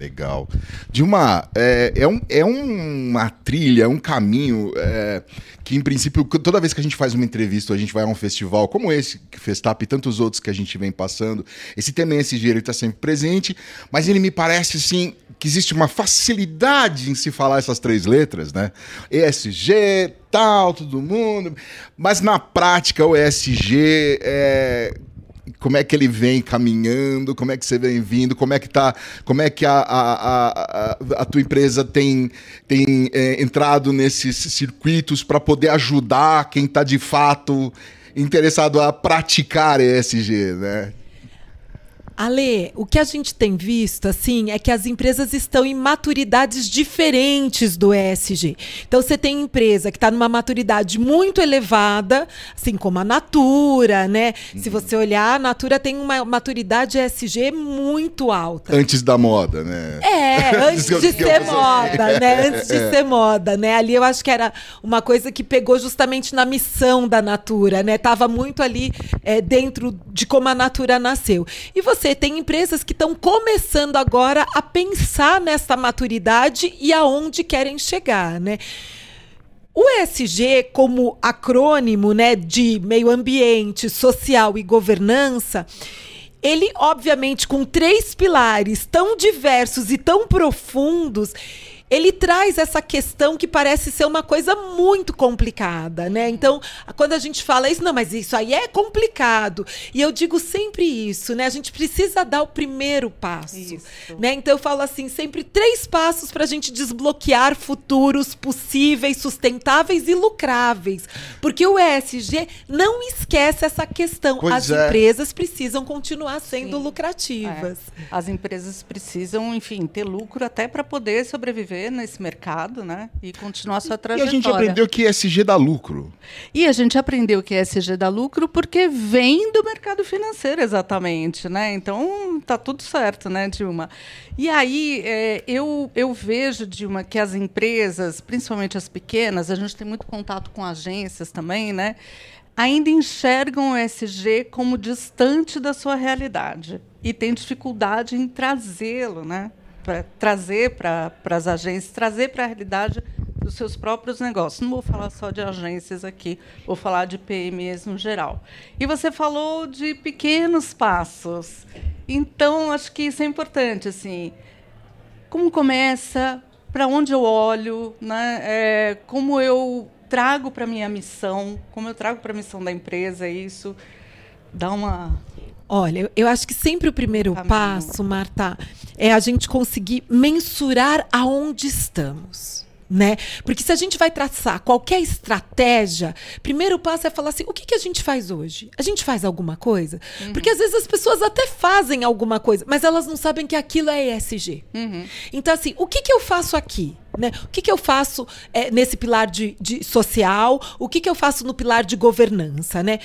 Legal. De uma. É, é, um, é uma trilha, um caminho é, que, em princípio, toda vez que a gente faz uma entrevista, a gente vai a um festival como esse, que Festap e tantos outros que a gente vem passando, esse tema ESG ele está sempre presente, mas ele me parece assim que existe uma facilidade em se falar essas três letras, né? ESG, tal, todo mundo. Mas na prática, o ESG é como é que ele vem caminhando, como é que você vem vindo, como é que tá, como é que a, a, a, a tua empresa tem, tem é, entrado nesses circuitos para poder ajudar quem está de fato interessado a praticar ESG, né? Ale, o que a gente tem visto, assim, é que as empresas estão em maturidades diferentes do ESG. Então, você tem empresa que está numa maturidade muito elevada, assim como a Natura, né? Uhum. Se você olhar, a Natura tem uma maturidade ESG muito alta. Antes da moda, né? É, <laughs> antes de ser moda, né? <laughs> Antes de é. ser moda, né? Ali eu acho que era uma coisa que pegou justamente na missão da Natura, né? Tava muito ali é, dentro de como a Natura nasceu. E você você tem empresas que estão começando agora a pensar nessa maturidade e aonde querem chegar, né? O ESG, como acrônimo né, de meio ambiente, social e governança, ele, obviamente, com três pilares tão diversos e tão profundos, ele traz essa questão que parece ser uma coisa muito complicada, né? Então, quando a gente fala isso, não, mas isso aí é complicado. E eu digo sempre isso, né? A gente precisa dar o primeiro passo, isso. né? Então eu falo assim, sempre três passos para a gente desbloquear futuros possíveis, sustentáveis e lucráveis, porque o ESG não esquece essa questão. Pois As é. empresas precisam continuar sendo Sim. lucrativas. É. As empresas precisam, enfim, ter lucro até para poder sobreviver nesse mercado, né? E continuar sua trajetória. E a gente aprendeu que ESG dá lucro. E a gente aprendeu que ESG dá lucro porque vem do mercado financeiro, exatamente, né? Então tá tudo certo, né, Dilma? E aí é, eu, eu vejo, Dilma, que as empresas, principalmente as pequenas, a gente tem muito contato com agências também, né? ainda enxergam o ESG como distante da sua realidade e tem dificuldade em trazê-lo, né? Pra trazer para as agências, trazer para a realidade dos seus próprios negócios. Não vou falar só de agências aqui, vou falar de PMEs no geral. E você falou de pequenos passos. Então, acho que isso é importante. Assim, como começa? Para onde eu olho? Né? É, como eu trago para minha missão, como eu trago para a missão da empresa isso, dá uma Olha, eu acho que sempre o primeiro passo, Marta, é a gente conseguir mensurar aonde estamos. Né? Porque se a gente vai traçar qualquer estratégia, primeiro passo é falar assim: o que, que a gente faz hoje? A gente faz alguma coisa? Uhum. Porque às vezes as pessoas até fazem alguma coisa, mas elas não sabem que aquilo é ESG. Uhum. Então, assim, o que, que eu faço aqui? Né? O que, que eu faço é, nesse pilar de, de social? O que, que eu faço no pilar de governança? Né?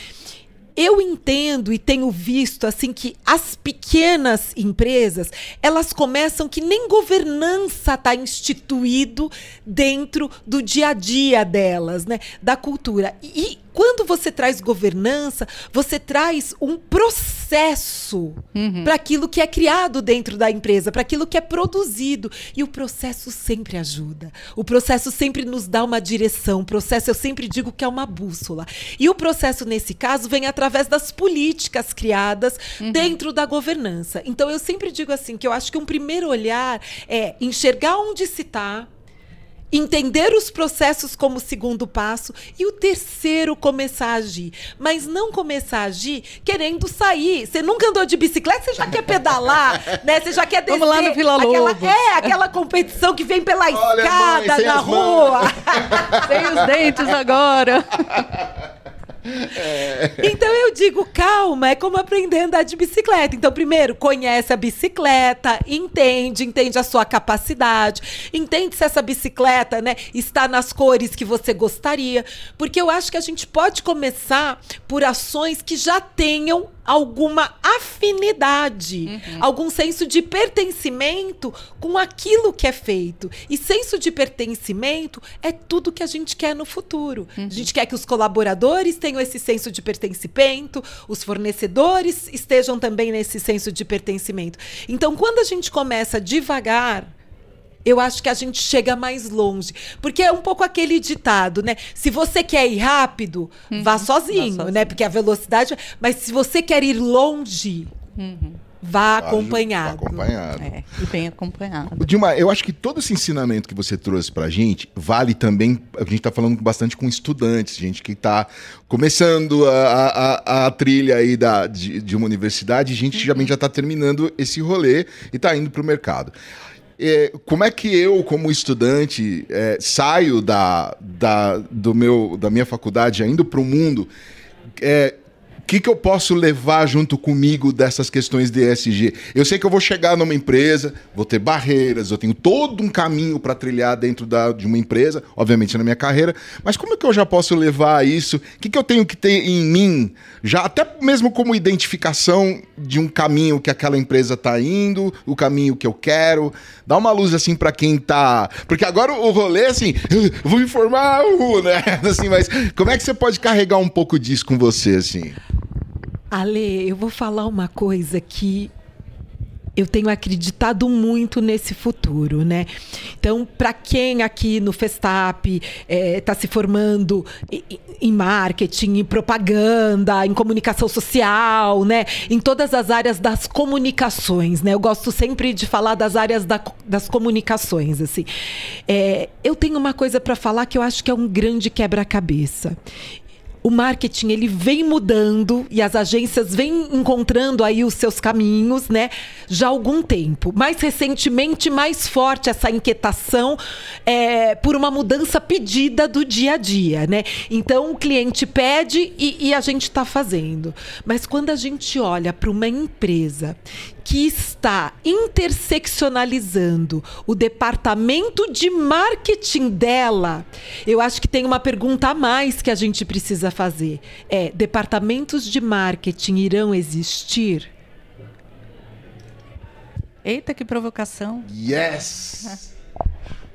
Eu entendo e tenho visto assim que as pequenas empresas elas começam que nem governança está instituído dentro do dia a dia delas, né, da cultura. E, quando você traz governança, você traz um processo uhum. para aquilo que é criado dentro da empresa, para aquilo que é produzido. E o processo sempre ajuda. O processo sempre nos dá uma direção. O processo, eu sempre digo que é uma bússola. E o processo, nesse caso, vem através das políticas criadas uhum. dentro da governança. Então, eu sempre digo assim: que eu acho que um primeiro olhar é enxergar onde se está entender os processos como segundo passo e o terceiro começar a agir, mas não começar a agir querendo sair. Você nunca andou de bicicleta, você já quer pedalar, <laughs> né? Você já quer descer. Vamos lá no Vila Lobos. É, aquela competição que vem pela Olha, escada mãe, na rua. <laughs> sem os dentes agora. <laughs> É. Então eu digo, calma, é como aprender a andar de bicicleta. Então, primeiro, conhece a bicicleta, entende, entende a sua capacidade, entende se essa bicicleta, né, está nas cores que você gostaria. Porque eu acho que a gente pode começar por ações que já tenham alguma afinidade, uhum. algum senso de pertencimento com aquilo que é feito. E senso de pertencimento é tudo que a gente quer no futuro. Uhum. A gente quer que os colaboradores tenham esse senso de pertencimento, os fornecedores estejam também nesse senso de pertencimento. Então, quando a gente começa devagar, eu acho que a gente chega mais longe. Porque é um pouco aquele ditado, né? Se você quer ir rápido, uhum. vá, sozinho, vá, sozinho, né? Porque a velocidade. Mas se você quer ir longe. Uhum. Vá acompanhado. Vá acompanhado. É, e bem acompanhado. Dilma, eu acho que todo esse ensinamento que você trouxe pra gente vale também. A gente tá falando bastante com estudantes, gente que tá começando a, a, a trilha aí da, de, de uma universidade, gente que uhum. já está terminando esse rolê e está indo para o mercado. É, como é que eu, como estudante, é, saio da, da, do meu, da minha faculdade indo para o mundo? É, que, que eu posso levar junto comigo dessas questões de ESG? Eu sei que eu vou chegar numa empresa, vou ter barreiras, eu tenho todo um caminho para trilhar dentro da, de uma empresa, obviamente na minha carreira, mas como é que eu já posso levar isso? O que, que eu tenho que ter em mim, já até mesmo como identificação de um caminho que aquela empresa está indo, o caminho que eu quero? Dá uma luz assim para quem tá. Porque agora o rolê, assim, <laughs> vou informar, né? <laughs> Assim, mas como é que você pode carregar um pouco disso com você, assim? Ale, eu vou falar uma coisa que eu tenho acreditado muito nesse futuro, né? Então, para quem aqui no Festap está é, tá se formando em marketing, em propaganda, em comunicação social, né? Em todas as áreas das comunicações, né? Eu gosto sempre de falar das áreas da, das comunicações, assim. É, eu tenho uma coisa para falar que eu acho que é um grande quebra-cabeça o marketing ele vem mudando e as agências vêm encontrando aí os seus caminhos, né? Já há algum tempo. Mais recentemente, mais forte essa inquietação é, por uma mudança pedida do dia a dia, né? Então o cliente pede e, e a gente está fazendo. Mas quando a gente olha para uma empresa que está interseccionalizando o departamento de marketing dela, eu acho que tem uma pergunta a mais que a gente precisa fazer. É: departamentos de marketing irão existir? Eita, que provocação. Yes!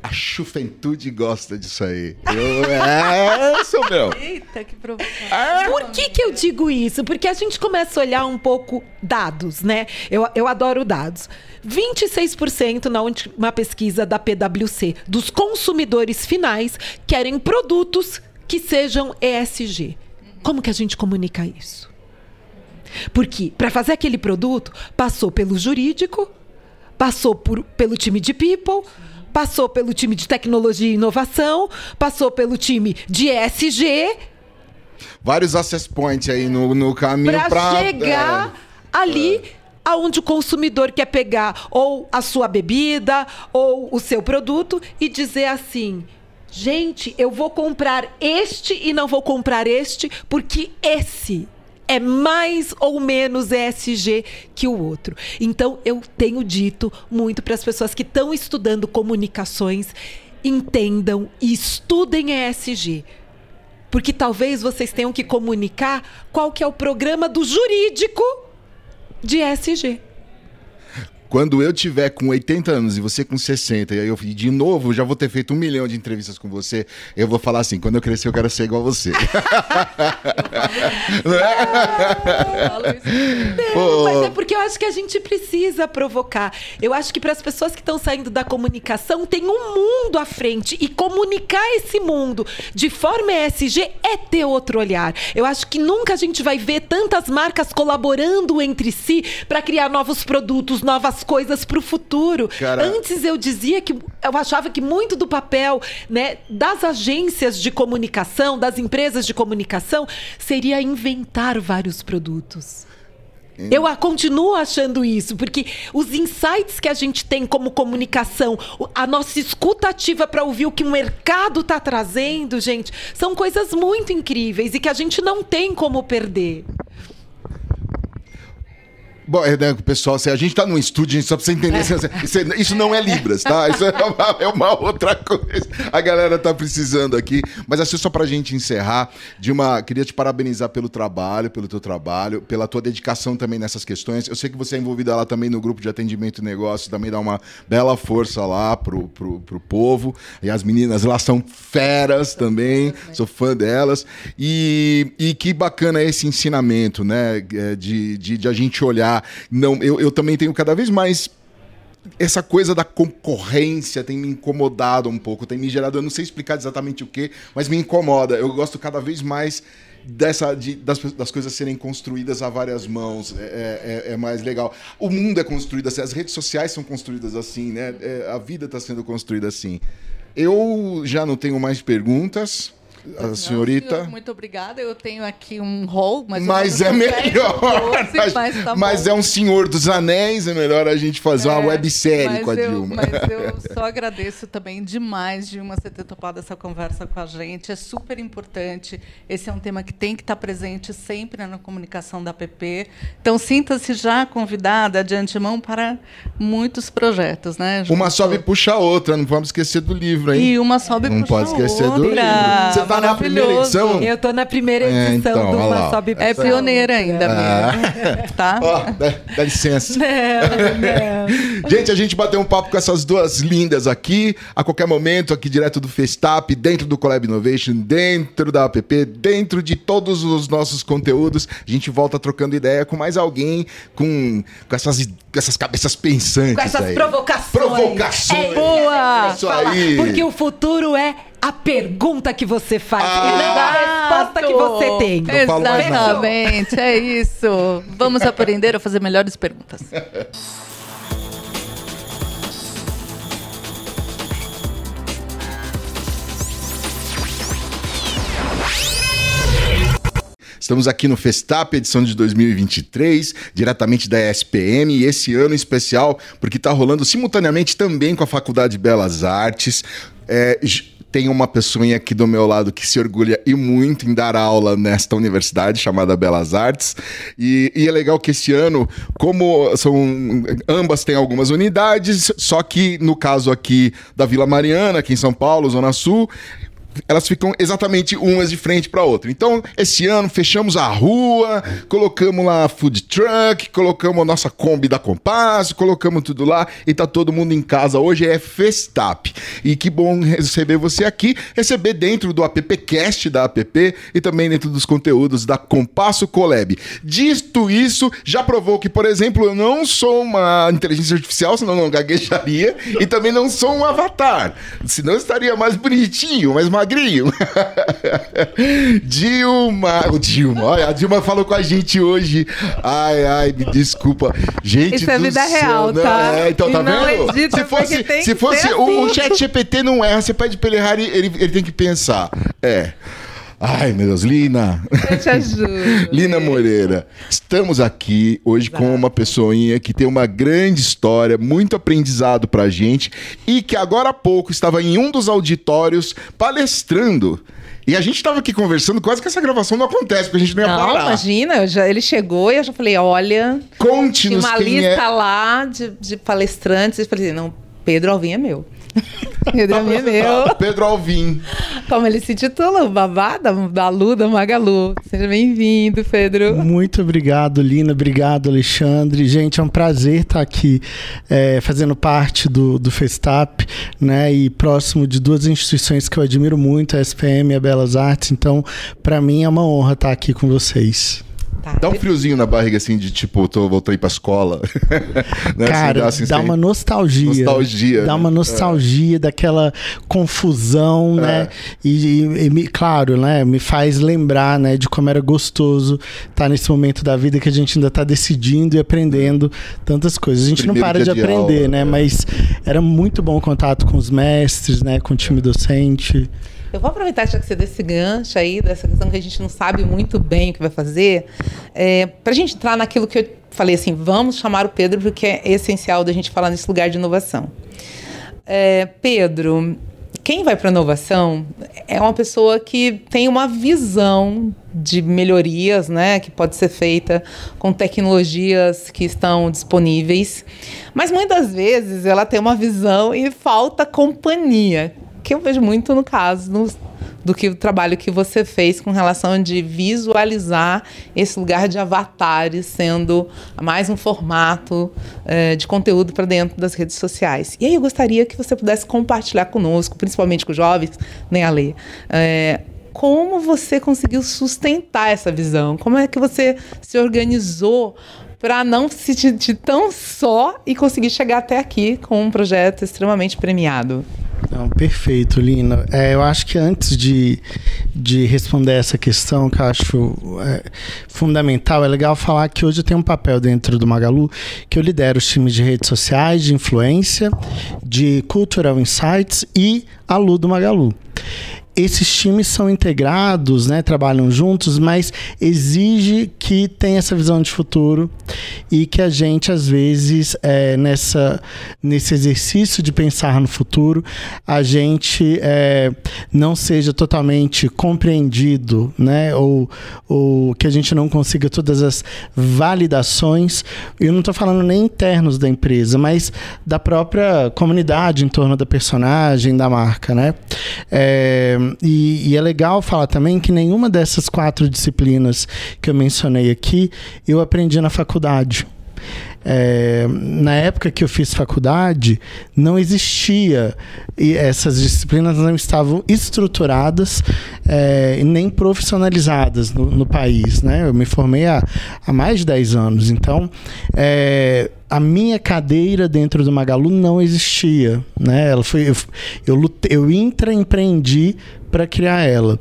A juventude gosta disso aí. Eu, é, seu meu. Eita, que provocação. Por que, que eu digo isso? Porque a gente começa a olhar um pouco dados, né? Eu, eu adoro dados. 26% na última pesquisa da PwC dos consumidores finais querem produtos que sejam ESG. Como que a gente comunica isso? Porque para fazer aquele produto, passou pelo jurídico, passou por, pelo time de people, passou pelo time de tecnologia e inovação, passou pelo time de ESG. Vários access points aí no, no caminho para chegar é, ali. É aonde o consumidor quer pegar ou a sua bebida ou o seu produto e dizer assim: gente, eu vou comprar este e não vou comprar este porque esse é mais ou menos ESG que o outro. Então, eu tenho dito muito para as pessoas que estão estudando comunicações, entendam e estudem ESG. Porque talvez vocês tenham que comunicar qual que é o programa do jurídico de ESG. Quando eu tiver com 80 anos e você com 60, e aí eu de novo já vou ter feito um milhão de entrevistas com você, eu vou falar assim: quando eu crescer, eu quero ser igual a você. <laughs> Não, mas é porque eu acho que a gente precisa provocar. Eu acho que para as pessoas que estão saindo da comunicação, tem um mundo à frente. E comunicar esse mundo de forma ESG é ter outro olhar. Eu acho que nunca a gente vai ver tantas marcas colaborando entre si para criar novos produtos, novas coisas para o futuro. Cara... Antes eu dizia que eu achava que muito do papel né, das agências de comunicação, das empresas de comunicação, seria inventar vários produtos. Eu continuo achando isso, porque os insights que a gente tem como comunicação, a nossa escutativa para ouvir o que o mercado está trazendo, gente, são coisas muito incríveis e que a gente não tem como perder. Bom, é, né, pessoal, se a gente tá num estúdio, a gente só precisa entender. É. Isso, isso, não é Libras, tá? Isso é uma, é uma, outra coisa. A galera tá precisando aqui. Mas assim, só pra gente encerrar, de uma. Queria te parabenizar pelo trabalho, pelo teu trabalho, pela tua dedicação também nessas questões. Eu sei que você é envolvida lá também no grupo de atendimento e negócio, também dá uma bela força lá pro, pro, pro povo. E as meninas lá são feras também, sou fã delas. E, e que bacana esse ensinamento, né? É, de, de, de a gente olhar não, eu, eu também tenho cada vez mais essa coisa da concorrência tem me incomodado um pouco, tem me gerado, eu não sei explicar exatamente o que, mas me incomoda. Eu gosto cada vez mais dessa de, das, das coisas serem construídas a várias mãos. É, é, é, mais legal. O mundo é construído assim, as redes sociais são construídas assim, né? É, a vida está sendo construída assim. Eu já não tenho mais perguntas a senhorita. Senhor, muito obrigada. Eu tenho aqui um rol, mas, mas é melhor. 12, <laughs> mas, tá mas é um Senhor dos Anéis, é melhor a gente fazer é, uma websérie com a eu, Dilma. Mas eu <laughs> só agradeço também demais, Dilma, você ter topado essa conversa com a gente. É super importante. Esse é um tema que tem que estar presente sempre na comunicação da PP. Então, sinta-se já convidada de antemão para muitos projetos, né? Junto... Uma sobe e puxa a outra, não vamos esquecer do livro, hein? E uma sobe e puxa Não pode esquecer outra. do livro. Você tá na primeira edição? Eu tô na primeira É, edição então, do. Uma Sobe É pioneira ainda, mesmo. <laughs> tá? Ó, dá, dá licença. Não, Gente, a gente bateu um papo com essas duas lindas aqui, a qualquer momento, aqui direto do Festap, dentro do Collab Innovation, dentro da app, dentro de todos os nossos conteúdos. A gente volta trocando ideia com mais alguém, com, com, essas, com essas cabeças pensantes Com essas aí. provocações. Provocações. É boa! Isso aí. Porque o futuro é a pergunta que você faz. Ah. e não a resposta que você tem. Não. Exatamente, é isso. Vamos aprender a fazer melhores perguntas. Estamos aqui no Festap, edição de 2023, diretamente da ESPM, e esse ano especial, porque está rolando simultaneamente também com a Faculdade de Belas Artes. É, tem uma pessoa aqui do meu lado que se orgulha e muito em dar aula nesta universidade chamada Belas Artes. E, e é legal que esse ano, como são ambas têm algumas unidades, só que no caso aqui da Vila Mariana, aqui em São Paulo, Zona Sul, elas ficam exatamente umas de frente para outra. Então, esse ano fechamos a rua, colocamos lá food truck, colocamos a nossa Kombi da Compasso, colocamos tudo lá e tá todo mundo em casa. Hoje é Festap. E que bom receber você aqui, receber dentro do appcast da app e também dentro dos conteúdos da Compasso Collab. Dito isso, já provou que, por exemplo, eu não sou uma inteligência artificial, senão não gaguejaria, e também não sou um avatar, senão estaria mais bonitinho, mais magrinho. <laughs> Dilma, o Dilma, olha, a Dilma falou com a gente hoje. Ai, ai, me desculpa. Gente Isso é do vida céu, real, não tá? É, então, E tá não vendo? edita se fosse, se fosse o, o assim. chat GPT não erra, você pede pra ele errar, ele, ele, ele tem que pensar. É. Ai, meu Deus, Lina. Eu te <laughs> ajudo. Lina Moreira, estamos aqui hoje com uma pessoinha que tem uma grande história, muito aprendizado pra gente e que agora há pouco estava em um dos auditórios palestrando. E a gente estava aqui conversando, quase que essa gravação não acontece, porque a gente não ia Não, parar. imagina, já, ele chegou e eu já falei, olha, Conte-nos uma lista é. lá de, de palestrantes. Eu falei, não, Pedro Alvim é meu. <laughs> Pedro Alvim é meu. Pedro Alvim. Como ele se titula, o babá da, da Lu, da Magalu. Seja bem-vindo, Pedro. Muito obrigado, Lina. Obrigado, Alexandre. Gente, é um prazer estar aqui é, fazendo parte do, do Festap, né? E próximo de duas instituições que eu admiro muito, a SPM e a Belas Artes. Então, para mim é uma honra estar aqui com vocês. Dá um friozinho na barriga, assim, de tipo, tô, voltei pra escola. <laughs> Né, assim, Cara, assim, dá assim. uma nostalgia. Nostalgia, Dá né? uma nostalgia daquela confusão, É. né? E, e- e me- claro, né? Me faz lembrar, né? De como era gostoso estar nesse momento da vida que a gente ainda tá decidindo e aprendendo tantas coisas. A gente Primeiro não para de aprender, aula, né? é. Mas era muito bom o contato com os mestres, né? Com o time docente. Eu vou aproveitar já que você deu esse gancho aí, dessa questão que a gente não sabe muito bem o que vai fazer, é, para a gente entrar naquilo que eu falei assim, vamos chamar o Pedro porque é essencial da gente falar nesse lugar de inovação. É, Pedro, quem vai para inovação é uma pessoa que tem uma visão de melhorias, né, que pode ser feita com tecnologias que estão disponíveis, mas muitas vezes ela tem uma visão e falta companhia, que eu vejo muito no caso no- do que o trabalho que você fez com relação de visualizar esse lugar de avatares sendo mais um formato eh, de conteúdo para dentro das redes sociais. E aí eu gostaria que você pudesse compartilhar conosco, principalmente com os jovens, né, Ale? eh, como você conseguiu sustentar essa visão? Como é que você se organizou para não se sentir tão só e conseguir chegar até aqui com um projeto extremamente premiado? Não, perfeito, Lina. É, eu acho que antes de, de responder essa questão, que eu acho é, fundamental, é legal falar que hoje eu tenho um papel dentro do Magalu que eu lidero os times de redes sociais, de influência, de cultural insights e a Lu do Magalu esses times são integrados, né, trabalham juntos, mas exige que tenha essa visão de futuro e que a gente, às vezes, é, nessa, nesse exercício de pensar no futuro, a gente é, não seja totalmente compreendido, né, ou, ou que a gente não consiga todas as validações. Eu não estou falando nem internos da empresa, mas da própria comunidade em torno da personagem, da marca, né? É, e, e, é legal falar também que nenhuma dessas quatro disciplinas que eu mencionei aqui eu aprendi na faculdade. É, na época que eu fiz faculdade, não existia, e essas disciplinas não estavam estruturadas é, nem profissionalizadas no, no, país. Né? Eu me formei há, há mais de 10 anos, então é, a minha cadeira dentro do Magalu não existia. Né? Ela foi, eu, eu, lutei, eu intraempreendi para criar ela.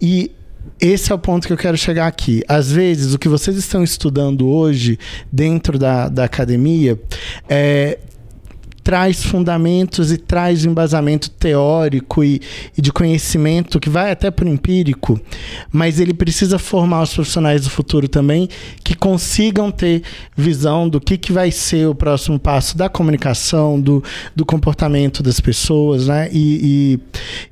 E esse é o ponto que eu quero chegar aqui. Às vezes, o que vocês estão estudando hoje dentro da, da academia é, traz fundamentos e traz embasamento teórico e, e de conhecimento que vai até para o empírico, mas ele precisa formar os profissionais do futuro também que consigam ter visão do que, que vai ser o próximo passo da comunicação, do, do comportamento das pessoas, né? E,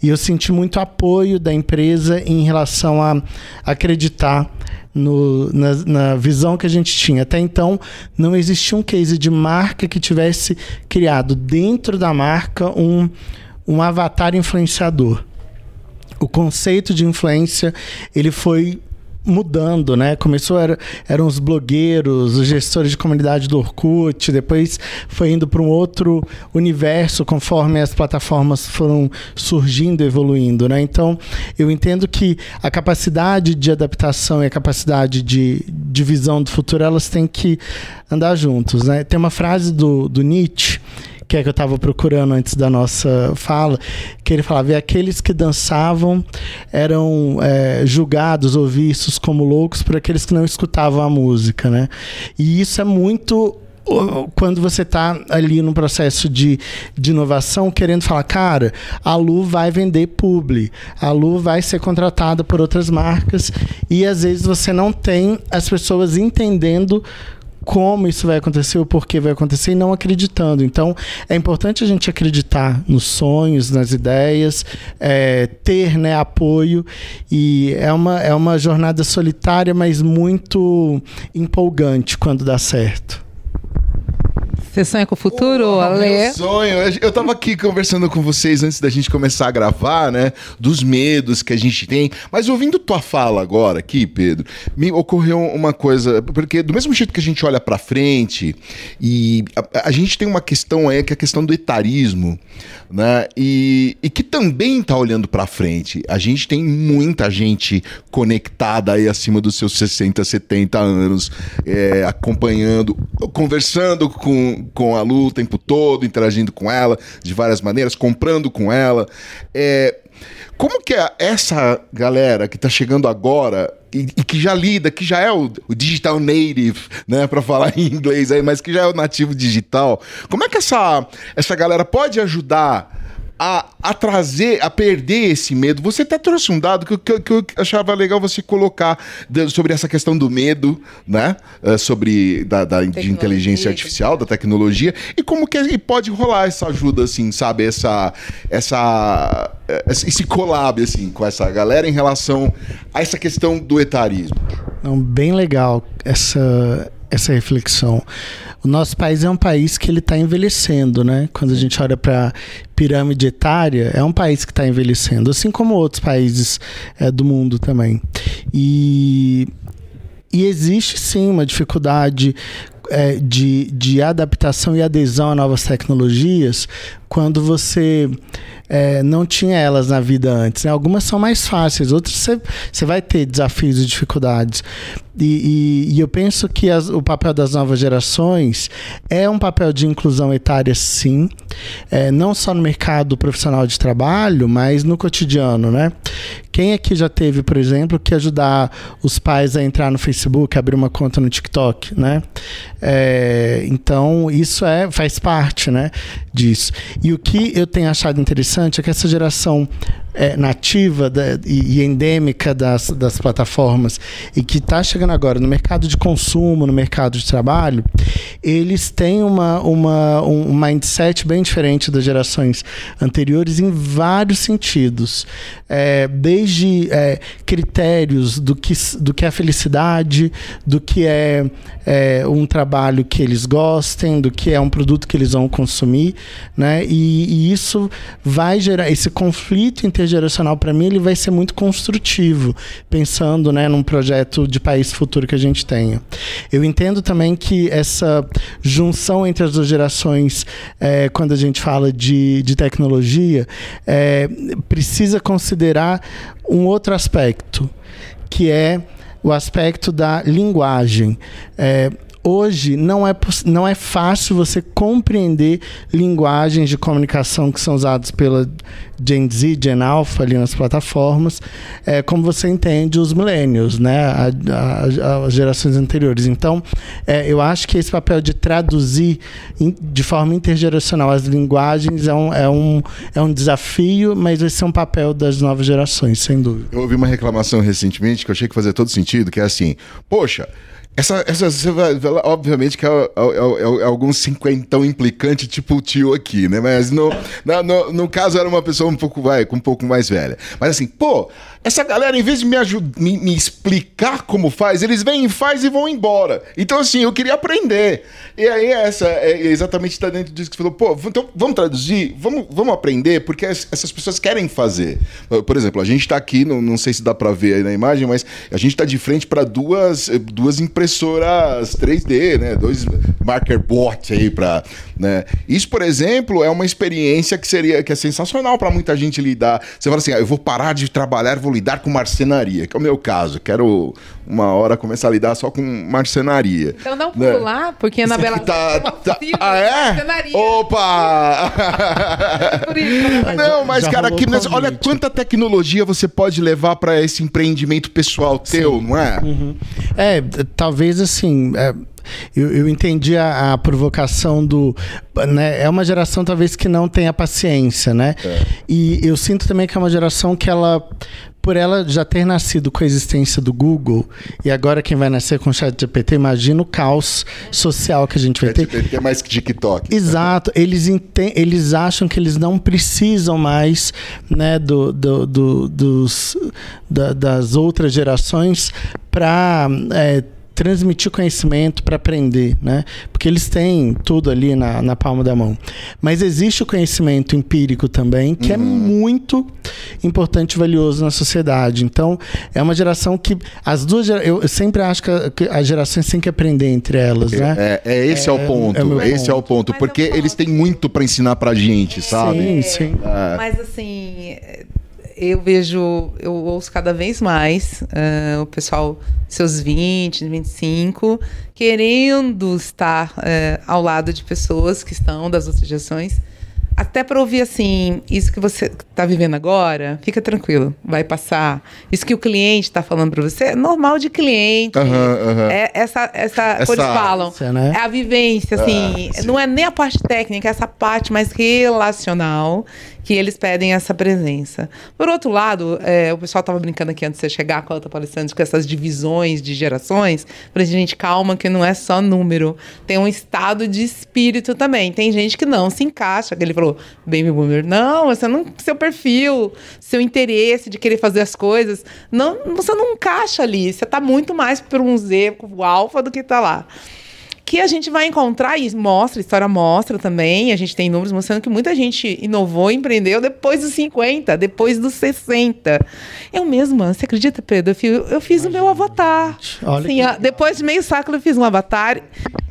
e, e eu senti muito apoio da empresa em relação a acreditar no, na, na, visão que a gente tinha. Até então, não existia um case de marca que tivesse criado dentro da marca um, um avatar influenciador. O conceito de influência ele foi mudando, né? Começou era, eram os blogueiros, os gestores de comunidade do Orkut, depois foi indo para um outro universo conforme as plataformas foram surgindo, evoluindo, né? Então, eu entendo que a capacidade de adaptação e a capacidade de, de visão do futuro, elas têm que andar juntos, né? Tem uma frase do, do Nietzsche que é que eu estava procurando antes da nossa fala, que ele falava: e aqueles que dançavam eram é, julgados ou vistos como loucos por aqueles que não escutavam a música, né? E isso é muito quando você está ali no processo de, de inovação, querendo falar, cara, a Lu vai vender publi, a Lu vai ser contratada por outras marcas, e às vezes você não tem as pessoas entendendo como isso vai acontecer, o porquê vai acontecer e não acreditando. Então, é importante a gente acreditar nos sonhos, nas ideias, é, ter né, apoio. E é uma, é uma jornada solitária, mas muito empolgante quando dá certo. Você sonha com o futuro, oh, Ale? Meu sonho. Eu tava aqui conversando com vocês antes da gente começar a gravar, né? Dos medos que a gente tem. Mas ouvindo tua fala agora aqui, Pedro, me ocorreu uma coisa. Porque do mesmo jeito que a gente olha para frente, e a, a, gente tem uma questão aí, que é a questão do etarismo, né? E, e que também tá olhando para frente. A gente tem muita gente conectada aí acima dos seus 60, 70 anos, é, acompanhando, conversando com com, a Lu o tempo todo, interagindo com ela de várias maneiras, comprando com ela. É, como que é essa galera que está chegando agora e, e, que já lida, que já é o, o digital native, né, para falar <laughs> em inglês aí, mas que já é o nativo digital, como é que essa, essa galera pode ajudar a, a trazer, a perder esse medo. Você até trouxe um dado que, que, que eu achava legal você colocar de, sobre essa questão do medo, né? Uh, sobre da, da de inteligência artificial, da tecnologia, e como que e pode rolar essa ajuda, assim, sabe? Essa, essa, esse collab, assim, com essa galera em relação a essa questão do etarismo. Não, bem legal essa, essa reflexão. O nosso país é um país que ele está envelhecendo, né? Quando a gente olha para pirâmide etária, é um país que está envelhecendo, assim como outros países é, do mundo também. E, e existe sim uma dificuldade é, de, de adaptação e adesão a novas tecnologias quando você é, não tinha elas na vida antes. Né? Algumas são mais fáceis, outras você vai ter desafios e dificuldades. E, e, e eu penso que as, o papel das novas gerações é um papel de inclusão etária, sim, é, não só no mercado profissional de trabalho, mas no cotidiano, né? Quem aqui já teve, por exemplo, que ajudar os pais a entrar no Facebook, abrir uma conta no TikTok, né? É, então isso é faz parte, né? Disso. E o que eu tenho achado interessante é que essa geração é, nativa da, e, e, endêmica das, das plataformas e que está chegando agora no mercado de consumo, no mercado de trabalho, eles têm uma, uma, um mindset bem diferente das gerações anteriores em vários sentidos. É, desde é, critérios do que, do que é felicidade, do que é, é, um trabalho que eles gostem, do que é um produto que eles vão consumir, né? E, e isso vai gerar esse conflito intergeracional para mim ele vai ser muito construtivo, pensando, né, num projeto de país futuro que a gente tenha. Eu entendo também que essa junção entre as duas gerações, é, quando a gente fala de, de tecnologia, é, precisa considerar um outro aspecto, que é o aspecto da linguagem. É, hoje não é, não é fácil você compreender linguagens de comunicação que são usadas pela Gen Z, Gen Alpha ali nas plataformas, é, como você entende os millennials, né, as gerações anteriores. Então, é, eu acho que esse papel de traduzir in, de forma intergeracional as linguagens é um, é, um, é um desafio, mas vai ser um papel das novas gerações, sem dúvida. Eu ouvi uma reclamação recentemente que eu achei que fazia todo sentido, que é assim, poxa, essa, essa você vai, obviamente que é, é, é, é, algum cinquentão implicante, tipo o tio aqui, né? Mas no, no, no, caso era uma pessoa um pouco, vai, um pouco mais velha. Mas assim, pô, essa galera, em vez de me, me, me, explicar como faz, eles vêm, faz e vão embora. Então, assim, eu queria aprender. E aí, essa é exatamente está dentro disso que você falou. Pô, então vamos traduzir, vamos, vamos aprender, porque essas pessoas querem fazer. Por exemplo, a gente está aqui, não, não sei se dá para ver aí na imagem, mas a gente está de frente para duas, duas impressoras 3D, né? Dois marker bot aí para. Né? Isso, por exemplo, é uma experiência que seria que é sensacional para muita gente lidar. Você fala assim, ah, eu vou parar de trabalhar, vou lidar com marcenaria, que é o meu caso. Quero uma hora começar a lidar só com marcenaria. Então não né? pular, porque na Bela <laughs> tá, tá, <laughs> Ah, é? Opa! <laughs> É não, mas cara, aqui, mas, olha quanta tecnologia você pode levar para esse empreendimento pessoal teu, Sim. não é? Uhum. É, talvez assim. É eu, eu entendi a, a, provocação do. Né, é uma geração talvez que não tenha paciência, né? É. E eu sinto também que é uma geração que ela por ela já ter nascido com a existência do Google e agora quem vai nascer com o chat GPT, imagina o caos social que a gente vai ter. GPT é mais que TikTok. Exato. Eles, eles acham que eles não precisam mais né, do, do, do dos, da, das outras gerações para é, transmitir conhecimento para aprender, né? Porque eles têm tudo ali na, na palma da mão. Mas existe o conhecimento empírico também, que é uhum. é muito importante e valioso na sociedade. Então, é uma geração que as duas eu sempre acho que as gerações têm que aprender entre elas, né? É, é esse é, é o ponto. É esse ponto. é o ponto, porque eles têm muito para ensinar pra gente, sabe? Sim, sim. É. Mas assim, eu vejo, eu ouço cada vez mais uh, o pessoal seus 20, 25, querendo estar uh, ao lado de pessoas que estão das outras gerações até para ouvir assim, isso que você está vivendo agora, fica tranquilo, vai passar. Isso que o cliente está falando para você é normal de cliente. Uhum, uhum. É essa, essa, essa eles falam, né? é a vivência, assim, ah, não é nem a parte técnica, é essa parte mais relacional que eles pedem essa presença. Por outro lado, é, o pessoal estava brincando aqui antes de você chegar com a outra palestrante, com essas divisões de gerações. Falei, gente, calma, que não é só número. Tem um estado de espírito também. Tem gente que não se encaixa. Ele falou, baby boomer, não, você não, seu perfil, seu interesse de querer fazer as coisas, não, você não encaixa ali. Você está muito mais para um Z, o alfa, do que está lá que a gente vai encontrar e mostra, a história mostra também, a gente tem números mostrando que muita gente inovou e empreendeu depois dos 50, depois dos 60. Eu mesma, você acredita, Pedro? Eu fiz, eu fiz o meu avatar. Olha sim, depois de meio século eu fiz um avatar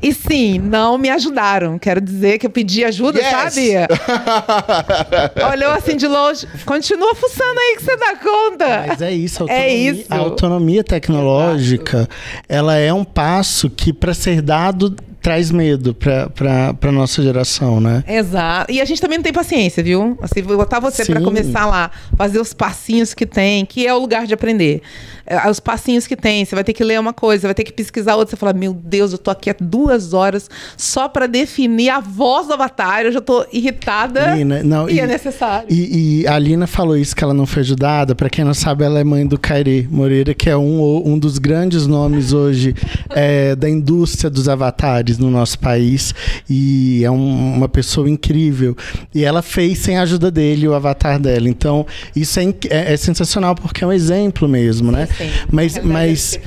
e sim, não me ajudaram. Quero dizer que eu pedi ajuda, yes. sabe? <laughs> Olhou assim de longe, continua fuçando aí que você dá conta. Mas é isso, a é autonomia, é isso. A autonomia tecnológica, Exato. ela é um passo que para ser dado traz medo para a nossa geração, né? Exato. E a gente também não tem paciência, viu? Assim, vou botar você para começar lá, fazer os passinhos que tem, que é o lugar de aprender. É, os passinhos que tem, você vai ter que ler uma coisa, vai ter que pesquisar outra. Você fala, meu Deus, eu tô aqui há duas horas só para definir a voz do avatar. Eu já tô irritada Lina, não, e, e, é necessário. E, e, a Lina falou isso que ela não foi ajudada. Para quem não sabe, ela é mãe do Kairi Moreira, que é um, um dos grandes nomes hoje <laughs> é, da indústria dos avatares no nosso país. E é um, uma pessoa incrível. E ela fez sem a ajuda dele o avatar dela. Então, isso é, é, é sensacional porque é um exemplo mesmo, né? Sim, mas mas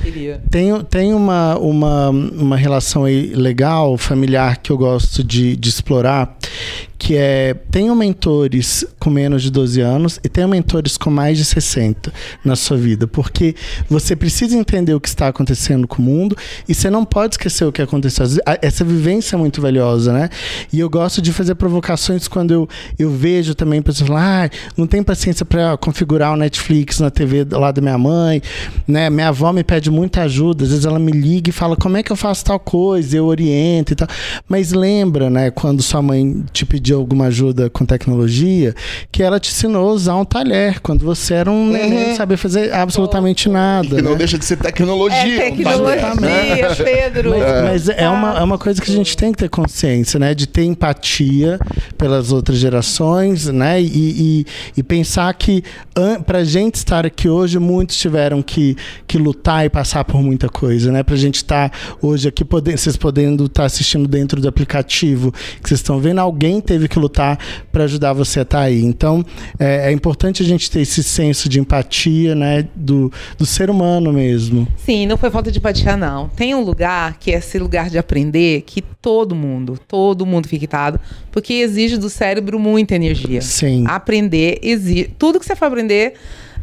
tem, tem uma, uma, uma relação aí legal, familiar, que eu gosto de, de explorar, que é tenham mentores com menos de 12 anos e tenham mentores com mais de 60 na sua vida, porque você precisa entender o que está acontecendo com o mundo e você não pode esquecer o que aconteceu. Essa vivência é muito valiosa, né? E eu gosto de fazer provocações quando eu, eu vejo também pessoas falar, ah, não tem paciência para configurar o Netflix na TV lá da minha mãe, né? Minha avó me pede muita ajuda, às vezes ela me liga e fala como é que eu faço tal coisa, eu oriento e tal. Mas lembra, né, quando sua mãe te pediu alguma ajuda com tecnologia, que ela te ensinou a usar um talher quando você era um uhum. neném, não sabia fazer absolutamente nada. Que né? não deixa de ser tecnologia. É tecnologia, Pedro. Mas, mas é, uma, é uma coisa que a gente tem que ter consciência, né, de ter empatia pelas outras gerações, né, e, e, e pensar que para a gente estar aqui hoje, muitos tiveram que, que lutar e passar por muita coisa, né, para a gente estar tá hoje aqui, poder, vocês podendo estar tá assistindo dentro do aplicativo que vocês estão vendo, alguém teve que lutar para ajudar você a estar tá aí. Então, é, é, importante a gente ter esse senso de empatia, né, do, do ser humano mesmo. Sim, não foi falta de empatia, não. Tem um lugar que é esse lugar de aprender que todo mundo, todo mundo fica irritado, porque exige do cérebro muita energia. Sim. Aprender exige. Tudo que você for aprender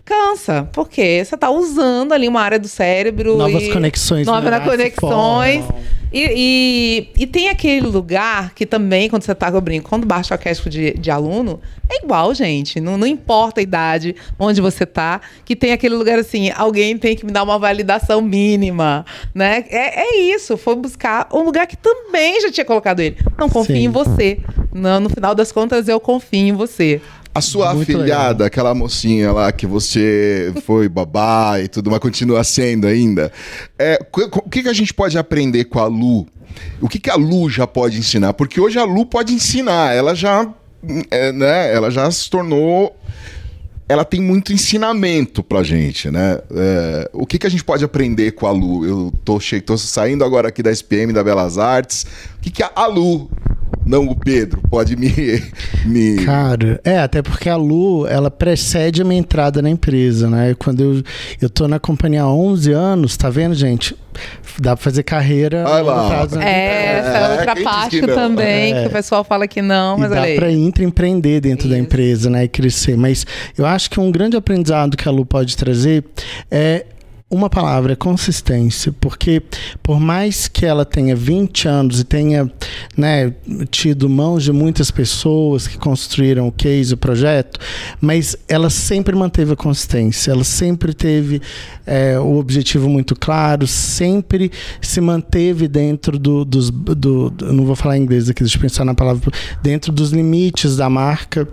cansa, porque você está usando ali uma área do cérebro. Novas conexões. Novas conexões. E, e, e, tem aquele lugar que também, quando você tá com brinco, quando baixa o arquétipo de, de aluno, é igual, gente. Não, não importa a idade, onde você tá, que tem aquele lugar assim, alguém tem que me dar uma validação mínima, né? É, é isso, foi buscar um lugar que também já tinha colocado ele. Não confio Sim. em você. Não, no final das contas, eu confio em você. A sua Muito afilhada, legal. aquela mocinha lá que você foi babá e tudo, mas continua sendo ainda. É, o que, que a gente pode aprender com a Lu? O que, que a Lu já pode ensinar? Porque hoje a Lu pode ensinar, ela já, é, né, ela já se tornou ela tem muito ensinamento pra gente, né? É, o que, que a gente pode aprender com a Lu? Eu tô, tô saindo agora aqui da SPM, da Belas Artes. O que, que a Lu não o Pedro, pode me, <laughs> me. Cara, é, até porque a Lu, ela precede a minha entrada na empresa, né? Quando eu, eu tô na companhia há 11 anos, tá vendo, gente? Dá pra fazer carreira. Ah, lá. É, essa é outra parte que também, é. que o pessoal fala que não, mas e dá pra intraempreender dentro Isso. da empresa, né? E crescer. Mas eu acho que um grande aprendizado que a Lu pode trazer é uma palavra, consistência, porque por mais que ela tenha 20 anos e tenha né, tido mãos de muitas pessoas que construíram o case, o projeto, mas ela sempre manteve a consistência, ela sempre teve é, o objetivo muito claro, sempre se manteve dentro do, dos. Do, do, não vou falar em inglês aqui, deixa eu pensar na palavra. Dentro dos limites da marca.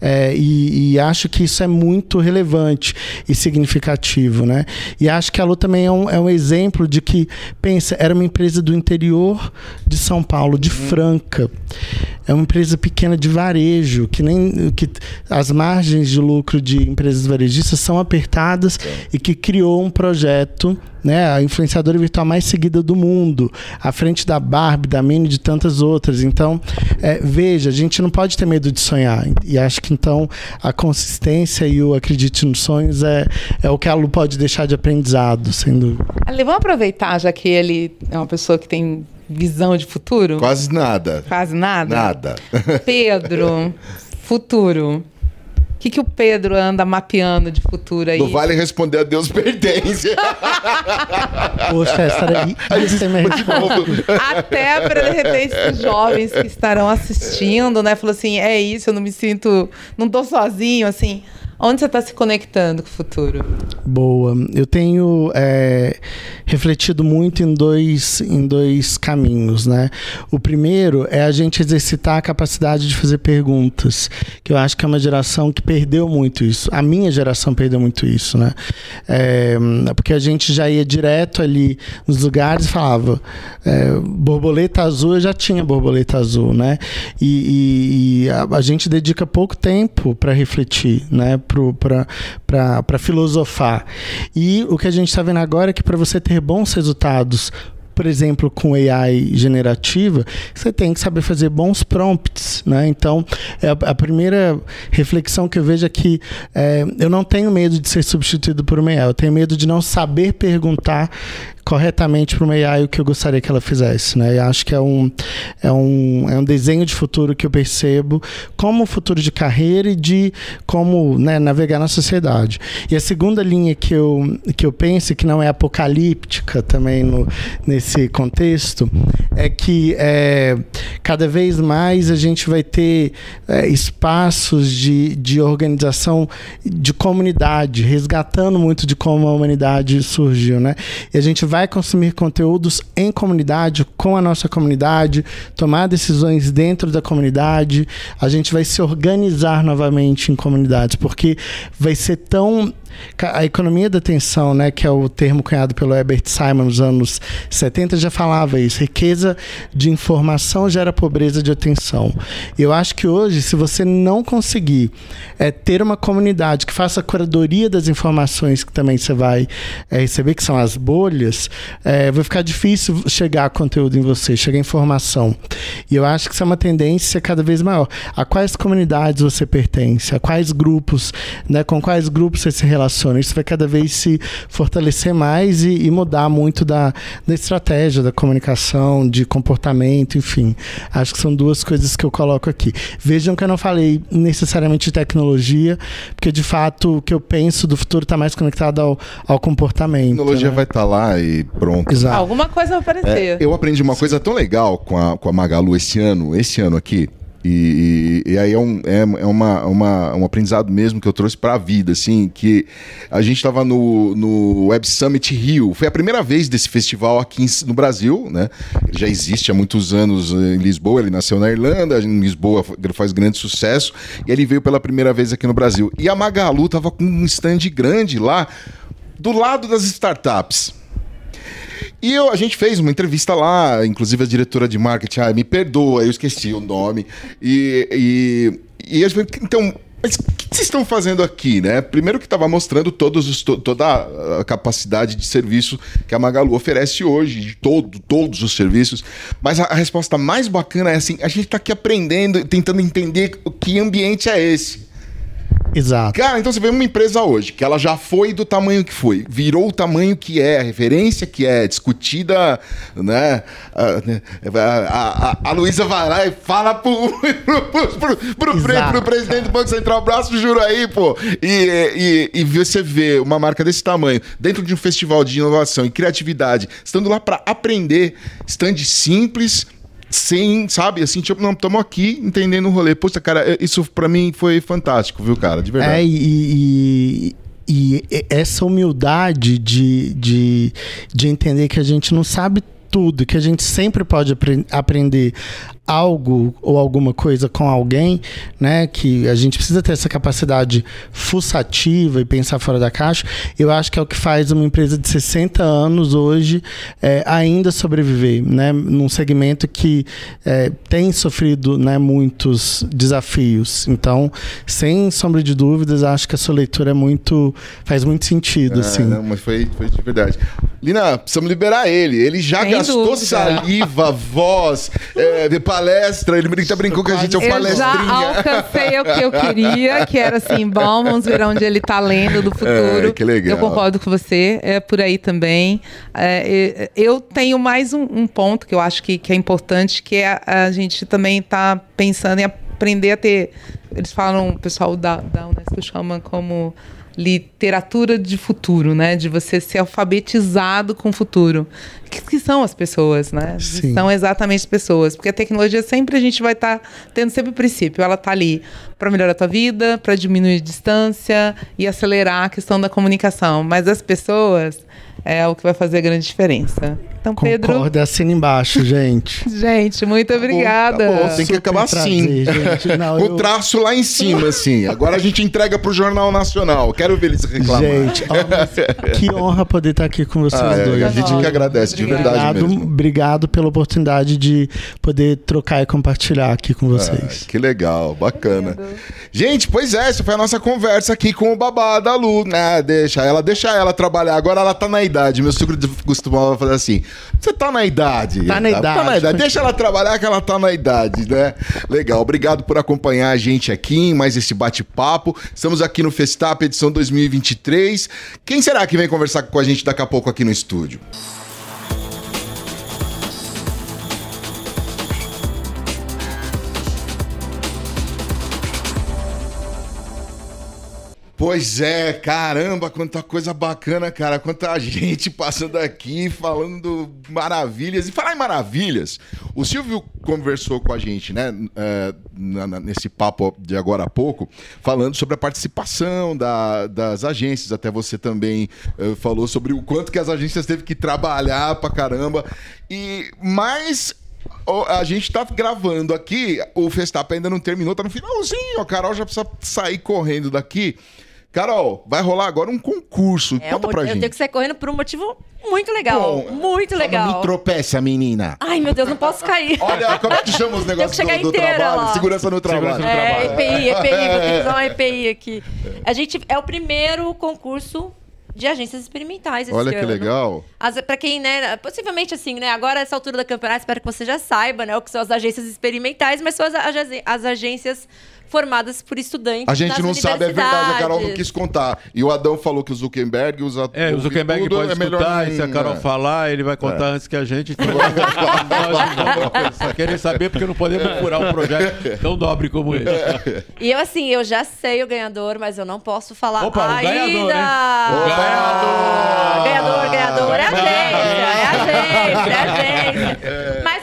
É, e, e, acho que isso é muito relevante e significativo. Né? E acho que a Lu também é um, é um exemplo de que, pensa, era uma empresa do interior de São Paulo, de uhum. Franca. É uma empresa pequena de varejo, que nem que as margens de lucro de empresas varejistas são apertadas e que criou criou um projeto, né, a influenciadora virtual mais seguida do mundo, à frente da Barbie, da Minnie e de tantas outras. Então, é, veja, a gente não pode ter medo de sonhar. E acho que então a consistência e o acredite nos sonhos é, é o que a Lu pode deixar de aprendizado, sendo. Ale, vamos aproveitar, já que ele é uma pessoa que tem visão de futuro? Quase nada. Quase nada? Nada. <laughs> Pedro, futuro. O que, que o Pedro anda mapeando de futuro aí? Não vale responder a Deus pertence. <laughs> Poxa, essa daí. Até para, de repente, os jovens que estarão assistindo, né? Falou assim: é isso, eu não me sinto. Não tô sozinho, assim. Onde você está se conectando com o futuro? Boa. Eu tenho é, refletido muito em dois, em dois caminhos, né? O primeiro é a gente exercitar a capacidade de fazer perguntas, que eu acho que é uma geração que perdeu muito isso. A minha geração perdeu muito isso, né? É, porque a gente já ia direto ali nos lugares e falava é, borboleta azul, eu já tinha borboleta azul, né? E, e, e a, a gente dedica pouco tempo para refletir, né? Para filosofar. E o que a gente está vendo agora é que para você ter bons resultados por exemplo, com AI generativa, você tem que saber fazer bons prompts, né? Então, é a, primeira reflexão que eu vejo é que é, eu não tenho medo de ser substituído por uma AI, eu tenho medo de não saber perguntar corretamente para uma AI o que eu gostaria que ela fizesse, né? E acho que é um, é, um, é um desenho de futuro que eu percebo como futuro de carreira e de como né, navegar na sociedade. E a segunda linha que eu, que eu penso, que não é apocalíptica também no, nesse contexto, é que é, cada vez mais a gente vai ter é, espaços de, de organização de comunidade, resgatando muito de como a humanidade surgiu, né? E a gente vai consumir conteúdos em comunidade, com a nossa comunidade, tomar decisões dentro da comunidade, a gente vai se organizar novamente em comunidades, porque vai ser tão a economia da atenção, né, que é o termo cunhado pelo Herbert Simon nos anos 70, já falava isso. Riqueza de informação gera pobreza de atenção. Eu acho que hoje, se você não conseguir é, ter uma comunidade que faça a curadoria das informações que também você vai é, receber, que são as bolhas, é, vai ficar difícil chegar conteúdo em você, chegar informação. E eu acho que isso é uma tendência cada vez maior. A quais comunidades você pertence? A quais grupos, né, com quais grupos você se relaciona? Relaciona. Isso vai cada vez se fortalecer mais e, e mudar muito da, da estratégia, da comunicação, de comportamento, enfim. Acho que são duas coisas que eu coloco aqui. Vejam que eu não falei necessariamente de tecnologia, porque de fato o que eu penso do futuro está mais conectado ao, ao comportamento. A tecnologia né? vai estar tá lá e pronto. Exato. Alguma coisa vai aparecer. É, eu aprendi uma coisa tão legal com a, com a Magalu esse ano, esse ano aqui. E, e, e, aí é um, é, é uma, uma, um aprendizado mesmo que eu trouxe para a vida, assim, que a gente estava no, no Web Summit Rio. Foi a primeira vez desse festival aqui no Brasil, né? Ele já existe há muitos anos em Lisboa, ele nasceu na Irlanda, em Lisboa faz grande sucesso, e ele veio pela primeira vez aqui no Brasil. E a Magalu estava com um stand grande lá, do lado das startups. E eu, a gente fez uma entrevista lá, inclusive a diretora de marketing, ah, me perdoa, eu esqueci o nome. E, e, e eu então, mas o que vocês estão fazendo aqui, né? Primeiro que estava mostrando os, to, toda a capacidade de serviço que a Magalu oferece hoje, de todo, todos os serviços. Mas a, a resposta mais bacana é assim: a gente está aqui aprendendo, tentando entender que ambiente é esse. Exato. Cara, então você vê uma empresa hoje que ela já foi do tamanho que foi, virou o tamanho que é, a referência que é, discutida, né? A, a, a, Luísa vai lá e fala pro, <laughs> pro, pro, pro, pro, presidente do Banco Central, braço juro aí, pô. E, e, e você vê uma marca desse tamanho dentro de um festival de inovação e criatividade, estando lá para aprender, stand simples sem, sabe, assim, tipo, não, estamos aqui entendendo o rolê. Poxa, cara, é, isso para mim foi fantástico, viu, cara, de verdade. É, e, e, e essa humildade de, de, de entender que a gente não sabe tudo, que a gente sempre pode apre aprender algo ou alguma coisa com alguém, né, que a gente precisa ter essa capacidade fuçativa e pensar fora da caixa, eu acho que é o que faz uma empresa de 60 anos hoje é, ainda sobreviver, né, num segmento que é, tem sofrido, né, muitos desafios. Então, sem sombra de dúvidas, acho que a sua leitura é muito faz muito sentido, é, assim. Não, mas foi, foi de verdade. Lina, precisamos liberar ele. Ele já Sem gastou dúvida. saliva, voz, é, palestra, ele brinca, brincou que a gente é um palestrinha. Eu já alcancei o que eu <laughs> queria, que era assim, bom, vamos ver onde ele está lendo do futuro. É, que legal. Eu concordo com você, é por aí também. É, eu tenho mais um, um, ponto que eu acho que, que é importante, que é a, a gente também está pensando em aprender a ter... Eles falam, o pessoal da, da Unesco chama como literatura de futuro, né? De você ser alfabetizado com o futuro. Que, que são as pessoas, né? Sim. São exatamente as pessoas. Porque a tecnologia sempre a gente vai estar tá tendo sempre o princípio. Ela está ali para melhorar a tua vida, para diminuir a distância e acelerar a questão da comunicação. Mas as pessoas é o que vai fazer a grande diferença. Então, Pedro. Concorda, assina embaixo, gente. <laughs> gente, muito obrigada. Tá bom, tem que acabar assim. <laughs> Não, o eu... traço lá em cima, assim. Agora a gente entrega pro Jornal Nacional. Quero ver eles reclamar. Gente, ó, <laughs> que honra poder estar aqui com vocês ah, é, dois. A gente que agradece, de verdade obrigado, mesmo. Obrigado pela oportunidade de poder trocar e compartilhar aqui com vocês. Ah, que legal, bacana. Gente, pois é, essa foi a nossa conversa aqui com o babá da Lu, né? Deixa ela, deixa ela trabalhar. Agora ela tá na idade. Meu sucro costumava fazer assim: você tá na idade. Tá na idade. Tá na idade. Deixa ela trabalhar que ela tá na idade, né? Legal. Obrigado por acompanhar a gente aqui em mais esse bate-papo. Estamos aqui no Festap, edição 2023. Quem será que vem conversar com a gente daqui a pouco aqui no estúdio? Pois é, caramba, quanta coisa bacana, cara. Quanta <laughs> gente passando aqui falando maravilhas. E falar em maravilhas, o Silvio conversou com a gente, né, é, nesse papo de agora há pouco, falando sobre a participação da, das agências. Até você também uh, falou sobre o quanto que as agências teve que trabalhar pra caramba. E mais a gente tá gravando aqui, o Festap ainda não terminou, tá no finalzinho. A Carol já precisa sair correndo daqui. Carol, vai rolar agora um concurso. É, Conta pra eu gente. Eu tenho que sair correndo por um motivo muito legal. Bom, muito legal. Me tropece a menina. Ai, meu Deus, não posso cair. <laughs> Olha, como é que chama os negócios do, do trabalho? Lá. Segurança no trabalho. Segurança no é, EPI, EPI, vou ter que <laughs> usar uma EPI aqui. A gente é o primeiro concurso de agências experimentais Olha que ano. legal. Para quem, né, possivelmente assim, né, agora essa altura da campeonato, espero que você já saiba, né, o que são as agências experimentais, mas são as, as agências formadas por estudantes. A gente não sabe, é verdade, a Carol não quis contar. E o Adão falou que o Zuckerberg usa. É, o Zuckerberg tudo, pode é escutar, e se a Carol é. falar, ele vai contar é. antes que a gente. Então, nós <laughs> querem saber porque não podemos furar um projeto tão nobre como esse. E eu, assim, eu já sei o ganhador, mas eu não posso falar Opa, ainda. O ganhador, hein? O ganhador! Ganhador, ganhador é a gente, é a gente, é a gente.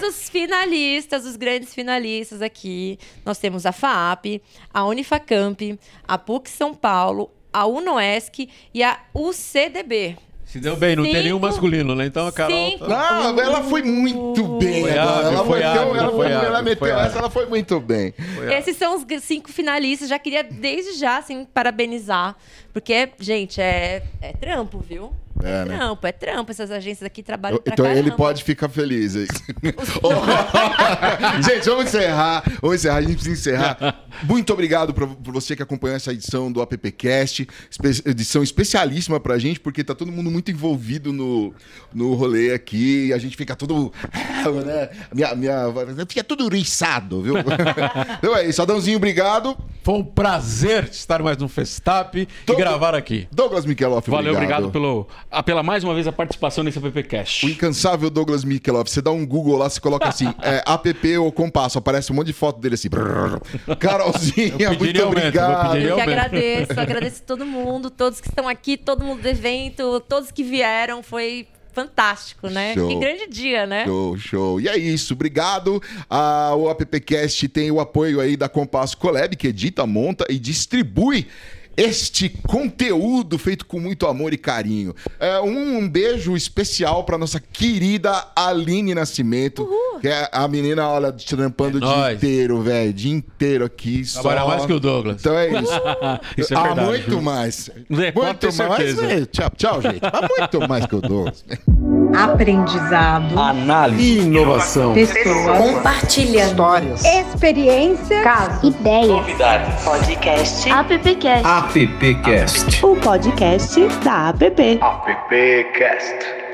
Os finalistas, os grandes finalistas aqui, nós temos a FAP, a Unifacamp, a PUC São Paulo, a UNOESC e a UCDB. Se deu bem, não Cinco, tem nenhum masculino, né? Então a Carol. Tá... Não, ela foi muito bem. Foi agora. ela foi meteu, ela, foi, ela meteu essa, ela foi muito bem. Foi Esses são os cinco finalistas. Já queria desde já, assim, parabenizar. Porque, gente, é, é trampo, viu? É, é né? trampo, é trampo. Essas agências aqui trabalham pra Então caramba. ele pode ficar feliz aí. <laughs> gente, vamos encerrar. Vamos encerrar. A gente precisa encerrar. Muito obrigado por, por você que acompanhou essa edição do AppCast. Edição especialíssima pra gente, porque tá todo mundo muito envolvido no, no rolê aqui. A gente fica todo. Né? Minha, minha, fica tudo riçado, viu? <laughs> então é isso. Adãozinho, obrigado. Foi um prazer estar mais no Festap e gravar aqui. Douglas Mikeloff, Valeu, obrigado, obrigado pelo a, pela mais uma vez a participação nesse AppCast. O incansável Douglas Mikeloff. Você dá um Google lá, você coloca assim, <laughs> é, app ou compasso, aparece um monte de foto dele assim. <laughs> Carolzinha, muito obrigado. Eu, eu que agradeço, agradeço todo mundo, todos que estão aqui, todo mundo do evento, todos que vieram, foi fantástico, né? Show. Que grande dia, né? Show, show. E é isso, obrigado. Ah, o AppCast tem o apoio aí da Compasso Collab, que edita, monta e distribui este conteúdo feito com muito amor e carinho. É, um, um beijo especial para nossa querida Aline Nascimento, Uhul. que é a menina, olha, trampando é o dia inteiro, velho. Dia inteiro aqui. Trabalha só... mais que o Douglas. Então é isso. <laughs> isso é verdade, ah, muito viu? mais. É, muito mais. Véio. Tchau, tchau, gente. Mas muito mais que o Douglas. Aprendizado. Análise. Inovação. Pessoas. Compartilhando. Histórias. Experiência. Caso. Ideias. Novidades. Podcast. Appcast. Appcast. O podcast da App. Appcast.